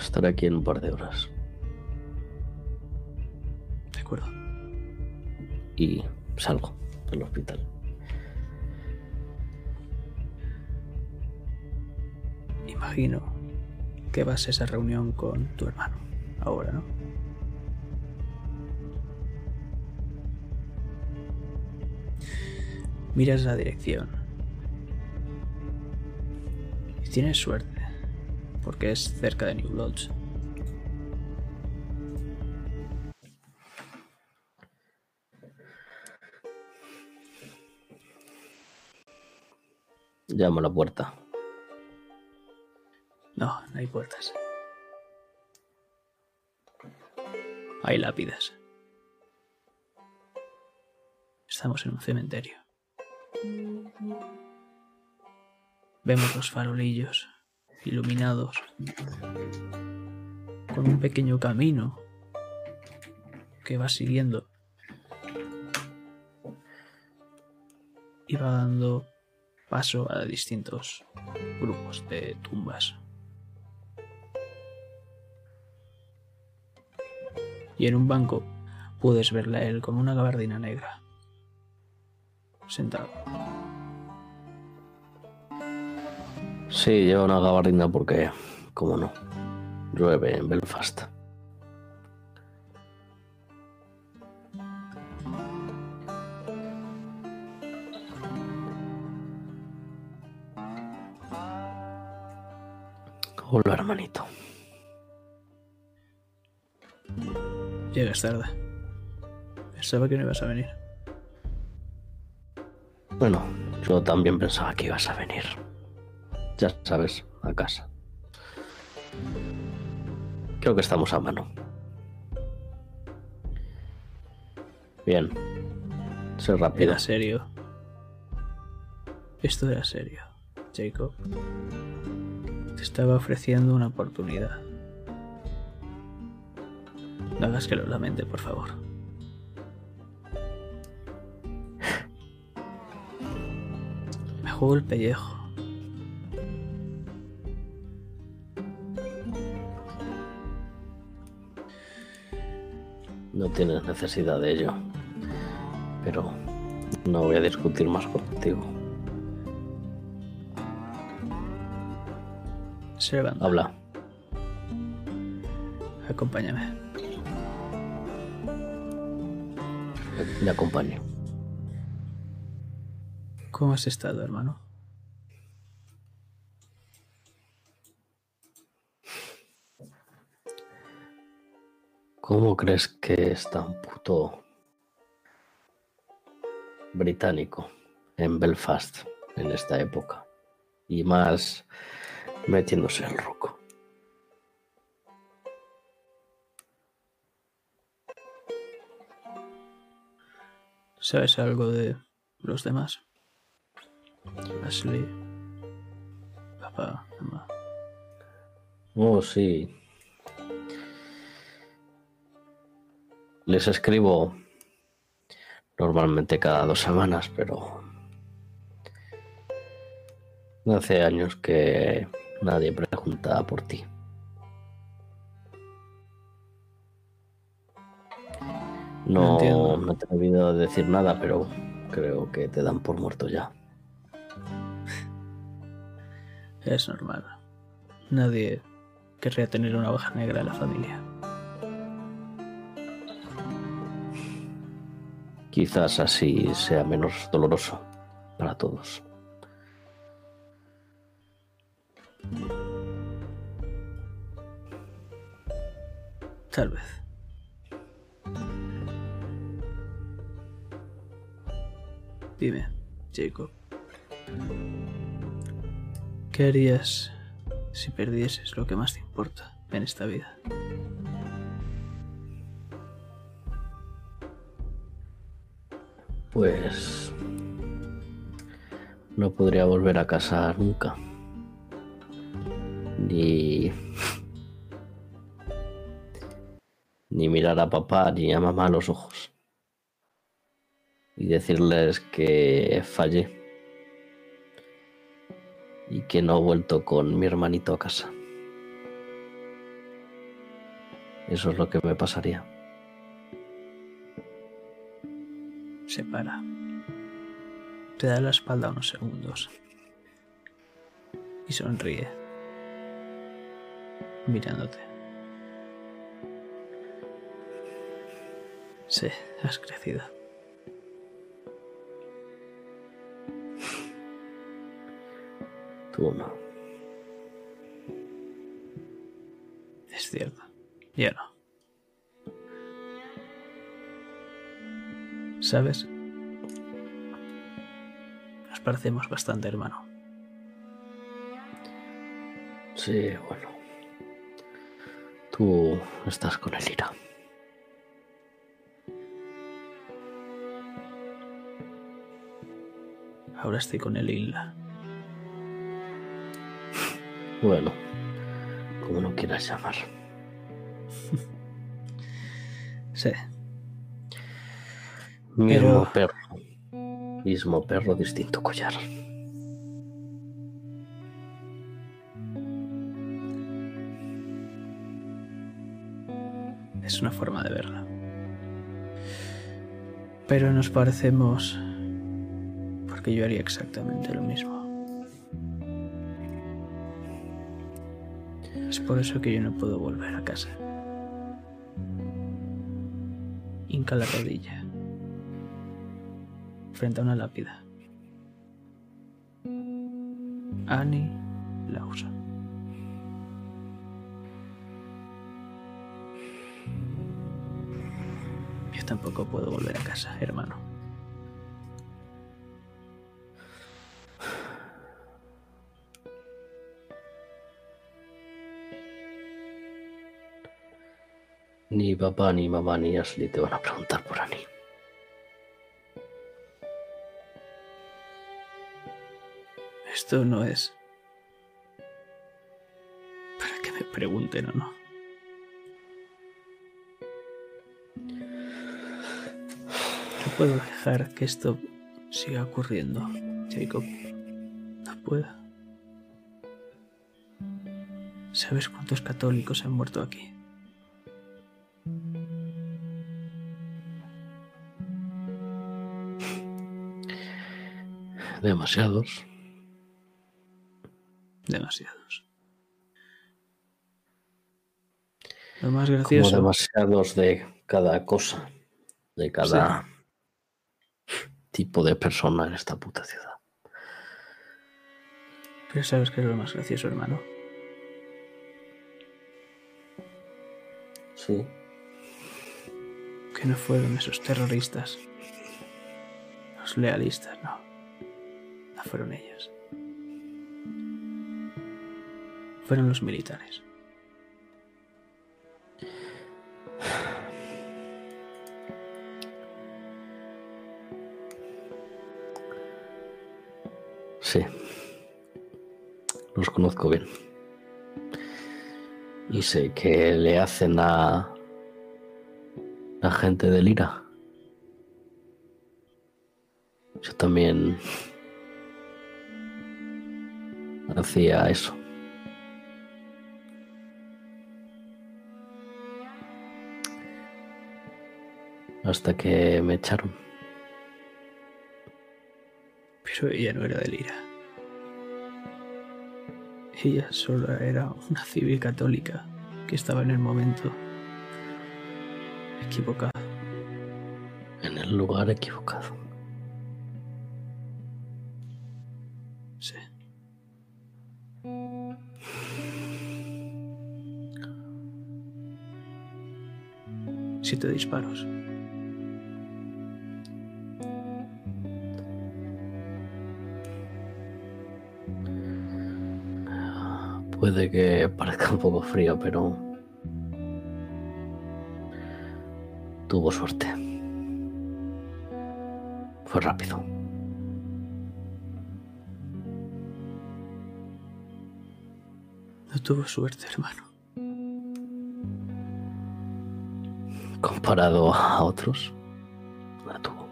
B: Estaré aquí en un par de horas.
A: De acuerdo.
B: Y salgo del hospital.
A: Imagino que vas a esa reunión con tu hermano. Ahora, ¿no? Miras la dirección. Y tienes suerte, porque es cerca de New Lodge.
B: Llamo a la puerta.
A: No, no hay puertas. Hay lápidas. Estamos en un cementerio. Vemos los farolillos iluminados con un pequeño camino que va siguiendo y va dando paso a distintos grupos de tumbas. Y en un banco puedes verle a él con una gabardina negra, sentado.
B: Sí, lleva una gabardina porque, como no, llueve en Belfast. Hola, hermanito.
A: Llegas tarde. Pensaba que no ibas a venir.
B: Bueno, yo también pensaba que ibas a venir. Ya sabes, a casa. Creo que estamos a mano. Bien. Sé rápido.
A: Era serio. Esto era serio, Jacob. Te estaba ofreciendo una oportunidad. No hagas que lo lamente, por favor. Me juego el pellejo.
B: No tienes necesidad de ello. Pero no voy a discutir más contigo. Habla.
A: Acompáñame.
B: Le acompaño.
A: ¿Cómo has estado, hermano?
B: ¿Cómo crees que es tan puto británico en Belfast en esta época? Y más metiéndose el roco.
A: ¿Sabes algo de los demás? Ashley, papá, mamá.
B: Oh, sí. Les escribo normalmente cada dos semanas, pero hace años que nadie pregunta por ti. No,
A: entiendo.
B: no te he olvidado decir nada, pero creo que te dan por muerto ya.
A: Es normal. Nadie querría tener una oveja negra en la familia.
B: Quizás así sea menos doloroso para todos.
A: Tal vez. Dime, Jacob. ¿Qué harías si perdieses lo que más te importa en esta vida?
B: Pues no podría volver a casa nunca. Ni ni mirar a papá ni a mamá a los ojos y decirles que fallé y que no he vuelto con mi hermanito a casa. Eso es lo que me pasaría.
A: Se para. Te da la espalda unos segundos. Y sonríe. Mirándote. Sí, has crecido.
B: Tú no.
A: Es cierto. Yo no. ¿Sabes? Nos parecemos bastante, hermano.
B: Sí, bueno. Tú estás con el ira.
A: Ahora estoy con el Isla.
B: Bueno, como no quieras llamar.
A: Sí.
B: Mismo
A: Pero-
B: perro. Mismo perro, distinto collar.
A: Una forma de verla. Pero nos parecemos porque yo haría exactamente lo mismo. Es por eso que yo no puedo volver a casa. Hinca la rodilla frente a una lápida. Annie tampoco puedo volver a casa, hermano.
B: Ni papá, ni mamá, ni Ashley te van a preguntar por Annie.
A: Esto no es para que me pregunten o no. No puedo dejar que esto siga ocurriendo, Jacob. No puedo. ¿Sabes cuántos católicos han muerto aquí?
B: Demasiados.
A: Demasiados. Lo más
B: Como
A: gracioso.
B: demasiados de cada cosa. De cada tipo de persona en esta puta ciudad.
A: Pero sabes que es lo más gracioso, hermano.
B: Sí.
A: Que no fueron esos terroristas. Los lealistas, no. No fueron ellos. Fueron los militares.
B: Los conozco bien. Y sé que le hacen a la gente del IRA. Yo también hacía eso. Hasta que me echaron.
A: Pero ella no era del IRA. Ella solo era una civil católica que estaba en el momento equivocado.
B: En el lugar equivocado.
A: Sí. Siete disparos.
B: Puede que parezca un poco frío, pero tuvo suerte. Fue rápido.
A: No tuvo suerte, hermano.
B: Comparado a otros, la tuvo.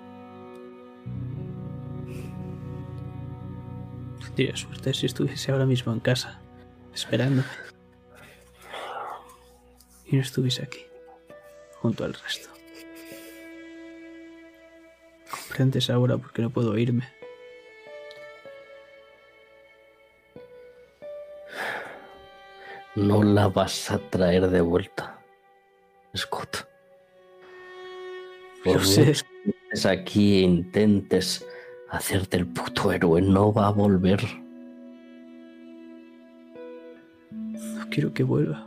A: Tendría suerte si estuviese ahora mismo en casa, esperándome. Y no estuviese aquí, junto al resto. Comprendes ahora por qué no puedo irme.
B: No la vas a traer de vuelta, Scott. Por
A: Lo sé.
B: que aquí e intentes hacerte el puto héroe, no va a volver.
A: Quiero que vuelva.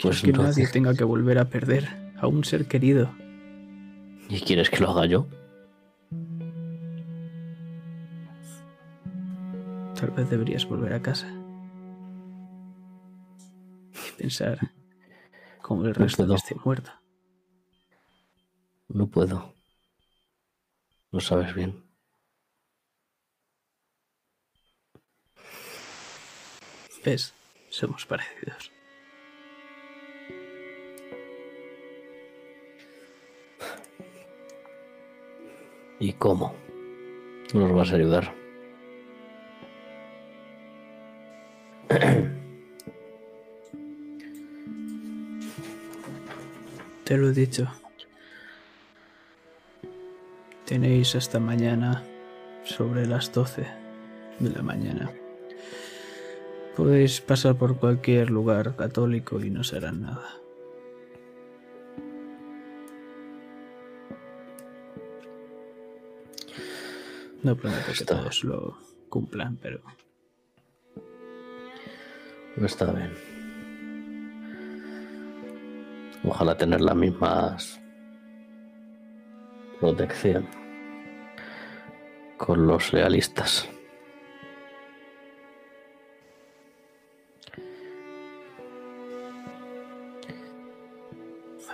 B: Pues
A: que
B: no
A: nadie tenga que volver a perder a un ser querido.
B: ¿Y quieres que lo haga yo?
A: Tal vez deberías volver a casa. Y pensar como el resto
B: puedo.
A: esté muerto.
B: No puedo. Lo sabes bien.
A: ¿Ves? Somos parecidos.
B: ¿Y cómo? Nos vas a ayudar.
A: Te lo he dicho. Tenéis hasta mañana sobre las 12 de la mañana. Podéis pasar por cualquier lugar católico y no se harán nada. No prometo que
B: Está.
A: todos lo cumplan, pero
B: Está bien. Ojalá tener las mismas protección con los realistas.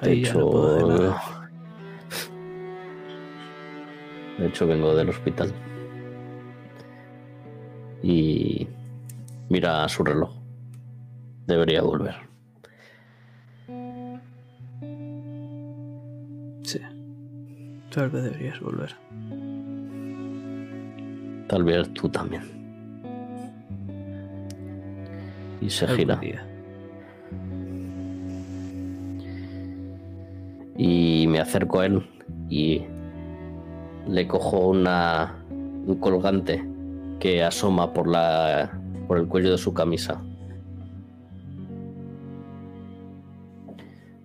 B: De
A: ahí ya no puedo hacer
B: hecho,
A: nada.
B: de hecho vengo del hospital y mira su reloj. Debería volver.
A: Sí. Tal vez deberías volver.
B: Tal vez tú también. Y se
A: Algún
B: gira.
A: día.
B: Acerco a él y le cojo una, un colgante que asoma por, la, por el cuello de su camisa.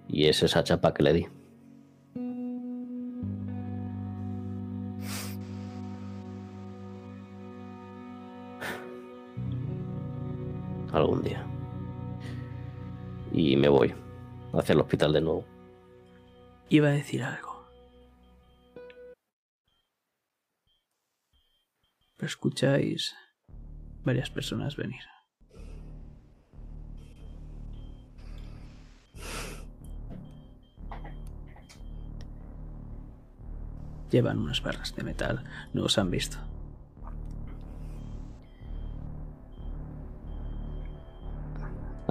B: Y es esa chapa que le di. Algún día. Y me voy hacia el hospital de nuevo.
A: Iba a decir algo. Pero escucháis varias personas venir. Llevan unas barras de metal. No os han visto.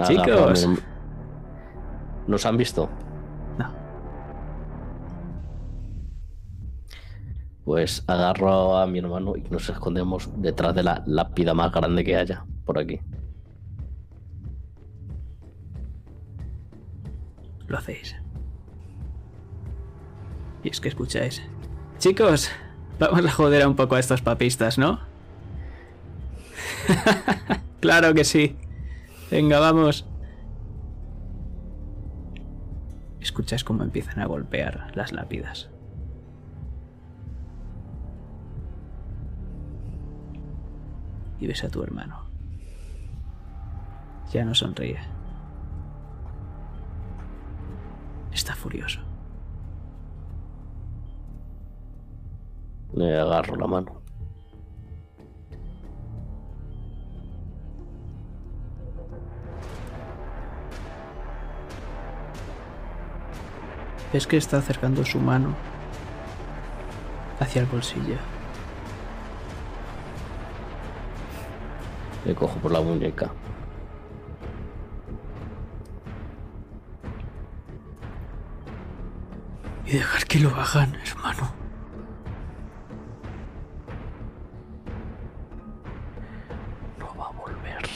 A: Chicos.
B: ¿Nos han visto? Pues agarro a mi hermano y nos escondemos detrás de la lápida más grande que haya por aquí.
A: Lo hacéis. Y es que escucháis. Chicos, vamos a joder un poco a estos papistas, ¿no? Claro que sí. Venga, vamos. Escuchas cómo empiezan a golpear las lápidas. Y ves a tu hermano. Ya no sonríe. Está furioso.
B: Le agarro la mano.
A: Ves que está acercando su mano hacia el bolsillo.
B: Le cojo por la muñeca.
A: Y dejar que lo hagan, hermano.
B: No va a volver.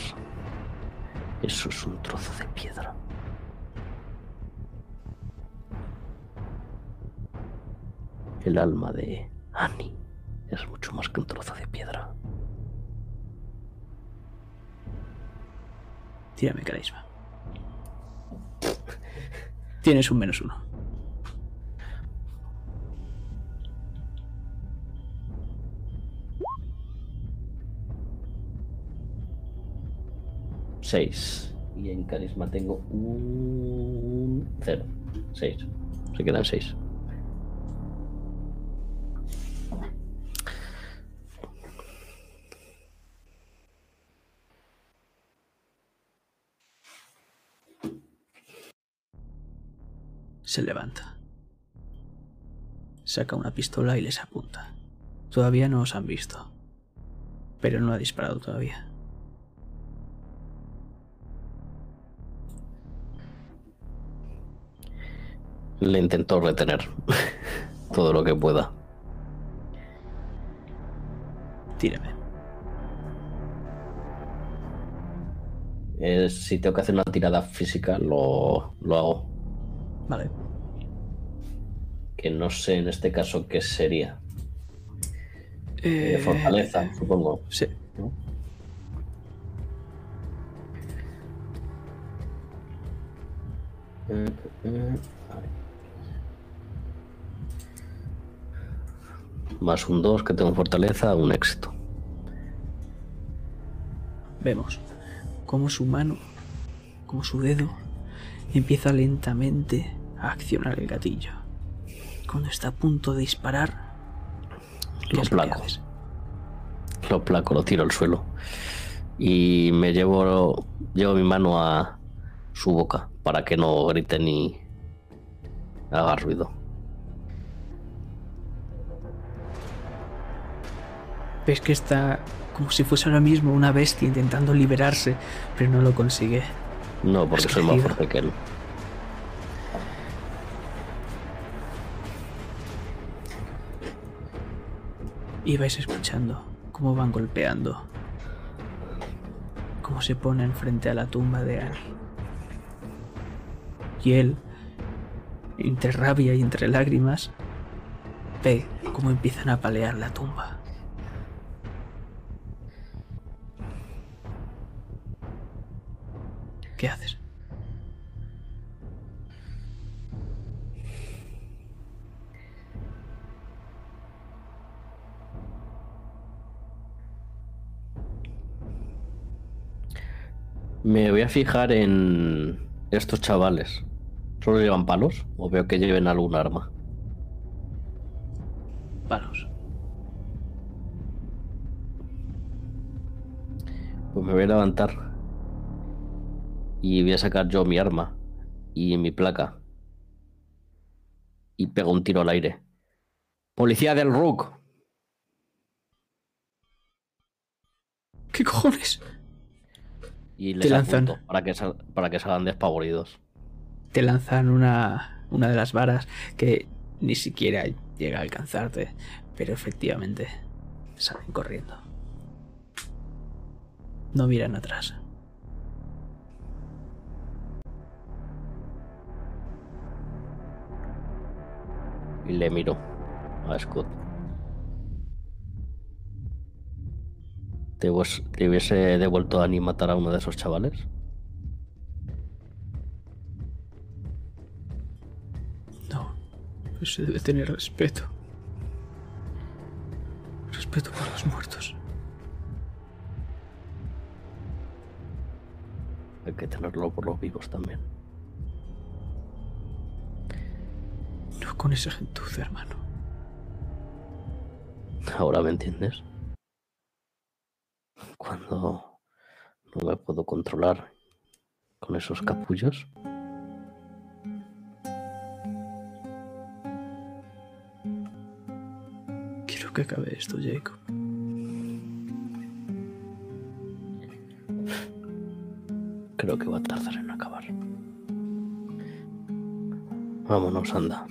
B: Eso es un trozo de piedra. El alma de Annie es mucho más que un trozo de
A: Tírame carisma. Tienes un menos uno.
B: Seis. Y en carisma tengo un cero. Seis. Se quedan seis.
A: Se levanta. Saca una pistola y les apunta. Todavía no os han visto. Pero no ha disparado todavía.
B: Le intento retener todo lo que pueda.
A: Tírame.
B: Eh, si tengo que hacer una tirada física, lo, lo hago.
A: Vale.
B: Que no sé en este caso qué sería.
A: Eh,
B: fortaleza, supongo.
A: Sí.
B: ¿no? Eh, eh. Más un 2 que tengo en fortaleza, un éxito.
A: Vemos cómo su mano, como su dedo, empieza lentamente a accionar el gatillo. Cuando está a punto de disparar, ¿qué
B: Lo
A: lo
B: placo.
A: haces?
B: Lo placo, lo tiro al suelo. Y me llevo, llevo mi mano a su boca para que no grite ni haga ruido.
A: Ves que está como si fuese ahora mismo una bestia intentando liberarse, pero no lo consigue.
B: No, porque soy más fuerte que él.
A: Y vais escuchando cómo van golpeando. Cómo se ponen frente a la tumba de Annie. Y él, entre rabia y entre lágrimas, ve cómo empiezan a palear la tumba. ¿Qué haces?
B: Me voy a fijar en estos chavales. ¿Solo llevan palos? ¿O veo que lleven algún arma?
A: Palos.
B: Pues me voy a levantar. Y voy a sacar yo mi arma y mi placa. Y pego un tiro al aire. ¡Policía del RUC!
A: ¿Qué cojones?
B: Y
A: Te
B: les
A: lanzan.
B: apunto para que, sal- para que salgan despavoridos.
A: te lanzan una, una de las varas que ni siquiera llega a alcanzarte, pero efectivamente salen corriendo. No miran atrás.
B: Y le miro a Scott. ¿Te, hubiese devuelto a ni matar a uno de esos chavales?
A: No, pero se debe tener respeto. Respeto por los muertos.
B: Hay que tenerlo por los vivos también.
A: No con esa gentuza, hermano.
B: Ahora me entiendes. Cuando no me puedo controlar con esos capullos.
A: Quiero que acabe esto, Jacob.
B: Creo que va a tardar en acabar. Vámonos, anda.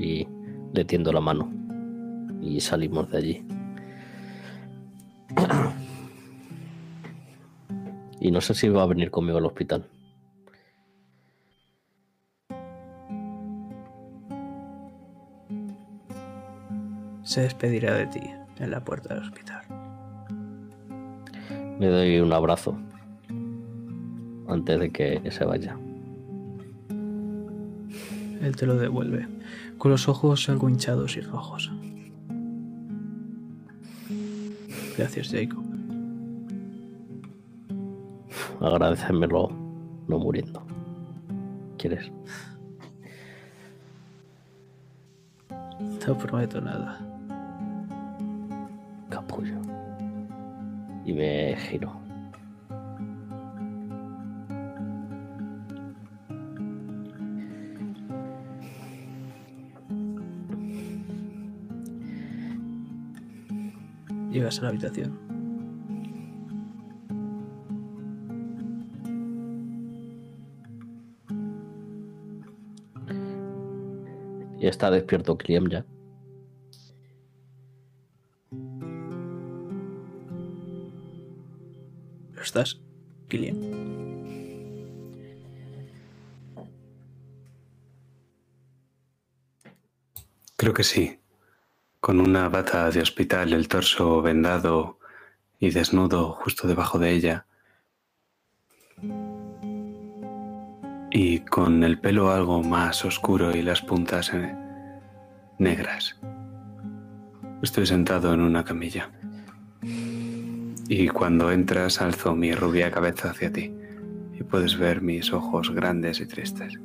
B: Y le tiendo la mano. Y salimos de allí. Y no sé si va a venir conmigo al hospital.
A: Se despedirá de ti en la puerta del hospital.
B: Le doy un abrazo. Antes de que se vaya.
A: Él te lo devuelve, con los ojos algo hinchados y rojos. Gracias, Jacob.
B: Agradecérmelo no muriendo. ¿Quieres?
A: No prometo nada.
B: Capullo. Y me giro.
A: Llegas a la habitación.
B: Está despierto Clem ya.
A: ¿Lo estás, Killian?
C: Creo que sí. Con una bata de hospital, el torso vendado y desnudo justo debajo de ella. Y con el pelo algo más oscuro y las puntas eh, negras. Estoy sentado en una camilla. Y cuando entras alzo mi rubia cabeza hacia ti y puedes ver mis ojos grandes y tristes.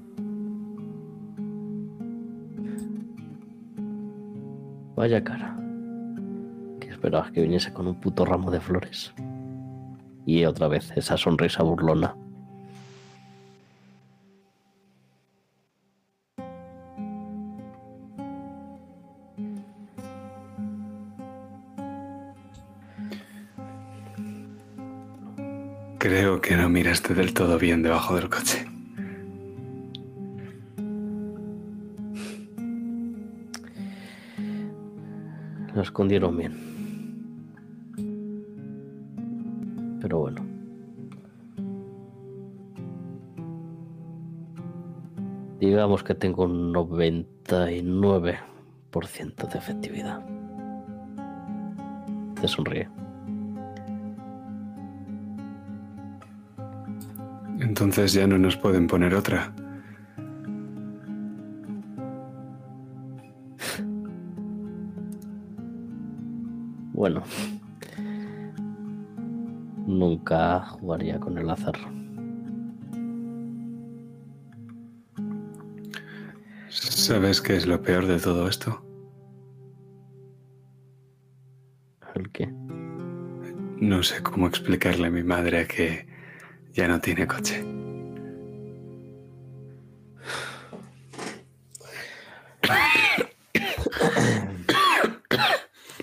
B: Vaya cara. Que esperabas que viniese con un puto ramo de flores. Y otra vez esa sonrisa burlona.
C: Miraste del todo bien debajo del coche.
B: Lo escondieron bien. Pero bueno. Digamos que tengo un 99% de efectividad. Te sonríe.
C: Entonces ya no nos pueden poner otra.
B: Bueno. Nunca jugaría con el azar.
C: ¿Sabes qué es lo peor de todo esto?
B: ¿El qué?
C: No sé cómo explicarle a mi madre que ya no tiene coche.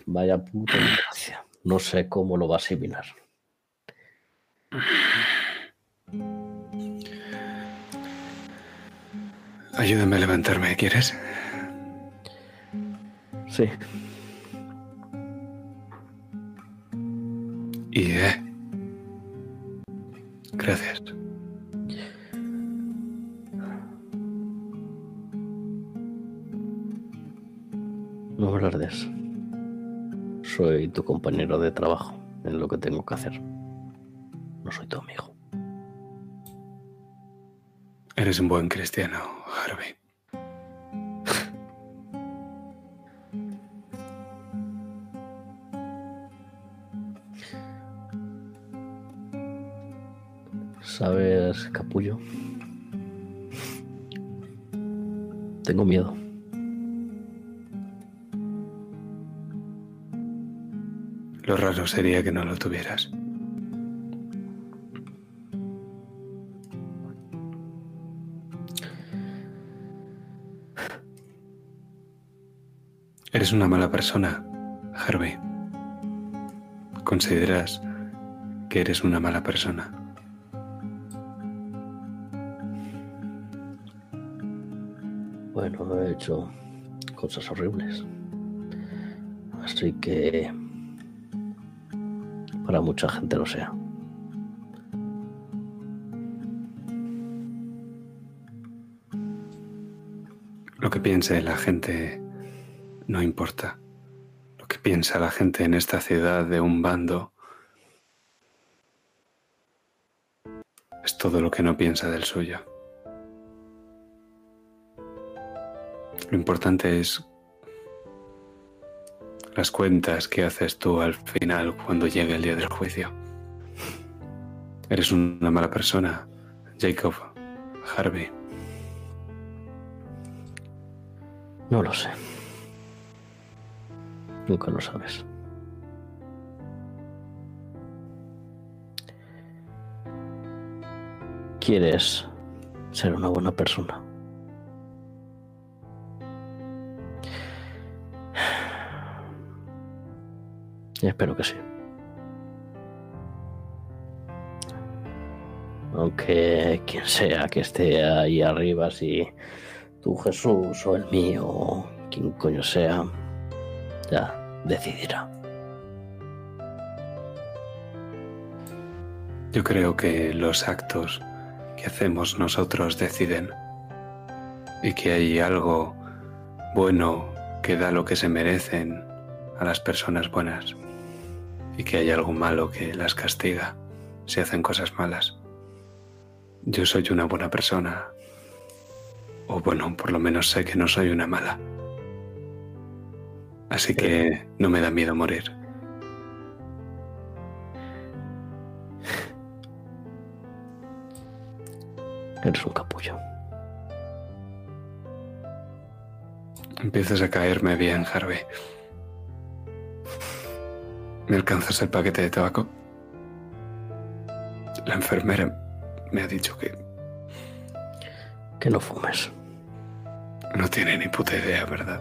B: Vaya puta desgracia. No sé cómo lo va a asimilar.
C: Ayúdame a levantarme, ¿quieres?
B: Sí. Compañero de trabajo. en lo que tengo que hacer. No soy tu amigo.
C: Eres un buen cristiano, Harvey.
B: ¿Sabes, capullo? Tengo miedo.
C: Raro sería que no lo tuvieras. Eres una mala persona, Harvey. ¿Consideras que eres una mala persona?
B: Bueno, he hecho cosas horribles. Así que para mucha gente lo sea.
C: Lo que piense la gente no importa. Lo que piensa la gente en esta ciudad de un bando es todo lo que no piensa del suyo. Lo importante es las cuentas que haces tú al final cuando llegue el día del juicio. Eres una mala persona, Jacob Harvey.
B: No lo sé. Nunca lo sabes. ¿Quieres ser una buena persona? Espero que sí. Aunque quien sea que esté ahí arriba, si tú Jesús o el mío, quien coño sea, ya decidirá.
C: Yo creo que los actos que hacemos nosotros deciden y que hay algo bueno que da lo que se merecen a las personas buenas y que hay algo malo que las castiga si hacen cosas malas. Yo soy una buena persona, o bueno, por lo menos sé que no soy una mala. Así que no me da miedo morir.
B: Eres un capullo.
C: Empiezas a caerme bien, Harvey. ¿Me alcanzas el paquete de tabaco? La enfermera me ha dicho que
B: Que no fumes.
C: no tiene ni puta idea, ¿verdad?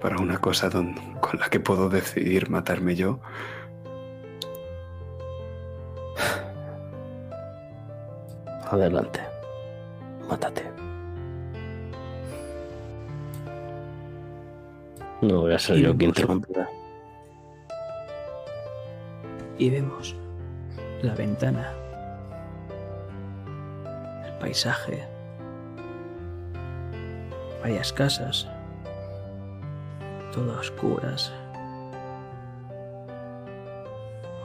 C: Para una cosa don- con la que puedo decidir matarme yo.
B: Adelante. Mátate. No voy a ser yo quien te romperá.
A: Y vemos la ventana, el paisaje, varias casas, todas oscuras.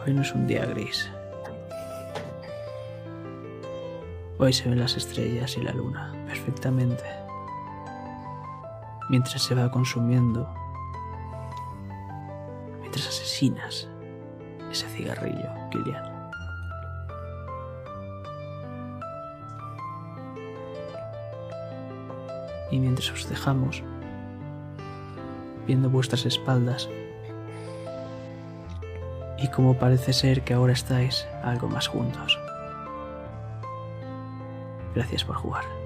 A: Hoy no es un día gris. Hoy se ven las estrellas y la luna perfectamente. Mientras se va consumiendo. Mientras asesinas ese cigarrillo, Kilian. Y mientras os dejamos, viendo vuestras espaldas, y como parece ser que ahora estáis algo más juntos. Gracias por jugar.